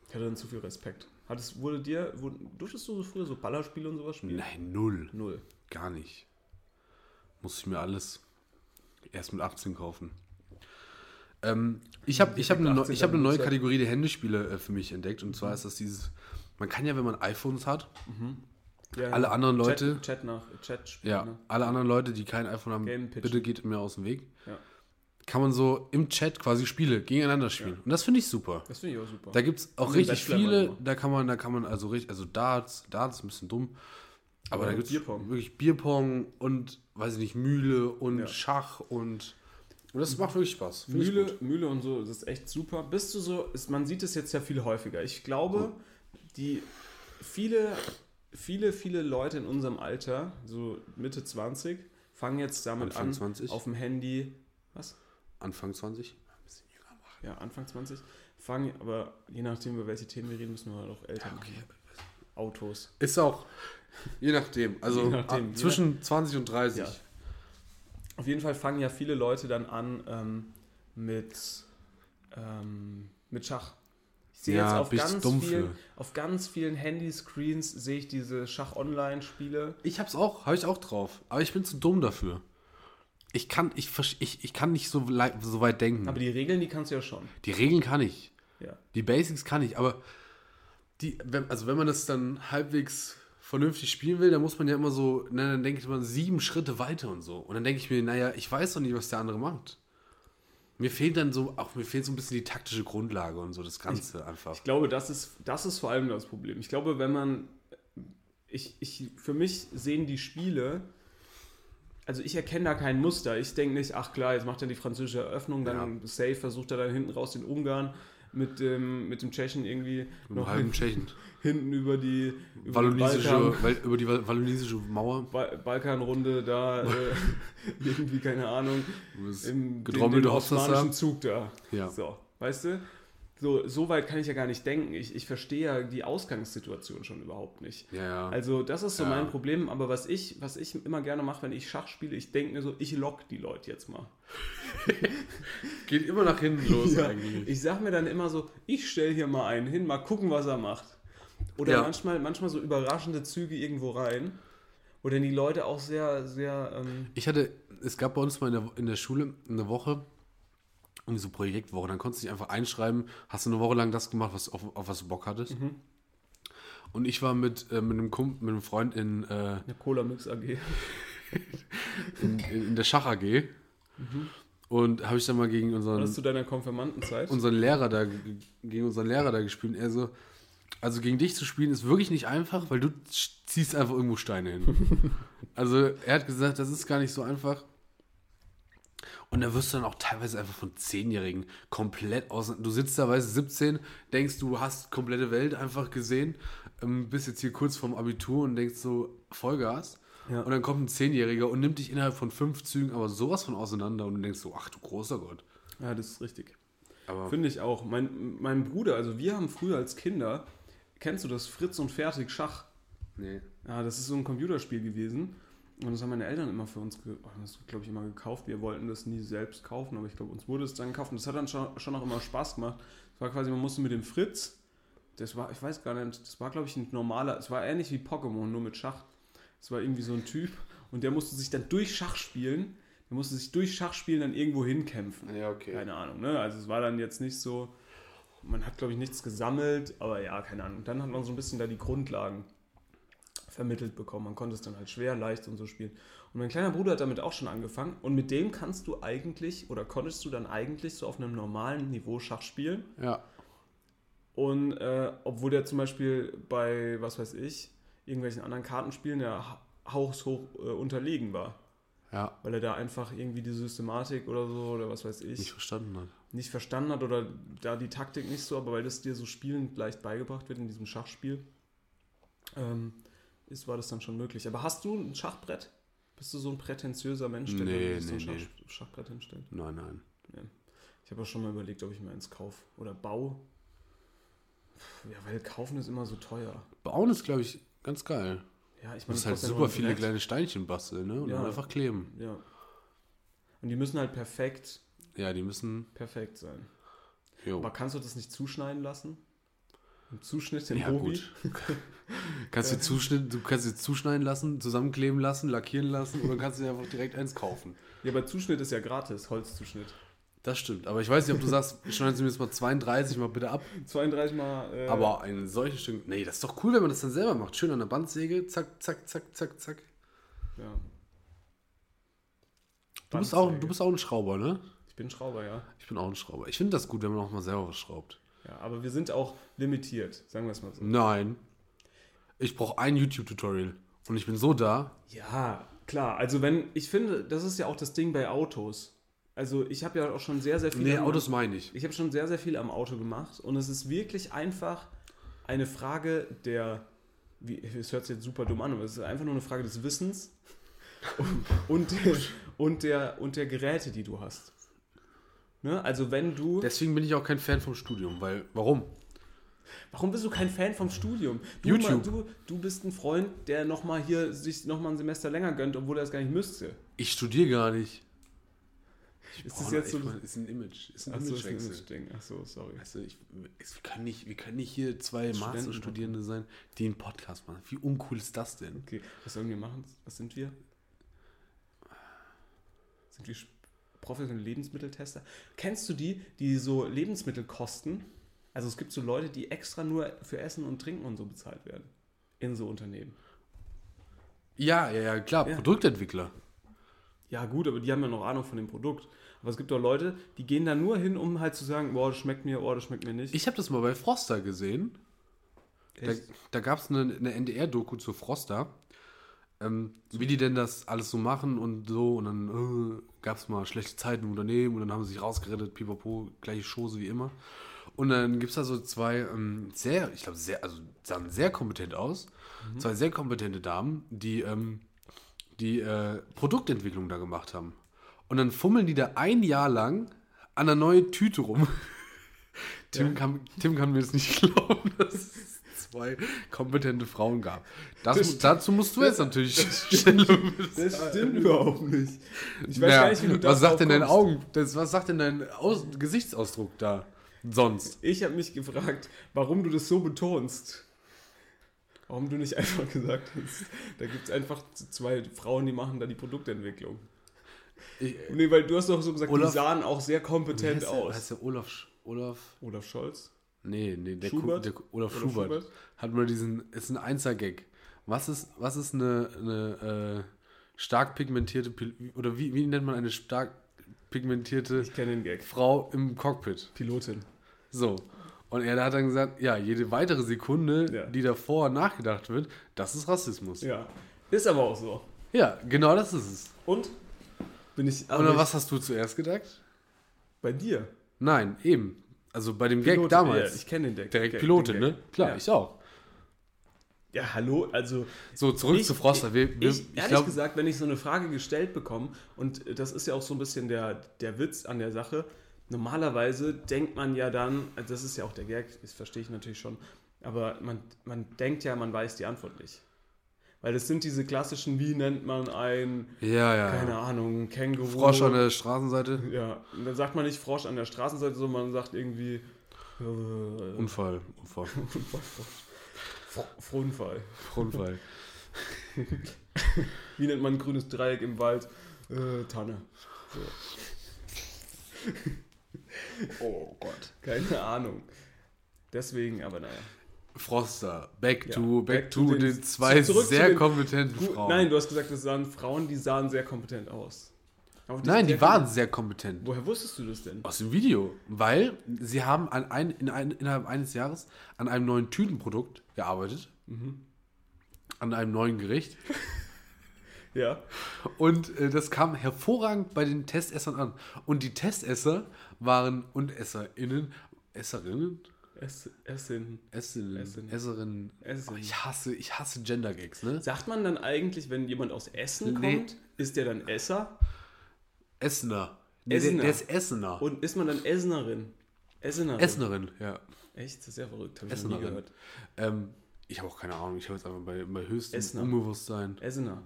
Ich hatte dann zu viel Respekt. Hattest, wurde dir, wurde, durftest du so früher so Ballerspiele und sowas spielen? Nein, null. Null. Gar nicht. Muss ich mir alles erst mit 18 kaufen. Ähm, ich habe ich hab eine, neu- 18 ich hab eine neue. Kategorie der Handyspiele äh, für mich entdeckt. Und zwar ist das dieses, man kann ja, wenn man iPhones hat, Ja, Alle anderen Chat, Leute- Chat nach Chat spielen. ja, Ne? alle anderen Leute, die kein iPhone haben, bitte geht mir aus dem Weg. Ja. Kann man so im Chat quasi Spiele gegeneinander spielen. Und das finde ich super. Das finde ich auch super. Da gibt es auch richtig viele, da kann man, da kann man also richtig, also Darts, Darts ist ein bisschen dumm, aber Aber da gibt es wirklich Bierpong und, weiß ich nicht, Mühle und Ja. Schach und, und das macht wirklich Spaß. Find Mühle. Mühle und so, das ist echt super. Bist du so, ist, man sieht es jetzt ja viel häufiger. Ich glaube, die viele, viele, viele Leute in unserem Alter, so Mitte 20, fangen jetzt damit Anfang an, 20? auf dem Handy, was? Anfang 20? Ja, Anfang 20, fangen, aber je nachdem, über welche Themen wir reden, müssen wir halt auch älter machen. Autos. Ist auch, je nachdem, also Je nachdem, zwischen 20 und 30. Ja. Auf jeden Fall fangen ja viele Leute dann an ähm, mit, ähm, mit Schach. Ich sehe Ja, jetzt auf ganz, vielen, auf ganz vielen Handyscreens sehe ich diese Schach-Online-Spiele. Ich hab's auch, habe ich auch drauf, aber ich bin zu dumm dafür. Ich kann, ich, ich, ich kann nicht so, so weit denken. Aber die Regeln, die kannst du ja schon. die Regeln kann ich. Ja. Die Basics kann ich, aber die, wenn, also wenn man das dann halbwegs vernünftig spielen will, dann muss man ja immer so, na, dann denke ich mal sieben Schritte weiter und so. Und dann denke ich mir, naja, ich weiß doch nicht, was der andere macht. Mir fehlt dann so, auch mir fehlt so ein bisschen die taktische Grundlage und so das Ganze einfach. Ich glaube, das ist, das ist vor allem das Problem. Ich glaube, wenn man. Ich, ich, für mich sehen die Spiele also ich erkenne da kein Muster. Ich denke nicht, ach klar, jetzt macht er die französische Eröffnung, dann safe versucht er dann hinten raus den Ungarn mit dem, mit dem Tschechen irgendwie Mit einem halben Tschechen. hinten über die, über Wallonisische, Balkan, über die Wal- wallonisische Mauer. ba Balkanrunde da äh, irgendwie, keine Ahnung, im gedrommelte den, den Hopsasser. osmanischen Zug da. Ja. So, weißt du? So, so weit kann ich ja gar nicht denken. Ich, ich verstehe ja die Ausgangssituation schon überhaupt nicht. Ja. Also das ist so Ja. mein Problem, aber was ich, was ich immer gerne mache, wenn ich Schach spiele, ich denke mir so, ich lock die Leute jetzt mal. Geht immer nach hinten los Ja, eigentlich. ich sag mir dann immer so, ich stelle hier mal einen hin, mal gucken, was er macht. Oder manchmal, manchmal so überraschende Züge irgendwo rein. Oder die Leute auch sehr, sehr, ähm, Ich hatte, es gab bei uns mal in der, in der Schule eine Woche, irgendwie so Projektwoche, dann konntest du dich einfach einschreiben, hast du eine Woche lang das gemacht, was, auf, auf was du Bock hattest. Und ich war mit, äh, mit, einem Kump, mit einem Freund in, äh, eine Cola Mix AG. in, in der Schach AG und habe ich dann mal gegen unseren, das zu deiner Konfirmandenzeit? unseren Lehrer da, gegen unseren Lehrer da gespielt und er so, also gegen dich zu spielen ist wirklich nicht einfach, weil du ziehst einfach irgendwo Steine hin. also er hat gesagt, das ist gar nicht so einfach. Und da wirst du dann auch teilweise einfach von Zehnjährigen komplett aus. Du sitzt da, weißt du, 17, denkst, du hast komplette Welt einfach gesehen, ähm, bist jetzt hier kurz vorm Abitur und denkst so, Vollgas. Ja. Und dann kommt ein Zehnjähriger und nimmt dich innerhalb von fünf Zügen aber sowas von auseinander und du denkst so, ach du großer Gott. ja, das ist richtig. Aber Finde ich auch. Mein, mein Bruder, also wir haben früher als Kinder, kennst du das Fritz und Fertig Schach? nee. Ja, das ist so ein Computerspiel gewesen. Und das haben meine Eltern immer für uns, glaube ich, immer gekauft. Wir wollten das nie selbst kaufen, aber ich glaube, uns wurde es dann gekauft. Und das hat dann schon, schon auch immer Spaß gemacht. Es war quasi, man musste mit dem Fritz, das war, ich weiß gar nicht, das war, glaube ich, ein normaler, es war ähnlich wie Pokémon, nur mit Schach. Es war irgendwie so ein Typ und der musste sich dann durch Schach spielen, der musste sich durch Schach spielen dann irgendwo hinkämpfen. Ja, okay. Keine Ahnung, ne? Also es war dann jetzt nicht so, man hat, glaube ich, nichts gesammelt, aber ja, keine Ahnung. Und dann hat man so ein bisschen da die Grundlagen vermittelt bekommen. Man konnte es dann halt schwer, leicht und so spielen. Und mein kleiner Bruder hat damit auch schon angefangen. Und mit dem kannst du eigentlich, oder konntest du dann eigentlich so auf einem normalen Niveau Schach spielen. Ja. Und äh, obwohl der zum Beispiel bei, was weiß ich, irgendwelchen anderen Kartenspielen ja ha- haushoch äh, unterlegen war. Ja. Weil er da einfach irgendwie die Systematik oder so, oder was weiß ich, Nicht verstanden hat. nicht verstanden hat oder da die Taktik nicht so, aber weil das dir so spielend leicht beigebracht wird in diesem Schachspiel, ähm, ist, war das dann schon möglich. Aber hast du ein Schachbrett? Bist du so ein prätentiöser Mensch, der Nee, sich so ein nee, Schach, Schachbrett hinstellt? Nein, nein. Ich habe auch schon mal überlegt, ob ich mir eins kaufe. Oder Bau. Puh, Ja, weil kaufen ist immer so teuer. Bauen ist, glaube ich, ganz geil. Ja, ich Du meine, musst das halt kostet ja super viele Brett. kleine Steinchen basteln, ne? Und Ja. dann einfach kleben. Ja. Und die müssen halt perfekt, Ja, die müssen. perfekt sein. Jo. Aber kannst du das nicht zuschneiden lassen? Im Zuschnitt, im Ja, gut. kannst du, zuschnitt, du kannst dir zuschneiden lassen, zusammenkleben lassen, lackieren lassen oder kannst du dir einfach direkt eins kaufen. Ja, aber Zuschnitt ist ja gratis, Holzzuschnitt. Das stimmt. Aber ich weiß nicht, ob du sagst, schneiden Sie mir jetzt mal 32 mal bitte ab. 32 mal. Äh, Aber ein solches Stück. Nee, das ist doch cool, wenn man das dann selber macht. Schön an der Bandsäge. Zack, zack, zack, zack, zack. Ja. Du bist, auch, du bist auch ein Schrauber, ne? Ich bin Schrauber, ja. Ich bin auch ein Schrauber. Ich finde das gut, wenn man auch mal selber was schraubt. Ja, aber wir sind auch limitiert, sagen wir es mal so. Nein. Ich brauche ein YouTube-Tutorial. Und ich bin so da. Ja, klar. Also wenn, ich finde, das ist ja auch das Ding bei Autos. Also ich habe ja auch schon sehr, sehr viel. Nee, am- Autos meine ich. Ich habe schon sehr, sehr viel am Auto gemacht und es ist wirklich einfach eine Frage der, wie, es hört sich jetzt super dumm an, aber es ist einfach nur eine Frage des Wissens und, der, und, der, und der Geräte, die du hast. Ne? Also wenn du, Deswegen bin ich auch kein Fan vom Studium. Weil, warum? warum bist du kein Fan vom Studium? Du, YouTube. mal- Du, du bist ein Freund, der nochmal hier sich nochmal ein Semester länger gönnt, obwohl er es gar nicht müsste. Ich studiere gar nicht. Ist das jetzt so... ich mein, ist ein Image. Ist ein Achso, ist ein Imagewechsel. Image-Ding. Achso, sorry. Also ich, es- wir, können nicht, wir können nicht hier zwei Masterstudierende sein, die einen Podcast machen. Wie uncool ist das denn? Okay, was sollen wir machen? Was sind wir? Sind wir professionelle Lebensmitteltester? Kennst du die, die so Lebensmittel kosten? Also es gibt so Leute, die extra nur für Essen und Trinken und so bezahlt werden. In so Unternehmen. Ja, ja, ja, klar, Ja. Produktentwickler. Ja gut, aber die haben ja noch Ahnung von dem Produkt. Aber es gibt auch Leute, die gehen da nur hin, um halt zu sagen, boah, das schmeckt mir, boah, das schmeckt mir nicht. Ich habe das mal bei Froster gesehen. Da, Echt? da gab es eine, eine NDR-Doku zu Froster. Ähm, wie die denn das alles so machen und so. Und dann äh, gab es mal schlechte Zeiten im Unternehmen und dann haben sie sich rausgerettet, pipapo, gleiche Chose wie immer. Und dann gibt es da so zwei ähm, sehr, ich glaube, sehr, also sahen sehr kompetent aus. Zwei sehr kompetente Damen, die ähm, die äh, Produktentwicklung da gemacht haben. Und dann fummeln die da ein Jahr lang an einer neuen Tüte rum. Tim, kann, Tim kann mir das nicht glauben, dass es zwei kompetente Frauen gab. Das, Das- dazu musst du jetzt natürlich Stellung Das stimmt überhaupt nicht. Ich weiß Ja, gar nicht, wie du was sagt denn dein. Augen, das, was sagt denn dein Aus, Gesichtsausdruck da sonst? Ich habe mich gefragt, warum du das so betonst. Warum du nicht einfach gesagt hast, da gibt es einfach zwei Frauen, die machen da die Produktentwicklung. Ich, Nee, weil du hast doch so gesagt, Olaf- die sahen auch sehr kompetent heißt der, aus. heißt der Olaf, Olaf, Olaf Scholz? Nee, nee, der, Ku- Schubert? der Olaf, Olaf Schubert, Schubert? hat mal diesen, ist ein Einser-Gag. Was ist, was ist eine, eine äh, stark pigmentierte, oder wie, wie nennt man eine stark pigmentierte Ich den Gag. Frau im Cockpit? Pilotin. So. Und er hat dann gesagt, ja, jede weitere Sekunde, Ja. die davor nachgedacht wird, das ist Rassismus. Ja. Ist aber auch so. Ja, genau das ist es. Und? Bin ich. Oder was hast du zuerst gedacht? Bei dir? Nein, eben. Also bei dem Gag Pilotin, damals. Ja, ich kenne den Gag. Direkt Gag- Pilotin, ne? Gag. Klar, ja. ich auch. Ja, hallo, also. So, zurück Ich- zu Froster. Wir, wir, Ich, ich ehrlich glaub, gesagt, wenn ich so eine Frage gestellt bekomme, und das ist ja auch so ein bisschen der, der Witz an der Sache, normalerweise denkt man ja dann, also das ist ja auch der Gag, das verstehe ich natürlich schon, aber man, man denkt ja, man weiß die Antwort nicht. Weil das sind diese klassischen, wie nennt man ein, ja, ja. keine Ahnung, Känguru. Frosch an der Straßenseite. Ja, und dann sagt man nicht Frosch an der Straßenseite, sondern man sagt irgendwie äh, Unfall. Unfall. Frohnfall. Unfall. Wie nennt man ein grünes Dreieck im Wald? Äh, Tanne. So. oh Gott. Keine Ahnung. Deswegen, aber naja. Froster. Back Ja, to, back, back to, to den- zwei zu sehr den- kompetenten Gut, Frauen. nein, du hast gesagt, das sahen Frauen, die sahen sehr kompetent aus. Nein, die waren sehr kompetent. Woher wusstest du das denn? Aus dem Video. Weil sie haben an ein, in ein, innerhalb eines Jahres an einem neuen Tütenprodukt gearbeitet. Mhm. An einem neuen Gericht. Ja. Und äh, das kam hervorragend bei den Testessern an. Und die Testesser waren und EsserInnen, Esserinnen, Es, Essen. Esserinnen, Essen. Esserinnen. Essen. Oh, ich hasse, ich hasse Gender-Gags, ne? Sagt man dann eigentlich, wenn jemand aus Essen Nee. kommt, ist der dann Esser? Essener. Nee, Essener. Der, der ist Essener. Und ist man dann Essenerin? Essenerin. Essenerin, ja. Echt? Das ist sehr verrückt. Habe ich noch nie Essenerin. gehört. Ähm, ich habe auch keine Ahnung. Ich habe jetzt einfach bei, bei höchstem Essener. Unbewusstsein, Essener.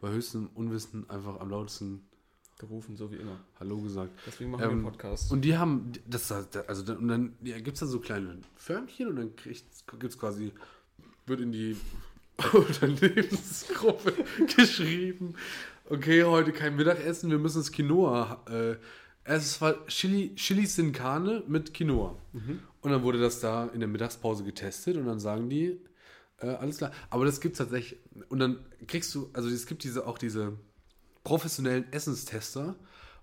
bei höchstem Unwissen einfach am lautesten Gerufen, so wie immer. Hallo gesagt. Deswegen machen wir Ähm, einen Podcast. Und die haben, das also dann, und dann ja, gibt es da so kleine Förmchen und dann gibt es quasi, wird in die Unternehmensgruppe geschrieben, okay, heute kein Mittagessen, wir müssen das Quinoa, äh, es war Chili, Chili Sin Carne mit Quinoa. Und dann wurde das da in der Mittagspause getestet und dann sagen die, äh, alles klar. Aber das gibt es tatsächlich, und dann kriegst du, also es gibt diese auch diese professionellen Essenstester,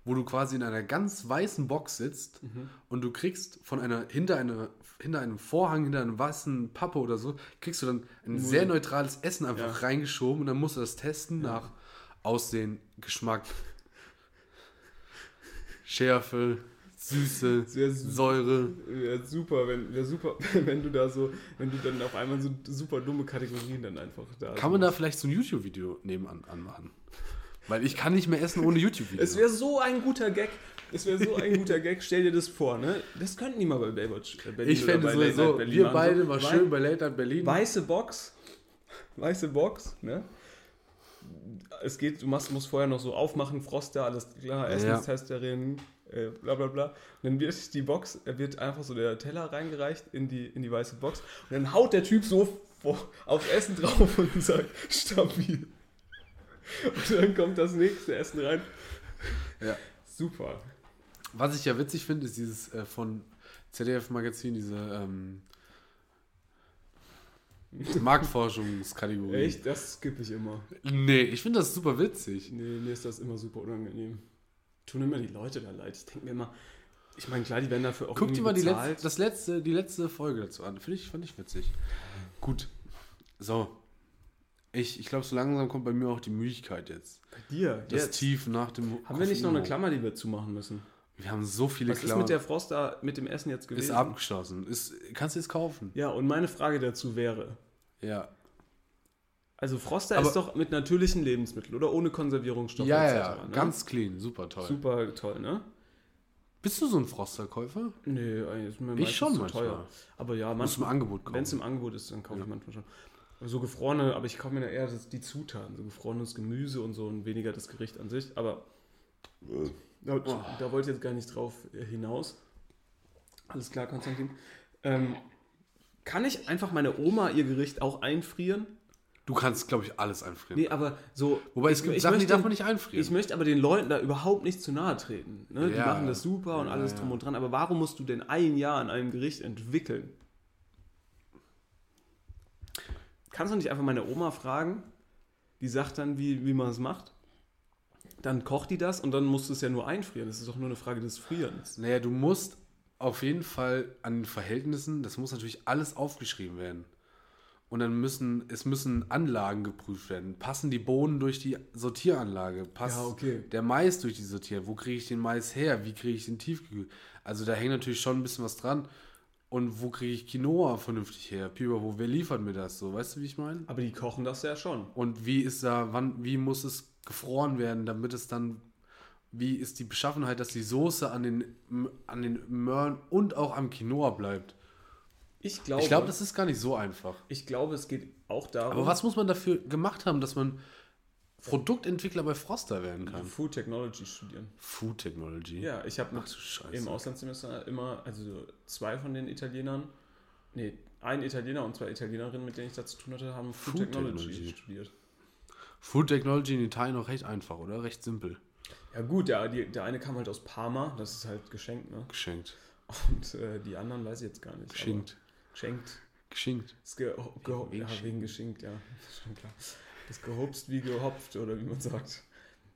wo du quasi in einer ganz weißen Box sitzt und du kriegst von einer hinter einer hinter einem Vorhang, hinter einem weißen Pappe oder so, kriegst du dann ein sehr neutrales Essen einfach Ja. reingeschoben und dann musst du das testen nach Aussehen, Geschmack, Schärfe, Süße, su- Säure. Wäre super, wenn, wär super, wenn du da so, wenn du dann auf einmal so super dumme Kategorien dann einfach da Kann man da vielleicht so ein YouTube-Video nebenan anmachen? Weil ich kann nicht mehr essen ohne YouTube-Video. Es wäre so ein guter Gag. Es wäre so ein guter Gag. Stell dir das vor, ne? Das könnten die mal bei Baywatch äh, Berlin Ich fände sowieso, Berlin wir machen. beide So, mal wei- schön bei Late Night Berlin. Weiße Box. Weiße Box, ne? Es geht, du machst, musst vorher noch so aufmachen, Froster, alles klar, Essenstesterin, äh, bla bla bla. Und dann wird die Box, er wird einfach so der Teller reingereicht in die, in die weiße Box. Und dann haut der Typ so aufs Essen drauf und sagt, stabil. Und dann kommt das nächste Essen rein. Ja. Super. Was ich ja witzig finde, ist dieses äh, von ZDF-Magazin, diese ähm, Marktforschungskategorie. Echt, das skippe ich immer. Nee, ich finde das super witzig. Nee, mir ist das immer super unangenehm. Tun immer die Leute da leid. Ich denke mir immer, ich meine, klar, die werden dafür auch Guck dir mal die, letzte, das letzte, die letzte Folge dazu an. Finde ich, fand ich witzig. Gut. So. Ich, ich glaube, so langsam kommt bei mir auch die Müdigkeit jetzt. Bei dir, Das jetzt. Tief nach dem. Haben wir nicht noch eine Koffein- Klammer, die wir zumachen müssen? Wir haben so viele Was ist Klammern. mit der Frost da, mit dem Essen jetzt gewesen? ist abgeschlossen. Ist, kannst du es kaufen? Ja, und meine Frage dazu wäre, Ja. also Froster Aber- ist doch mit natürlichen Lebensmitteln oder ohne Konservierungsstoffe Ja, ja, etc. ja. ne? Ganz clean. Super toll. super toll, ne? Bist du so ein Froster-Käufer? Nee, eigentlich ist mir Ich schon zu manchmal. teuer. Aber ja, du im manchmal, Angebot kaufen. wenn es im Angebot ist, dann kaufe ich manchmal schon. So gefrorene, aber ich kaufe mir da eher das, die Zutaten, so gefrorenes Gemüse und so und weniger das Gericht an sich. Aber da, da wollte ich jetzt gar nicht drauf äh, hinaus. Alles klar, Konstantin. Ähm, kann ich einfach meine Oma ihr Gericht auch einfrieren? Du kannst, glaube ich, alles einfrieren. Nee, aber so. Wobei es ich- gibt ich Sachen, die darf man nicht einfrieren. Ich möchte aber den Leuten da überhaupt nicht zu nahe treten. Ne? Die Ja. machen das super und Ja, alles ja. drum und dran. Aber warum musst du denn ein Jahr an einem Gericht entwickeln? Kannst du nicht einfach meine Oma fragen? Die sagt dann, wie, wie man es macht. Dann kocht die das und dann musst du es ja nur einfrieren. Das ist doch nur eine Frage des Frierens. Naja, du musst auf jeden Fall an den Verhältnissen, das muss natürlich alles aufgeschrieben werden. Und dann müssen, es müssen Anlagen geprüft werden. Passen die Bohnen durch die Sortieranlage? Passt Ja, okay. der Mais durch die Sortier? Wo kriege ich den Mais her? Wie kriege ich den tiefgekühlt? Also da hängt natürlich schon ein bisschen was dran. Und wo kriege ich Quinoa vernünftig her? Wo, wer liefert mir das so? Weißt du, wie ich meine? Aber die kochen das ja schon. Und wie ist da, wann, wie muss es gefroren werden, damit es dann, wie ist die Beschaffenheit, dass die Soße an den, an den Möhren und auch am Quinoa bleibt? Ich glaube, Ich glaube, das ist gar nicht so einfach. ich glaube, es geht auch darum, Aber was muss man dafür gemacht haben, dass man Produktentwickler bei Froster werden kann? Food Technology studieren. Food Technology. Ja, ich habe im Auslandssemester immer, also zwei von den Italienern, nee, ein Italiener und zwei Italienerinnen, mit denen ich da zu tun hatte, haben Food, Food Technology, Technology. studiert. Food Technology in Italien auch recht einfach, oder? Recht simpel. Ja gut, der, der eine kam halt aus Parma, das ist halt geschenkt, ne? Geschenkt. Und äh, die anderen weiß ich jetzt gar nicht. Geschenkt. Geschenkt. Geschenkt. Das ge ge ja, geschenkt. wegen geschenkt, ja. Das ist schon klar. Das gehopst wie gehopft, oder wie man sagt.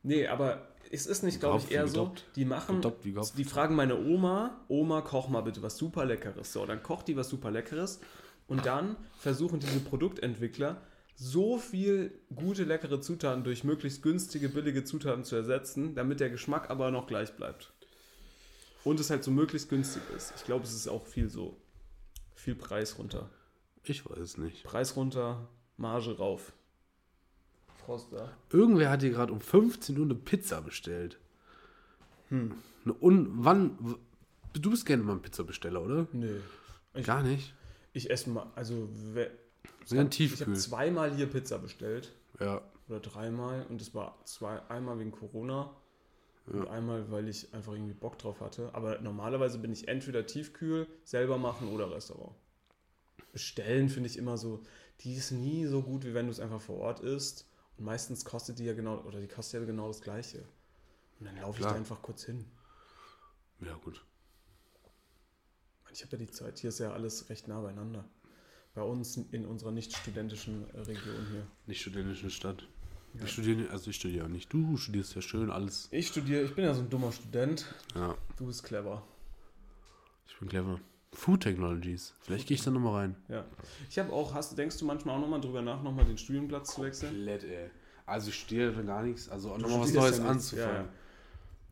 Nee, aber es ist nicht, glaube ich, eher so, die machen, Gedoppt die fragen meine Oma, Oma, koch mal bitte was super Leckeres. So, dann kocht die was super Leckeres und dann versuchen diese Produktentwickler so viel gute, leckere Zutaten durch möglichst günstige, billige Zutaten zu ersetzen, damit der Geschmack aber noch gleich bleibt. Und es halt so möglichst günstig ist. Ich glaube, es ist auch viel so. Viel Preis runter. Ich weiß es nicht. Preis runter, Marge rauf. Froster. Irgendwer hat hier gerade um 15 Uhr eine Pizza bestellt. Hm. Eine un wann. Du bist gerne mal ein Pizzabesteller, oder? Nö. Ich, Gar nicht. ich esse mal, also ich habe Tiefkühl. zweimal hier Pizza bestellt. Ja. Oder dreimal. Und das war zwei, einmal wegen Corona. Und einmal, weil ich einfach irgendwie Bock drauf hatte. Aber normalerweise bin ich entweder Tiefkühl, selber machen oder Restaurant. Bestellen finde ich immer so, die ist nie so gut, wie wenn du es einfach vor Ort isst. Und meistens kostet die ja genau, oder die kostet ja genau das Gleiche. Und dann laufe ich da einfach kurz hin. Ja, gut. Ich habe ja die Zeit. Hier ist ja alles recht nah beieinander. Bei uns in unserer nicht studentischen äh, Region hier. Nicht studentische Stadt. Ich studiere, also ich studiere nicht. Du studierst ja schön alles. Ich studiere, ich bin ja so ein dummer Student. Ja, Du bist clever. ich bin clever. Food Technologies. Vielleicht gehe ich da nochmal rein. Ja. Ich habe auch, hast, denkst du manchmal auch nochmal drüber nach, nochmal den Studienplatz zu wechseln? Komplett, ey. Also ich studiere für gar nichts. Also nochmal was Neues ja anzufangen. Ja, ja.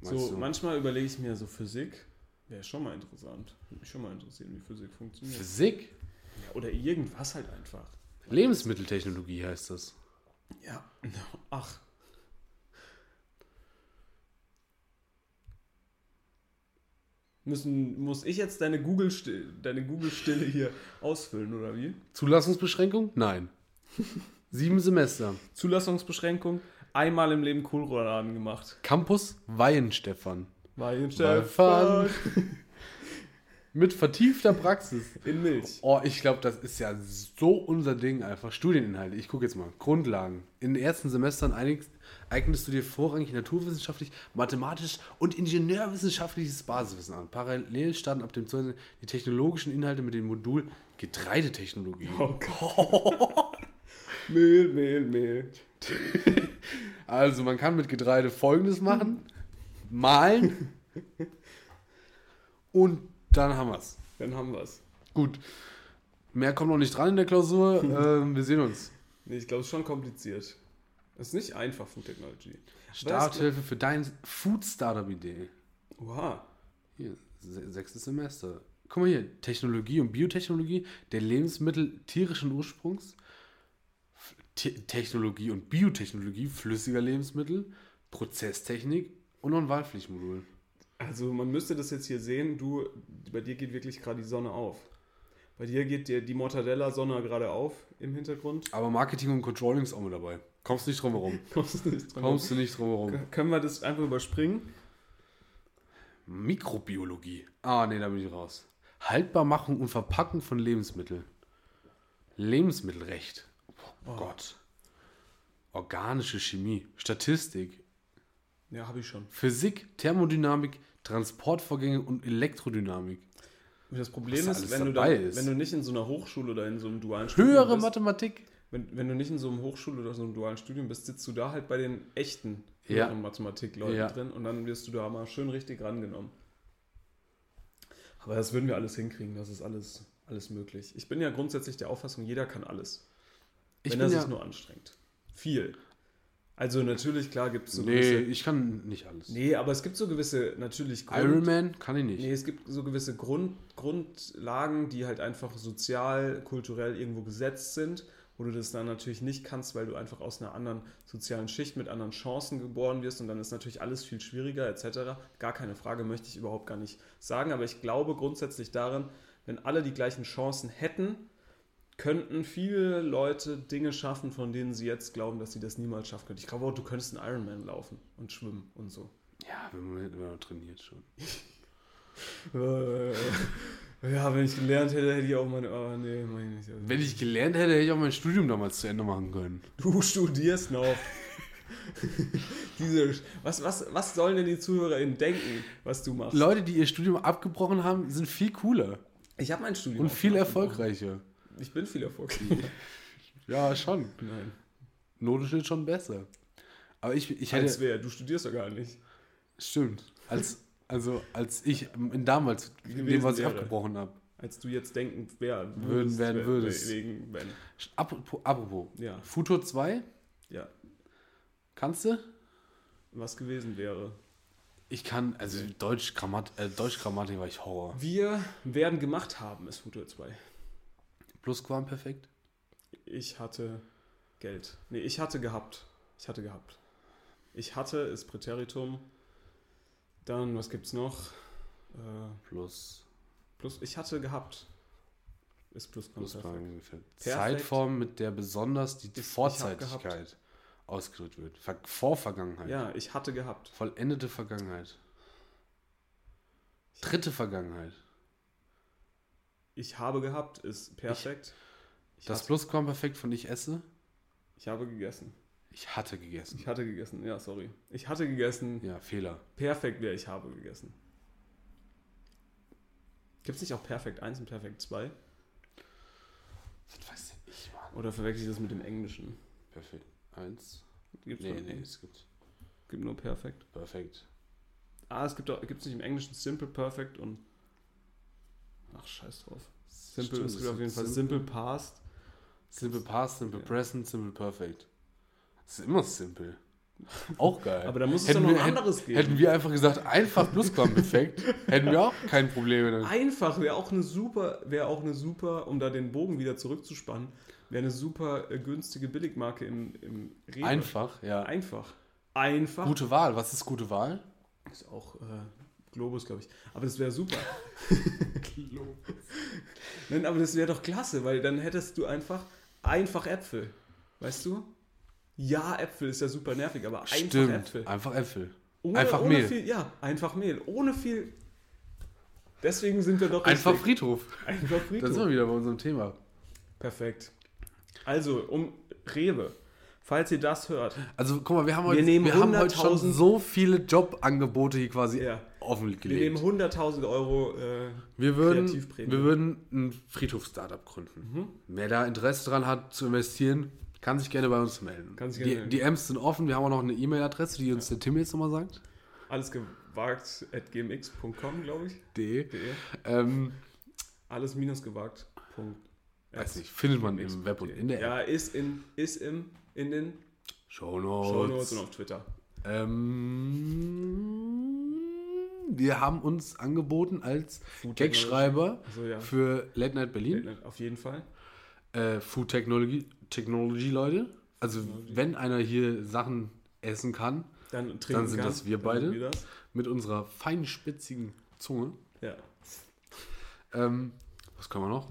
So, du? manchmal überlege ich mir so Physik. Wäre schon mal interessant. Würde mich schon mal interessieren, wie Physik funktioniert. Physik? Ja, oder irgendwas halt einfach. Lebensmitteltechnologie heißt das. Ja. Ach. Müssen, muss ich jetzt deine Google-Stille deine Google -Stille hier ausfüllen, oder wie? Zulassungsbeschränkung? Nein. Sieben Semester. Zulassungsbeschränkung, einmal im Leben Kohlrouladen gemacht. Campus Weihenstephan. Weihenstephan Mit vertiefter Praxis. in Milch. Oh, ich glaube, das ist ja so unser Ding einfach. Studieninhalte. Ich gucke jetzt mal. Grundlagen. In den ersten Semestern einigst, eignest du dir vorrangig naturwissenschaftlich, mathematisch und ingenieurwissenschaftliches Basiswissen an. Parallel starten ab dem 12. die technologischen Inhalte mit dem Modul Getreidetechnologie. Oh Gott. Mehl, Mehl, Mehl. Also man kann mit Getreide folgendes machen. Mahlen. Und dann haben wir's. Dann haben wir's. Gut. Mehr kommt noch nicht dran in der Klausur. ähm, wir sehen uns. Nee, ich glaube, es ist schon kompliziert. Es ist nicht einfach, Food Technology. Starthilfe für dein Food-Startup-Idee. Oha. Hier, se- sechstes Semester. Guck mal hier, Technologie und Biotechnologie der Lebensmittel tierischen Ursprungs, Te Technologie und Biotechnologie flüssiger Lebensmittel, Prozesstechnik und noch ein Wahlpflichtmodul. Also man müsste das jetzt hier sehen, du, bei dir geht wirklich gerade die Sonne auf. Bei dir geht dir die Mortadella-Sonne gerade auf im Hintergrund. Aber Marketing und Controlling ist auch mit dabei. Kommst nicht drum herum. Kommst du nicht dran? Kommst du nicht drum herum. Können wir das einfach überspringen? Mikrobiologie. Ah, nee, da bin ich raus. Haltbarmachung und Verpackung von Lebensmitteln. Lebensmittelrecht. Oh Gott. Organische Chemie. Statistik. Ja, habe ich schon. Physik, Thermodynamik, Transportvorgänge und Elektrodynamik. Das Problem ist, wenn du, dann, wenn du nicht in so einer Hochschule oder in so einem dualen Studium Höhere bist, Mathematik. Wenn, wenn du nicht in so einem Hochschule oder so einem dualen Studium bist, sitzt du da halt bei den echten Ja. Mathematikleuten Ja. drin und dann wirst du da mal schön richtig rangenommen. Aber das würden wir alles hinkriegen, das ist alles, alles möglich. Ich bin ja grundsätzlich der Auffassung, jeder kann alles. Ich wenn er ja, sich nur anstrengt. Viel. Also natürlich, klar gibt es so nee, gewisse... ich kann nicht alles. Nee, aber es gibt so gewisse, natürlich... Grund- Iron Man kann ich nicht. Nee, es gibt so gewisse Grund, Grundlagen, die halt einfach sozial, kulturell irgendwo gesetzt sind, wo du das dann natürlich nicht kannst, weil du einfach aus einer anderen sozialen Schicht mit anderen Chancen geboren wirst und dann ist natürlich alles viel schwieriger etc. Gar keine Frage, möchte ich überhaupt gar nicht sagen, aber ich glaube grundsätzlich daran, wenn alle die gleichen Chancen hätten, könnten viele Leute Dinge schaffen, von denen sie jetzt glauben, dass sie das niemals schaffen können. Ich glaube auch, du könntest einen Ironman laufen und schwimmen und so. Ja, wenn man, wenn man trainiert schon. Ja, wenn ich gelernt hätte, hätte ich auch meine. Aber nee, meine ich nicht. Also, Wenn ich gelernt hätte, hätte ich auch mein Studium damals zu Ende machen können. du studierst noch. Diese, was, was, was sollen denn die ZuhörerInnen denken, was du machst? Leute, die ihr Studium abgebrochen haben, sind viel cooler Ich habe mein Studium. und viel erfolgreicher. Ich bin viel erfolgreich. Ja, schon. Nein. Notenschnitt schon besser. Aber ich, ich hätte. Als wer? Du studierst doch gar nicht. Stimmt. Als, also, als ich in damals, in dem, was ich wäre. abgebrochen habe. Als du jetzt denken wer, Würden, werden we- würdest. Wegen, wenn. Apropos, apropos. Ja. Futur 2, Ja. kannst du? Was gewesen wäre. Ich kann, also Deutsch, Grammat, äh, Deutsch-Grammatik war ich Horror. Wir werden gemacht haben, ist Futur 2. Plusquamperfekt? Ich hatte Geld. Nee, ich hatte gehabt. Ich hatte gehabt. Ich hatte ist Präteritum. Dann, was gibt's noch? Äh, Plus, plus, ich hatte gehabt. Ist plus Plusquamperfekt. Perfekt. Zeitform, mit der besonders die Ich- ich hab Vorzeitigkeit ausgedrückt wird. Ver Vorvergangenheit. Ja, ich hatte gehabt. Vollendete Vergangenheit. Dritte Vergangenheit. Ich habe gehabt ist perfekt. Ich, Das hatte, Plusquamperfekt von ich esse? ich habe gegessen. Ich hatte gegessen. Ich hatte gegessen. Ja, sorry. Ich hatte gegessen. Ja, Fehler. Perfekt wäre ich habe gegessen. Gibt es nicht auch Perfekt 1 und Perfekt 2? Was weiß ich, Mann? Oder verwechsel ich das mit dem Englischen? Perfekt. Eins. Gibt's Nee, nee, es gibt gibt nur Perfekt. perfekt. Ah, es gibt auch, gibt's nicht im Englischen Simple Perfect und. Ach, scheiß drauf. Simple, Stimmt, es gibt auf jeden Fall Simple Past. Simple Past, Simple Ja. Present, Simple Perfect. Das ist immer simple. Auch geil. Aber da muss es Hätten doch noch wir- ein anderes hätten, geben. hätten wir einfach gesagt, einfach Plusquamperfekt, hätten wir auch kein Problem damit. Einfach wäre auch eine super, wäre auch eine super, um da den Bogen wieder zurückzuspannen, wäre eine super äh, günstige Billigmarke im, im Rewe. Einfach, ja. Einfach. Einfach. Gute Wahl. Was ist gute Wahl? Ist auch äh, Globus, glaube ich. Aber das wäre super. Nein, aber das wäre doch klasse, weil dann hättest du einfach einfach Äpfel. Weißt du? Ja, Äpfel ist ja super nervig, aber einfach Stimmt. Äpfel. Einfach Äpfel. Ohne, einfach ohne Mehl. Viel, ja, einfach Mehl. Ohne viel. Deswegen sind wir doch Einfach richtig. Friedhof. Einfach Friedhof. sind wir wieder bei unserem Thema. Perfekt. Also, um Rewe. Falls ihr das hört, Also guck mal, wir haben heute, nehmen wir haben heute schon 100.000 so viele Jobangebote hier quasi Ja. offengelegt. wir nehmen 100.000 Euro. Äh, Wir würden, Kreativprämie. wir würden ein Friedhof-Startup gründen. Mhm. Wer da Interesse dran hat zu investieren, kann sich gerne bei uns melden. Kann sich gerne die, melden. die M's sind offen. Wir haben auch noch eine E-Mail-Adresse, die uns der Tim jetzt nochmal sagt. alles gewagt at gmx.com, glaube ich. De. De. Ähm, Alles minus gewagt. Weiß nicht, findet man im Web und in der App. Ja, ist, in, ist im, in den Shownotes. Shownotes und auf Twitter. Ähm, wir haben uns angeboten als Gagschreiber. Also, ja. für Late Night Berlin. Auf jeden Fall. Äh, Food Technology, Technology Leute. Also wenn einer hier Sachen essen kann, Dann, trinken Dann sind kann, das wir beide. wir das. mit unserer feinspitzigen Zunge. Ja. Ähm, was kann man noch?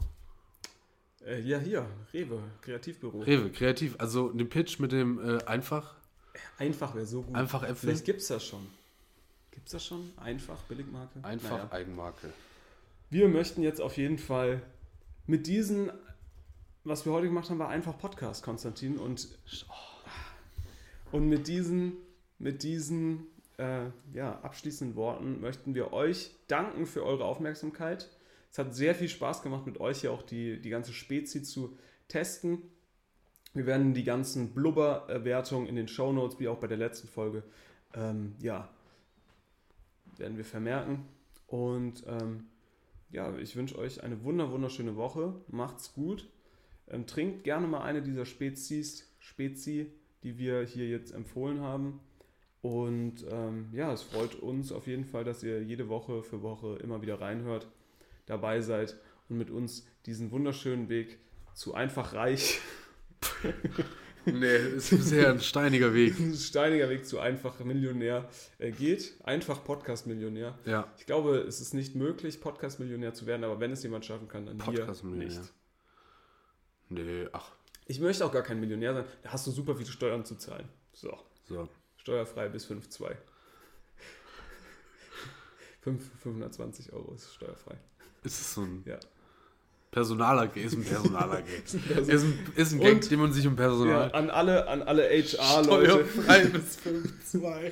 Äh, ja, hier, Rewe, Kreativbüro. Rewe, kreativ. Also den Pitch mit dem äh, einfach, Einfach wäre so gut. einfach Äpfel. Vielleicht gibt es das schon. Gibt es das schon? Einfach, Billigmarke? Einfach Naja. Eigenmarke. Wir möchten jetzt auf jeden Fall mit diesen, was wir heute gemacht haben, war einfach Podcast, Konstantin. Und, und mit diesen, mit diesen äh, ja, abschließenden Worten möchten wir euch danken für eure Aufmerksamkeit. Es hat sehr viel Spaß gemacht, mit euch hier auch die, die ganze Spezi zu testen. Wir werden die ganzen Blubber-Wertungen in den Shownotes, wie auch bei der letzten Folge, ähm, ja, werden wir vermerken. Und ähm, ja, ich wünsche euch eine wunder wunderschöne Woche. Macht's gut. Ähm, trinkt gerne mal eine dieser Spezies, Spezi, die wir hier jetzt empfohlen haben. Und ähm, ja, es freut uns auf jeden Fall, dass ihr jede Woche für Woche immer wieder reinhört, dabei seid und mit uns diesen wunderschönen Weg zu einfach reich, Nee, ist bisher ein steiniger Weg. diesen steiniger Weg zu einfach Millionär äh, geht. Einfach Podcast-Millionär. Ja, Ich glaube, es ist nicht möglich, Podcast-Millionär zu werden, aber wenn es jemand schaffen kann, dann wir Podcast-Millionär. nicht. Nee, ach, Ich möchte auch gar kein Millionär sein. Da hast du super viele Steuern zu zahlen. So, so. steuerfrei bis 5,2. 5, 520 Euro ist steuerfrei. Ist es so ein Ja. Personal-AG? Ist ein Personal-AG. Ist ein, ist ein Gag, Und- den man sich um ja, Personal... an alle, an alle HR-Leute. Steuerfrei bis 5,2.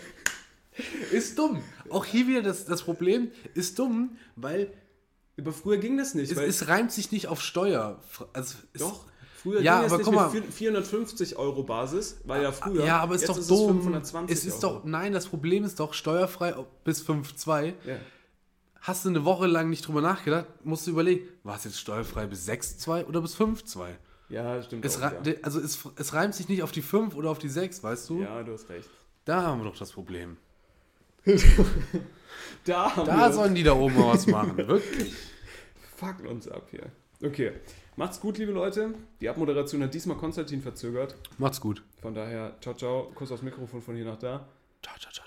Ist dumm. Auch hier wieder das, das Problem, ist dumm, weil Aber früher ging das nicht. es, weil, es reimt sich nicht auf Steuer. Also es, doch, früher Ja, ging es aber nicht guck mal. mit 450 Euro Basis, war ja früher. Ja, aber ist Jetzt doch es dumm. 520 es ist Euro. doch, nein, das Problem ist doch, steuerfrei bis 5,2. Ja. Hast du eine Woche lang nicht drüber nachgedacht, musst du überlegen, war es jetzt steuerfrei bis 6,2 oder bis 5,2? ja, stimmt. Es, auch, ja. Also es, es reimt sich nicht auf die 5 oder auf die 6, weißt du? ja, du hast recht. Da haben wir doch das Problem. Da haben Da sollen die da oben was machen, wirklich. Fuckt uns ab hier. Okay. Macht's gut, liebe Leute. Die Abmoderation hat diesmal Konstantin verzögert. Macht's gut. Von daher, ciao, ciao. Kuss aufs Mikrofon von hier nach da. Ciao, ciao, ciao.